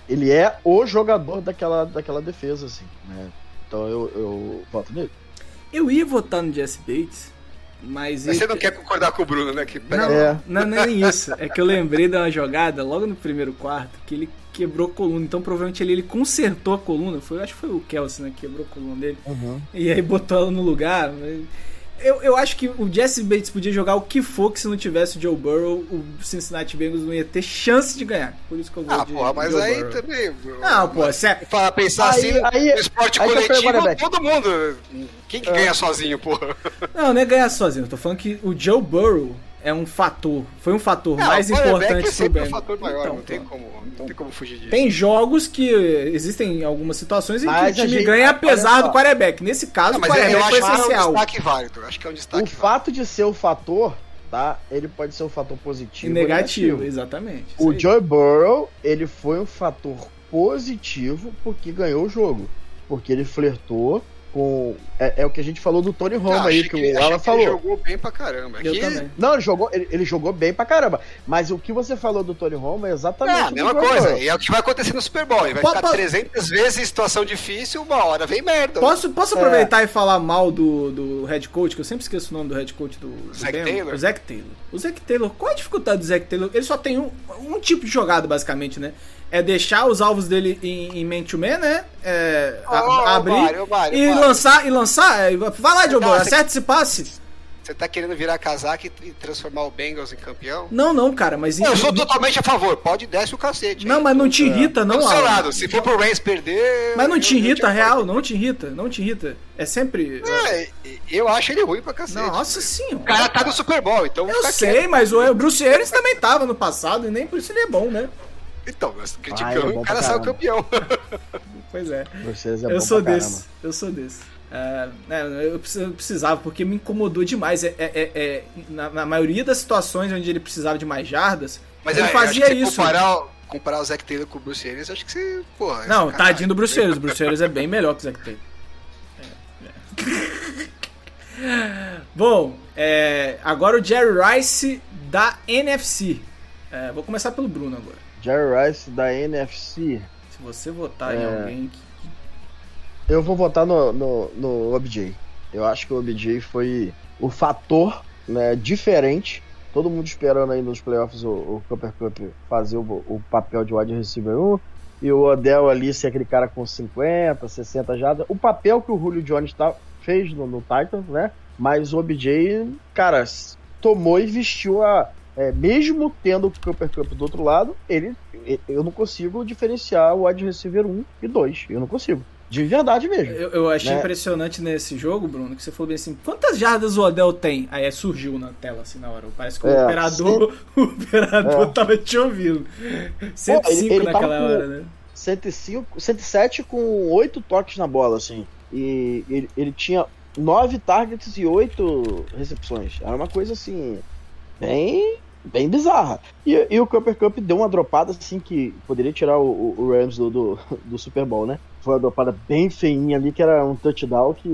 ele é o jogador daquela, daquela defesa, assim, né? Então eu, eu voto nele. Eu ia votar no Jesse Bates, mas. Mas você ele- não quer concordar com o Bruno, né? Que pega Não, É. não, não é nem isso. É que eu lembrei de uma jogada logo no primeiro quarto que ele quebrou a coluna. Então provavelmente ele, ele consertou a coluna. Foi, acho que foi o Kelsey, né? Que quebrou a coluna dele. E aí botou ela no lugar. mas- Eu, eu acho que o Jesse Bates podia jogar o que for que se não tivesse o Joe Burrow, o Cincinnati Bengals não ia ter chance de ganhar. Por isso que eu vou Ah, de porra, mas Joe aí Burrow. também. Bruno. Não, pô, você... Pra pensar Aí- assim, aí- no esporte aí coletivo, todo mundo. Quem que ganha sozinho, porra? Não, não é ganhar sozinho. Eu tô falando que o Joe Burrow é um fator. Foi um fator Não, mais o importante é pro sempre um fator maior, Então, não, tem como, não tem como fugir disso. Tem jogos que existem algumas situações em que o Mas a time gente- ganha apesar do quarterback. Nesse caso, Não, o mas quarterback acho foi que é um essencial. destaque válido. Acho que é um O destaque válido. fato de ser o fator, tá? Ele pode ser um fator positivo E ou negativo, exatamente. O aí. Joe Burrow, ele foi um fator positivo porque ganhou o jogo. Porque ele flertou com. É, é o que a gente falou do Tony Romo Ah, aí, que, achei o Alan que falou. Ele jogou bem pra caramba. Eu Que- também. Não, ele jogou, ele, ele jogou bem pra caramba. Mas o que você falou do Tony Romo é exatamente. É, a mesma coisa. E é o que vai acontecer no Super Bowl. Ele vai Po- ficar po- 300 vezes em situação difícil, uma hora vem merda. Posso, posso É. aproveitar e falar mal do, do head coach, que eu sempre esqueço o nome do head coach do, do? Taylor? O Zac Taylor. O Zac Taylor, qual a dificuldade do Zac Taylor? Ele só tem um, um tipo de jogada, basicamente, né? É deixar os alvos dele em, em man-to-man, né? É, a- Ô, ô, abrir Mário, Mário, e Mário. lançar, e lançar. é, Vai lá, Joe Não, Burrow, você- acerta esse passe. Você tá querendo virar casaca e, transformar o Bengals em campeão? Não, não, cara, mas... Eu sou totalmente a favor. Pode desce o cacete. Não, aí. mas não te irrita, Não, Alan. lado. Se for pro Reigns perder. Mas não te irrita, real, não te irrita, não te irrita. É sempre... É, eu acho ele ruim pra cacete. Nossa senhora. O cara tá no Super Bowl, então Eu sei, quieto. mas o Bruce Arians também tava no passado e nem por isso ele é bom, né? Então, nós criticamos é e o cara saiu campeão. Pois é. Vocês é eu bom sou desse. Eu sou desse. É, é, eu precis- eu precisava, porque me incomodou demais. É, é- é- é, na, na maioria das situações onde ele precisava de mais jardas, Mas ele eu- eu acho fazia isso. for parar, comparar o Zac Taylor com o Bruce Arians, acho que você, porra. é Não, tadinho do Bruce Arians. O Bruce Arians é bem melhor que o Zac Taylor. É, é. Bom, é, agora o Jerry Rice da NFC. É, vou começar pelo Bruno agora. Jerry Rice da NFC. Se você votar em É. alguém que. Eu vou votar no, no, no OBJ. Eu acho que o OBJ foi o fator né, diferente. Todo mundo esperando aí nos playoffs o, o Cooper Cup fazer o, o papel de wide receiver 1. E o Odell ali ser aquele cara com 50, 60 jardas. O papel que o Julio Jones tá, fez no, no Titans, né? Mas o OBJ, cara, tomou e vestiu a. é, mesmo tendo o Cooper Cup do outro lado, ele, eu não consigo diferenciar o wide receiver 1 e 2. Eu não consigo. De verdade mesmo. Eu, eu achei Né? impressionante nesse jogo, Bruno, que você falou bem assim: quantas jardas o Odell tem? Aí surgiu na tela assim na hora. Parece que o É, operador, o operador É. tava te ouvindo. 105 ele tava naquela com- hora, né? 105, 107 com 8 toques na bola, assim. E ele, ele tinha 9 targets e 8 recepções. Era uma coisa assim, bem, bem bizarra. E, e o Cooper Cup deu uma dropada assim que poderia tirar o, o- Rams do, do, do Super Bowl, né? Foi uma dropada bem feinha ali, que era um touchdown que,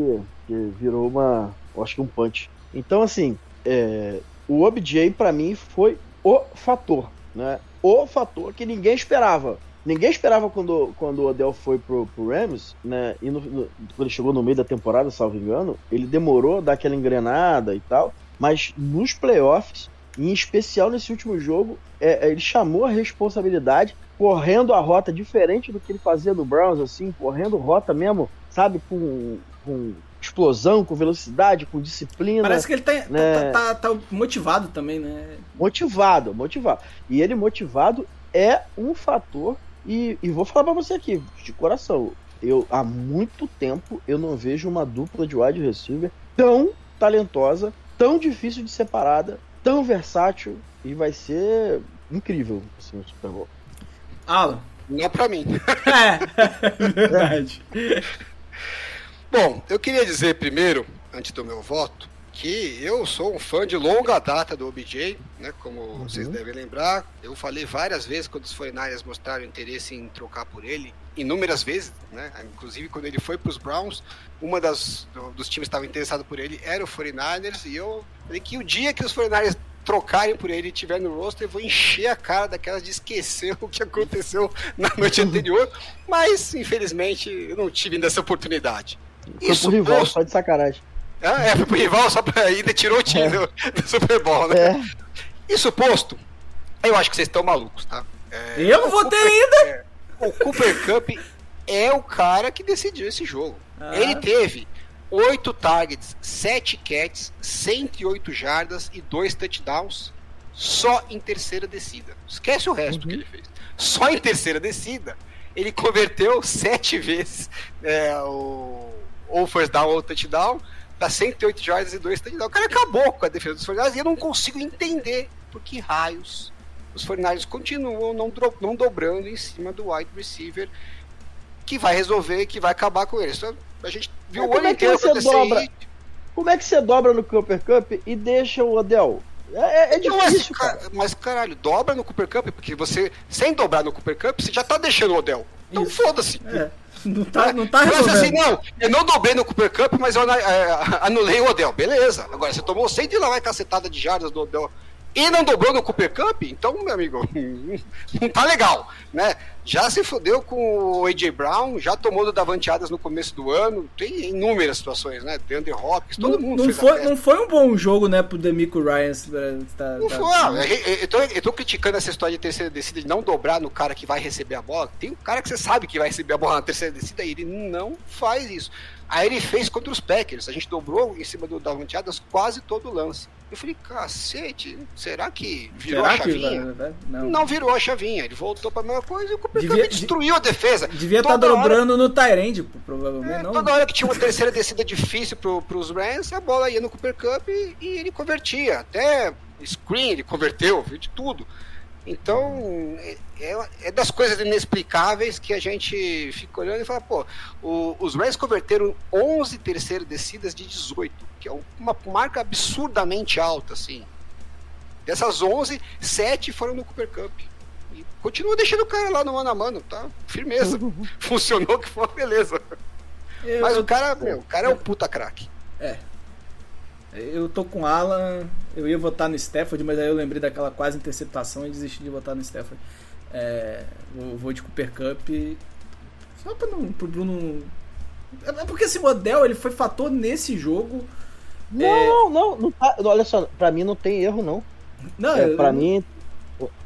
que virou uma. Acho que um punch. Então, assim, é, o OBJ pra mim foi o fator, né? O fator que ninguém esperava. Ninguém esperava quando, quando o Odell foi pro, pro Rams, né? E no- no- quando ele chegou no meio da temporada, salvo engano, ele demorou a dar aquela engrenada e tal. Mas nos playoffs, em especial nesse último jogo, é, é, ele chamou a responsabilidade, correndo a rota diferente do que ele fazia no Browns, assim, correndo rota mesmo, sabe, com, com explosão, com velocidade, com disciplina Parece que ele tá, tá- né? tá- tá- tá motivado também, né? motivado, motivado. E ele motivado é um fator. E, e vou falar pra você aqui, de coração. Eu há muito tempo eu não vejo uma dupla de wide receiver tão talentosa, tão difícil de separada, tão versátil e vai ser incrível assim, o Super Bowl. Alan. Não pra mim. É, verdade. Bom, eu queria dizer primeiro, antes do meu voto, que eu sou um fã de longa data do OBJ, né? Como vocês devem lembrar, eu falei várias vezes quando os 49ers mostraram interesse em trocar por ele, inúmeras vezes, né? Inclusive quando ele foi para os Browns, uma das do- dos times que estava interessado por ele era o 49ers e eu falei que o dia que os 49ers trocarem por ele e tiver no roster, eu vou encher a cara daquelas de esquecer o que aconteceu na noite anterior, mas infelizmente eu não tive ainda essa oportunidade. Foi Isso pro rival, posto- só de sacanagem. ah, é, foi pro rival só pra ainda tirou o time do, do Super Bowl, né? É, Isso posto, eu acho que vocês estão malucos, tá? É, Eu não votei ainda. é, o Cooper Cup é o cara que decidiu esse jogo. Ah. Ele teve 8 targets, 7 catches, 108 jardas e 2 touchdowns só em terceira descida. Esquece o resto que ele fez. Só em terceira descida, ele converteu 7 vezes é, o ou first down ou touchdown para 108 jardas e 2 touchdowns. O cara acabou com a defesa dos 49ers e eu não consigo entender por que raios os 49ers continuam não, não dobrando em cima do wide receiver que vai resolver, que vai acabar com eles. Então, A gente viu Mas o como ano é que inteiro você acontecer dobra? como é que você dobra no Cooper Cup e deixa o Odell? É, é Não, mas, difícil, ca- cara. mas, caralho, dobra no Cooper Cup, porque você, sem dobrar no Cooper Cup, você já tá deixando o Odell. Então foda-se. É, não tá, não tá Mas assim, resolvendo. não, eu não dobrei no Cooper Cup, mas eu é, anulei o Odell. Beleza. Agora, você tomou 100 e lá vai cacetada de jardas do Odell e não dobrou no Cooper Cup, então, meu amigo, não tá legal, né? Já se fodeu com o A.J. Brown, já tomou do Davante Adams no começo do ano, tem inúmeras situações, né? DeAndre Hopkins, todo Não, mundo não foi, não foi um bom jogo, né, pro Demico Ryan. Tá, Não tá- foi. Eu, eu- eu tô, eu tô criticando essa história de terceira descida, de não dobrar no cara que vai receber a bola. Tem um cara que você sabe que vai receber a bola na terceira descida e ele não faz isso. Aí ele fez contra os Packers. A gente dobrou em cima do Davante Adams quase todo o lance. Eu falei, cacete, será que virou Será a chavinha? vai- vai- não. Não virou a chavinha. Ele voltou pra mesma coisa e o Cooper Devia- Cup destruiu a defesa. Devia estar hora- dobrando no Tyrande, provavelmente. é, não. Toda hora que tinha uma terceira descida difícil pro, pros Rams, a bola ia no Cooper Cup e, e ele convertia. Até screen ele converteu, viu de tudo. Então, é, é- é das coisas inexplicáveis que a gente fica olhando e fala, pô, o- os Rams converteram 11 terceiras descidas de 18, que é uma marca absurdamente alta, assim. Dessas 11, 7 foram no Cooper Cup. E continua deixando o cara lá no mano a mano, tá? Firmeza. Funcionou que foi, beleza. Eu, Mas o cara, meu, o cara é um puta craque. Eu tô com o Alan, eu ia votar no Stafford, mas aí eu lembrei daquela quase interceptação e desisti de votar no Stafford. É, vou, vou de Cooper Cup. Só pra não, pro Bruno. É é porque esse modelo ele foi fator nesse jogo. Não, não, não tá, olha só, pra mim não tem erro, não. Não, É, eu- pra mim,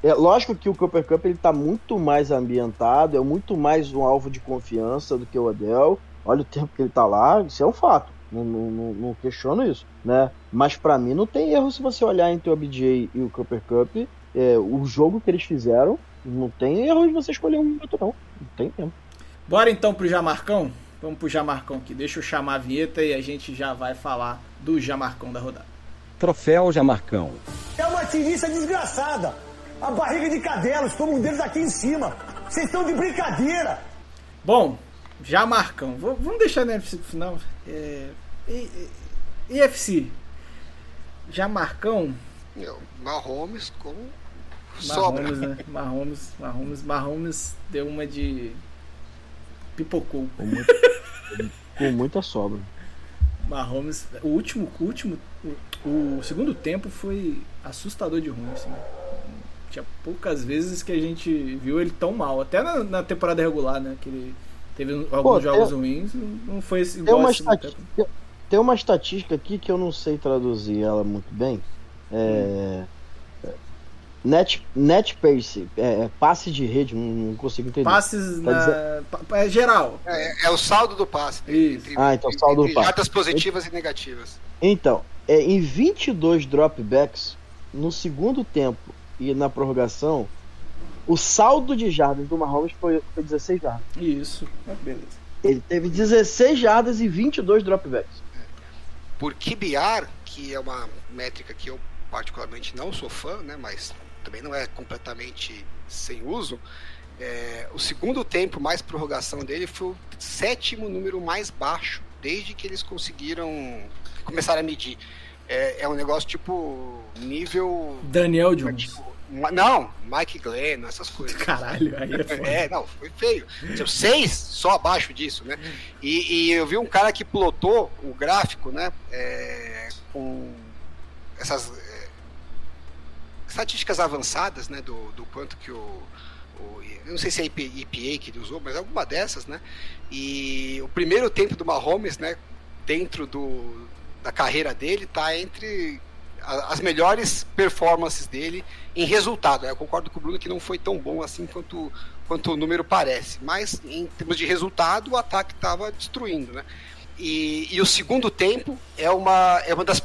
é lógico que o Cooper Cup ele tá muito mais ambientado, é muito mais um alvo de confiança do que o Odell. Olha o tempo que ele tá lá, isso é um fato. Não, não, não- questiono isso, né? Mas pra mim não tem erro se você olhar entre o OBJ e o Cooper Cup. É, o jogo que eles fizeram, não tem erro de você escolher um outro, não. Não tem mesmo. Bora então pro Jamarcão? Vamos pro Jamarcão aqui. Deixa eu chamar a vinheta e a gente já vai falar do Jamarcão da rodada. Troféu Jamarcão. É uma tiriça desgraçada. A barriga de cadelos, como um deles aqui em cima. Vocês estão de brincadeira. Bom, Jamarcão. Vamos deixar na NFC pro final. É, e- e- EFC. Jamarcão. Meu, Mahomes com sobra. Mahomes, né? Mahomes, Mahomes, Mahomes deu uma de. Pipocou. Com, muito- com muita sobra. Mahomes, o último, o último, o, o segundo tempo foi assustador de ruim, assim. Tinha poucas vezes que a gente viu ele tão mal, até na, na temporada regular, né? Que ele teve alguns Pô, jogos tem- ruins, não foi esse Tem igual uma, estati- tem uma estatística aqui que eu não sei traduzir ela muito bem. É... Net, net pace, é, é, passe de rede, não, não consigo entender. Passes Tá na. pa- É geral. É, é o saldo do passe. Isso. Ah, então saldo do entre passe. Jardas positivas e negativas. Então, é, em 22 dropbacks, no segundo tempo e na prorrogação, o saldo de jardas do Mahomes foi, foi 16 jardas. Isso. Ah, Beleza. Ele teve 16 jardas e 22 dropbacks. Por QBR, que é uma métrica que eu particularmente não sou fã, né, mas também não é completamente sem uso, é, o segundo tempo mais prorrogação dele foi o sétimo número mais baixo desde que eles conseguiram começar a medir. É, é um negócio tipo nível. Daniel Jones. Tipo, não, Mike Glenn, essas coisas. Caralho, aí é foda. É, não, foi feio. Seis só abaixo disso, né? E, e eu vi um cara que plotou o gráfico, né? é, com essas é, estatísticas avançadas, né? Do, do quanto que o, o- Eu não sei se é IP EPA que ele usou, mas alguma dessas, né? E o primeiro tempo do Mahomes, né? Dentro do, da carreira dele, tá entre as melhores performances dele em resultado. Eu concordo com o Bruno que não foi tão bom assim quanto, quanto o número parece, mas em termos de resultado, o ataque estava destruindo, né? E, e o segundo tempo é uma, é uma das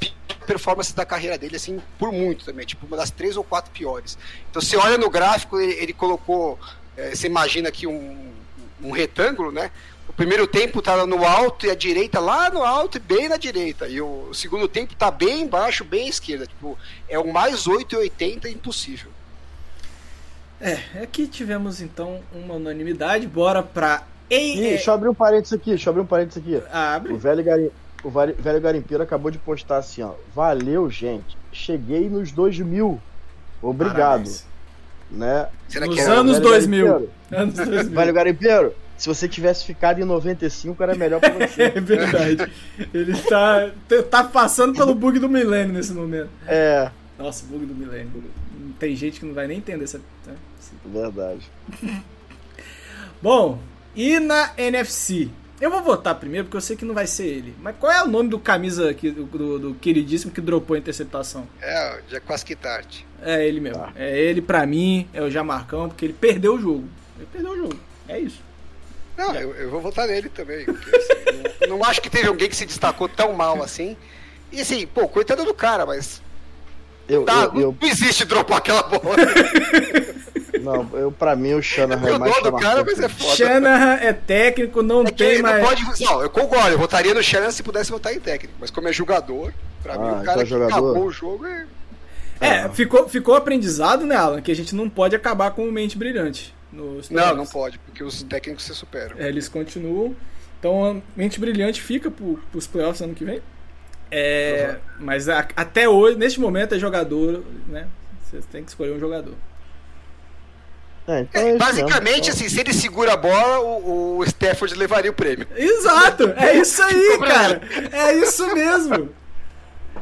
performances da carreira dele, assim, por muito também, tipo, uma das três ou quatro piores. Então, você olha no gráfico, ele, ele colocou, eh, você imagina aqui um, um retângulo, né? O primeiro tempo tá no alto e a direita lá no alto e bem na direita. E o, o segundo tempo tá bem embaixo, bem à esquerda. Tipo, é o mais 8,80 impossível. É, aqui tivemos então uma unanimidade. Bora pra. Ei, Ih, é, deixa eu abrir um parênteses aqui, deixa eu abrir um parênteses aqui. Abre. O velho, gari... o velho garimpeiro acabou de postar assim, ó. Valeu, gente. Cheguei nos 2 mil. Obrigado. Parabéns. Né? Será Nos que é anos velho 2000. garimpeiro. Anos 2000. Velho garimpeiro, se você tivesse ficado em 95, era melhor pra você. É verdade. Ele está, tá passando pelo bug do milênio nesse momento. é, Nossa, bug do milênio. Tem gente que não vai nem entender essa. né? verdade. Bom, e na NFC? Eu vou votar primeiro porque eu sei que não vai ser ele. Mas qual é o nome do camisa aqui, do, do, do queridíssimo que dropou a interceptação? É, o Jaquasquitarte. É ele mesmo. Tá. É ele pra mim, é o Jamarcão, porque ele perdeu o jogo. Ele perdeu o jogo. É isso. Não, eu, eu vou votar nele também. porque, assim, não, não acho que teve alguém que se destacou tão mal assim. E assim, pô, coitado do cara, mas. Eu, Tá, eu, eu- não existe dropar aquela bola. não, eu, pra mim, o Shanahan é mais do cara, Shanahan. mas é foda. Shanahan é técnico, não É tem ele não mais. pode. Não, eu concordo, eu votaria no Shannon se pudesse votar em técnico. Mas como é jogador, pra mim, Ah, o então cara é que jogador? acabou o jogo é. É, ficou, ficou aprendizado, né, Alan? Que a gente não pode acabar com o mente brilhante. Nos Não, não pode, porque os técnicos se superam. É, eles continuam. Então, a mente brilhante fica pro, pros playoffs ano que vem. É, Mas a- até hoje, neste momento, é jogador, né? Você tem que escolher um jogador. É, então é isso Basicamente, mesmo. assim, se ele segura a bola, o, o Stafford levaria o prêmio. Exato, é isso aí, cara. É isso mesmo.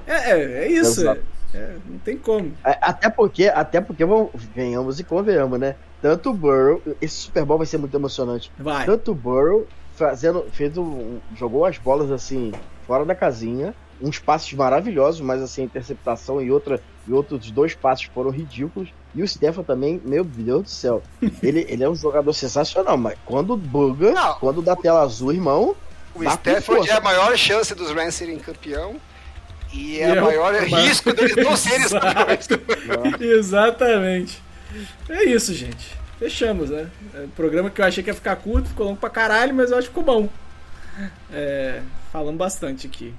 É, é, é isso. É, não tem como. É, Até porque, até porque vamos, venhamos e convenhamos, né? Tanto o Burrow, esse Super Bowl vai ser muito emocionante. Vai. Tanto o Burrow fazendo, fez um, jogou as bolas assim fora da casinha, uns passes maravilhosos, mas assim a interceptação e outra e outros dois passes foram ridículos. E o Stefan também, meu Deus do céu, ele, ele é um jogador sensacional, mas quando buga, Não. quando dá tela azul, irmão, O força. é a maior chance dos Rams serem campeão. E é é o o- maior o risco deles não serem campeões. Exatamente. É isso, gente. Fechamos, né? É um programa que eu achei que ia ficar curto, ficou longo pra caralho, mas eu acho que ficou bom. É, falamos bastante aqui.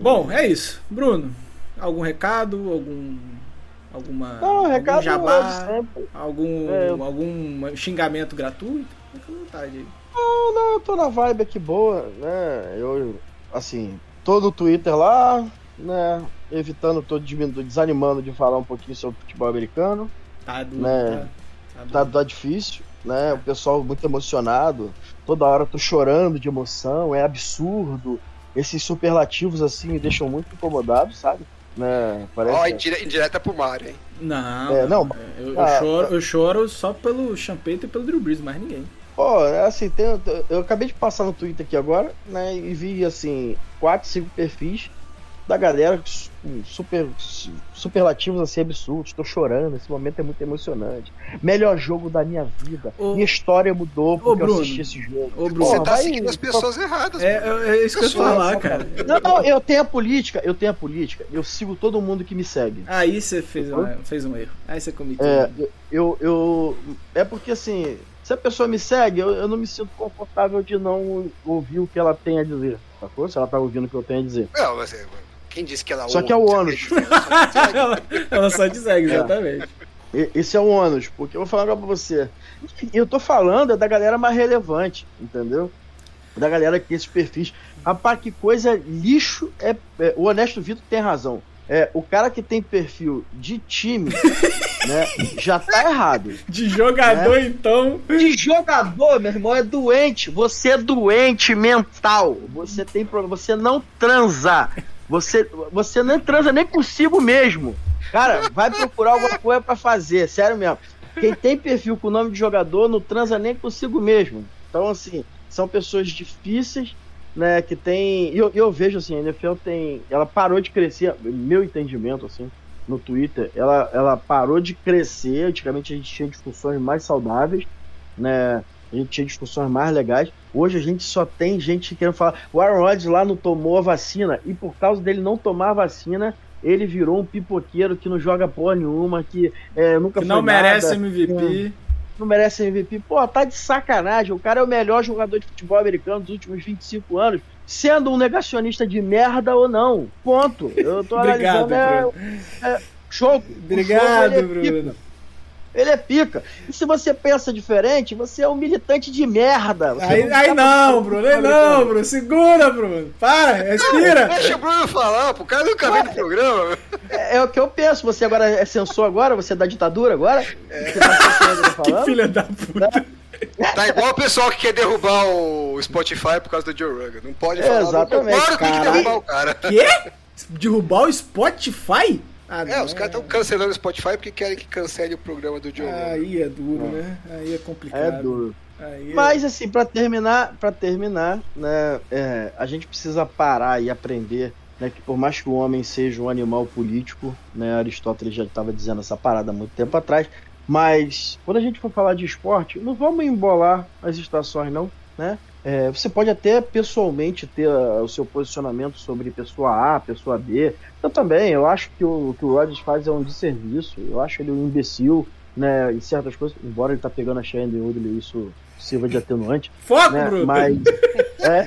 Bom, é isso. Bruno, algum recado? Algum. Alguma. não, algum recado jabá? sempre. Algum, É. algum xingamento gratuito? Fica à vontade aí. Não, não, eu tô na vibe aqui boa, né? Eu, assim, tô no Twitter lá, né? Evitando, tô diminuindo, desanimando de falar um pouquinho sobre futebol americano. Tá duro, Né? tá, Tá, duro. tá difícil, né? O pessoal muito emocionado. Toda hora eu tô chorando de emoção, é absurdo. Esses superlativos, assim, me deixam muito incomodado, sabe? Né? Parece. Ó, indire- indireta pro Mário, hein? Não, É, não, eu, eu ah, choro, eu choro só pelo Champeito e pelo Drew Brees, mais ninguém. Pô, é assim, tem, eu acabei de passar no Twitter aqui agora, né? E vi assim, quatro, cinco perfis da galera com super su- superlativos assim absurdos. Tô chorando, esse momento é muito emocionante. Melhor jogo da minha vida. Ô- minha história mudou porque Bruno. eu assisti esse jogo. Ô, Bruno, Você Porra, tá vai- seguindo as pessoas erradas. É, é, é isso que eu ia Pessoas, falar, cara. Não, não, eu tenho a política, eu tenho a política, eu sigo todo mundo que me segue. Aí você fez, um, fez um erro. Aí você cometeu. É, eu, eu. É porque assim, se a pessoa me segue, eu, eu não me sinto confortável de não ouvir o que ela tem a dizer. Sacou? Se ela tá ouvindo o que eu tenho a dizer. Não, mas é, quem disse que ela Só que é o ônus. ela, ela só te segue, exatamente. E- Esse é o ônus, porque eu vou falar agora pra você. Eu tô falando é da galera mais relevante, entendeu? Da galera que tem esses perfis. Rapaz, que coisa lixo é. é, o Honesto Vitor tem razão. É, o cara que tem perfil de time, né, já tá errado. De jogador, É. então. De jogador, meu irmão, é doente. Você é doente mental. Você tem problema. Você não transa. Você, você não transa nem consigo mesmo. Cara, vai procurar alguma coisa pra fazer, sério mesmo. Quem tem perfil com nome de jogador não transa nem consigo mesmo. Então, assim, são pessoas difíceis, né? Que tem. Eu, eu vejo assim, a NFL tem. Ela parou de crescer, meu entendimento, assim, no Twitter, ela, ela parou de crescer. Antigamente a gente tinha discussões mais saudáveis, né? A gente tinha discussões mais legais. Hoje a gente só tem gente querendo falar. O Aaron Rodgers lá não tomou a vacina e por causa dele não tomar a vacina, ele virou um pipoqueiro que não joga porra nenhuma, que é, nunca Que foi não merece nada, MVP. não merece MVP. Pô, tá de sacanagem. O cara é o melhor jogador de futebol americano dos últimos 25 anos, sendo um negacionista de merda ou não. Ponto. Eu tô Obrigado, analisando. Bruno. É, é, jogo. Obrigado, jogo, é. Bruno. Ele é pica. E se você pensa diferente, você é um militante de merda. Você Aí, aí tá não, Bruno. do Aí não. Bruno. Segura, Bruno. Para, respira. Deixa o Bruno falar, pô, o cara nunca veio no programa. É, é o que eu penso. Você agora é censor agora? Você é da ditadura agora? Você tá que eu tô falando? Filha da puta. Tá igual o pessoal que quer derrubar o Spotify por causa do Joe Rogan. Não pode falar. Exatamente, Claro que tem que derrubar o cara. Quê? Derrubar o Spotify? Ah, É, não. os caras estão cancelando o Spotify porque querem que cancele o programa do Joe. Aí é duro, né? Aí é complicado. É duro. Aí é- Mas assim, pra terminar, para terminar, né, é, a gente precisa parar e aprender, né, que por mais que o homem seja um animal político, né, Aristóteles já estava dizendo essa parada há muito tempo atrás, mas quando a gente for falar de esporte, não vamos embolar as estações não, né? É, você pode até pessoalmente ter ah, o seu posicionamento sobre pessoa A, pessoa B. Eu também, eu acho que o que o Rodgers faz é um desserviço. Eu acho ele um imbecil, né, em certas coisas, embora ele tá pegando a Shane Woodley, isso sirva de atenuante, Foco, né? Bruno. Mas, é,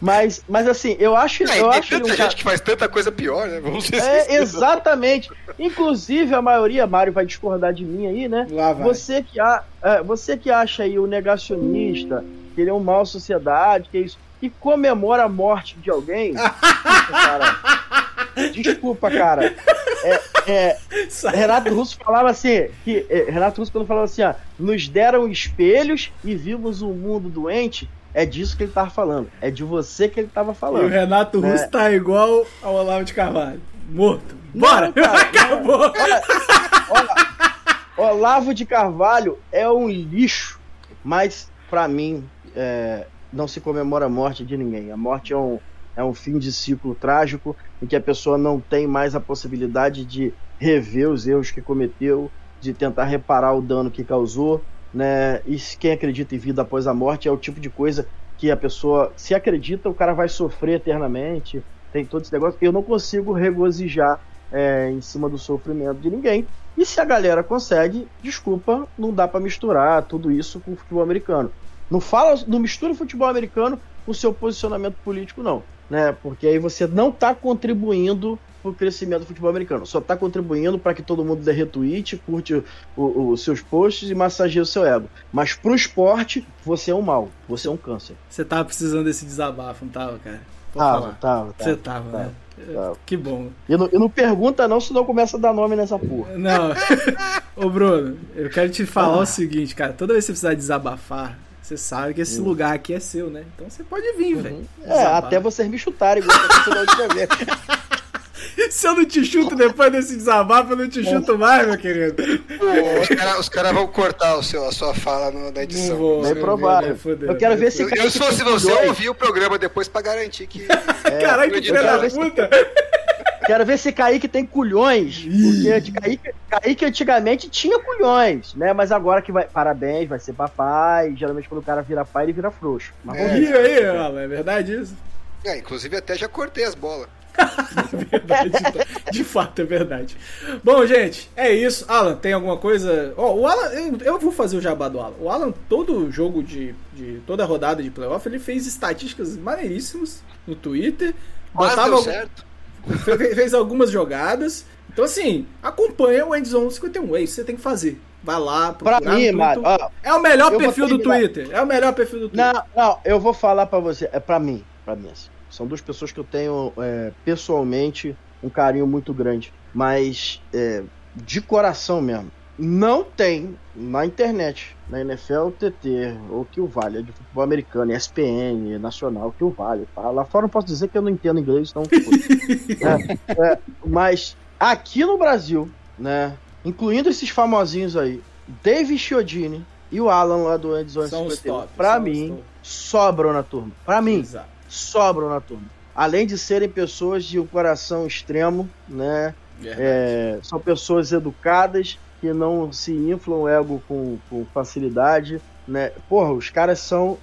mas, mas assim, eu acho, É, eu tem acho ele tanta um cara- gente que faz tanta coisa pior, né? Vamos ser é, sinceros. exatamente. Inclusive, a maioria, Mário vai discordar de mim aí, né? Lá vai. Você que, a, é, você que acha aí o negacionista, que ele é um mal sociedade, que é isso, e comemora a morte de alguém, desculpa, cara. Desculpa, cara. É, é, Renato Russo falava assim, que é, Renato Russo quando falava assim, ó, nos deram espelhos e vimos um mundo doente, é disso que ele tava falando, é de você que ele tava E o falando. Renato É. Russo tá igual ao Olavo de Carvalho. Morto. Bora! Não, cara, Acabou! Olavo de Carvalho é um lixo, mas pra mim é, não se comemora a morte de ninguém. A morte é um, é um fim de ciclo trágico em que a pessoa não tem mais a possibilidade de rever os erros que cometeu, de tentar reparar o dano que causou, né? E quem acredita em vida após a morte é o tipo de coisa que a pessoa, se acredita, o cara vai sofrer eternamente. Tem todo esse negócio. Eu não consigo regozijar é, em cima do sofrimento de ninguém. E se a galera consegue, desculpa, não dá pra misturar tudo isso com o futebol americano. Não fala, não mistura o futebol americano com o seu posicionamento político, não. Né? Porque aí você não tá contribuindo pro crescimento do futebol americano. Só tá contribuindo para que todo mundo dê retweet, curte o- o- os seus posts e massageie o seu ego. Mas pro esporte, você é um mal. Você é um câncer. Você tava precisando desse desabafo, não tava, cara? Pode Tava, falar. tava, Você tava. tava, né? tava. Que bom. E não, e não pergunta não, senão começa a dar nome nessa porra. Não. Ô, Bruno, eu quero te falar Ah. o seguinte, cara. Toda vez que você precisar desabafar, você sabe que esse lugar aqui é seu, né? Então você pode vir, velho. Hum. É, até vocês me chutarem, igual aconteceu da última vez. Se eu não te chuto depois desse desabafo, eu não te chuto mais, meu querido. Os caras cara vão cortar o seu, a sua fala no- na Não edição. vou. Bem não provável. fudeu. Eu quero ver se Eu, eu, se fosse você, eu ouvi o programa depois pra garantir que. Caralho, que eu filho da puta. Quero ver se Kaique tem culhões. Porque Kaique, Kaique antigamente tinha culhões, né? Mas agora que vai. Parabéns, vai ser papai. Geralmente quando o cara vira pai, ele vira frouxo. Mas vamos É. Ih, aí, Alan, é verdade isso? É, inclusive até já cortei as bolas. Verdade, de- de fato, é verdade. Bom, gente, é isso. Alan, tem alguma coisa? Ó, o Alan, eu, eu vou fazer o jabá do Alan. O Alan, todo jogo de, de. toda rodada de playoff, ele fez estatísticas maneiríssimas no Twitter. Mas Botava deu algum- certo. Fe- fez algumas jogadas. Então, assim, acompanha o Endzone 51. É isso que você tem que fazer. Vai lá, Pra procurar mim, no Mário, Twitter. ó, É o melhor perfil do. Twitter. É o melhor perfil do Twitter. Não, não, eu vou falar pra você. É pra mim, pra mim. assim. São duas pessoas que eu tenho é, pessoalmente um carinho muito grande. Mas é, de coração mesmo. Não tem na internet, na NFL, TT, ou que o vale, é de futebol americano, ESPN, nacional, que o vale. Tá? Lá fora eu posso dizer que eu não entendo inglês, então. é, é, mas aqui no Brasil, né? Incluindo esses famosinhos aí, Dave Chiodini e o Alan lá do Endzone São os 51, top. pra são os mim, sobram na turma. Pra mim, Exato. sobram na turma. Além de serem pessoas de um coração extremo, né? É, são pessoas educadas que não se inflam o ego com, com facilidade, né? Porra, os caras são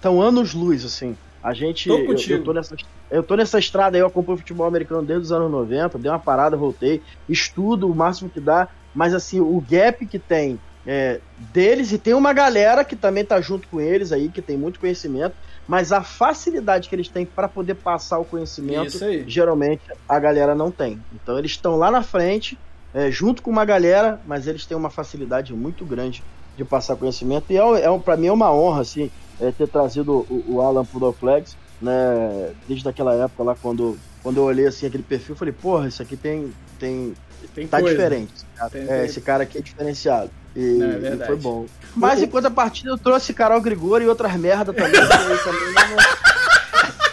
tão anos luz assim. A gente Tô eu, eu tô nessa eu tô nessa estrada aí, eu acompanho futebol americano desde os anos 90, dei uma parada, voltei, estudo o máximo que dá, mas assim, o gap que tem é, deles e tem uma galera que também tá junto com eles aí, que tem muito conhecimento, mas a facilidade que eles têm para poder passar o conhecimento, geralmente a galera não tem. Então eles estão lá na frente, é, junto com uma galera, mas eles têm uma facilidade muito grande de passar conhecimento. E é, é, para mim é uma honra assim, é, ter trazido o, o Alan pro Flex, né? Desde aquela época lá, quando, quando eu olhei assim aquele perfil, falei, porra, isso aqui tem. tem Tem tá coisa. diferente. esse cara. Tem- É, tem- esse cara aqui é diferenciado. E, é e foi bom. Mas enquanto a partida eu trouxe Carol Grigori e outras merda também. também não-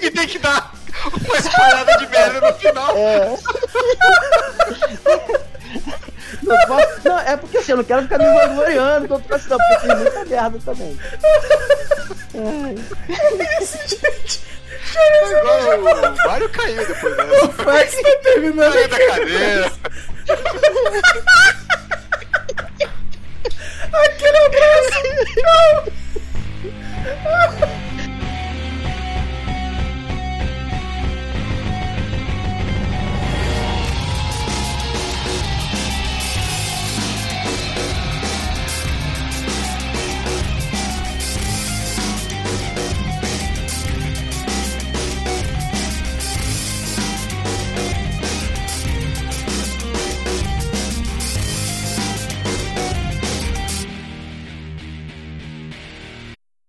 Sempre tem que dar uma espalhada de merda no final. É. Não, posso- não, é porque assim, eu não quero ficar me vangloriando que eu trouxe, não, porque tem muita merda também. Igual o Mário caiu depois dessa. O Flex tá terminando Caiu da cadeira. aquele abraço. Não.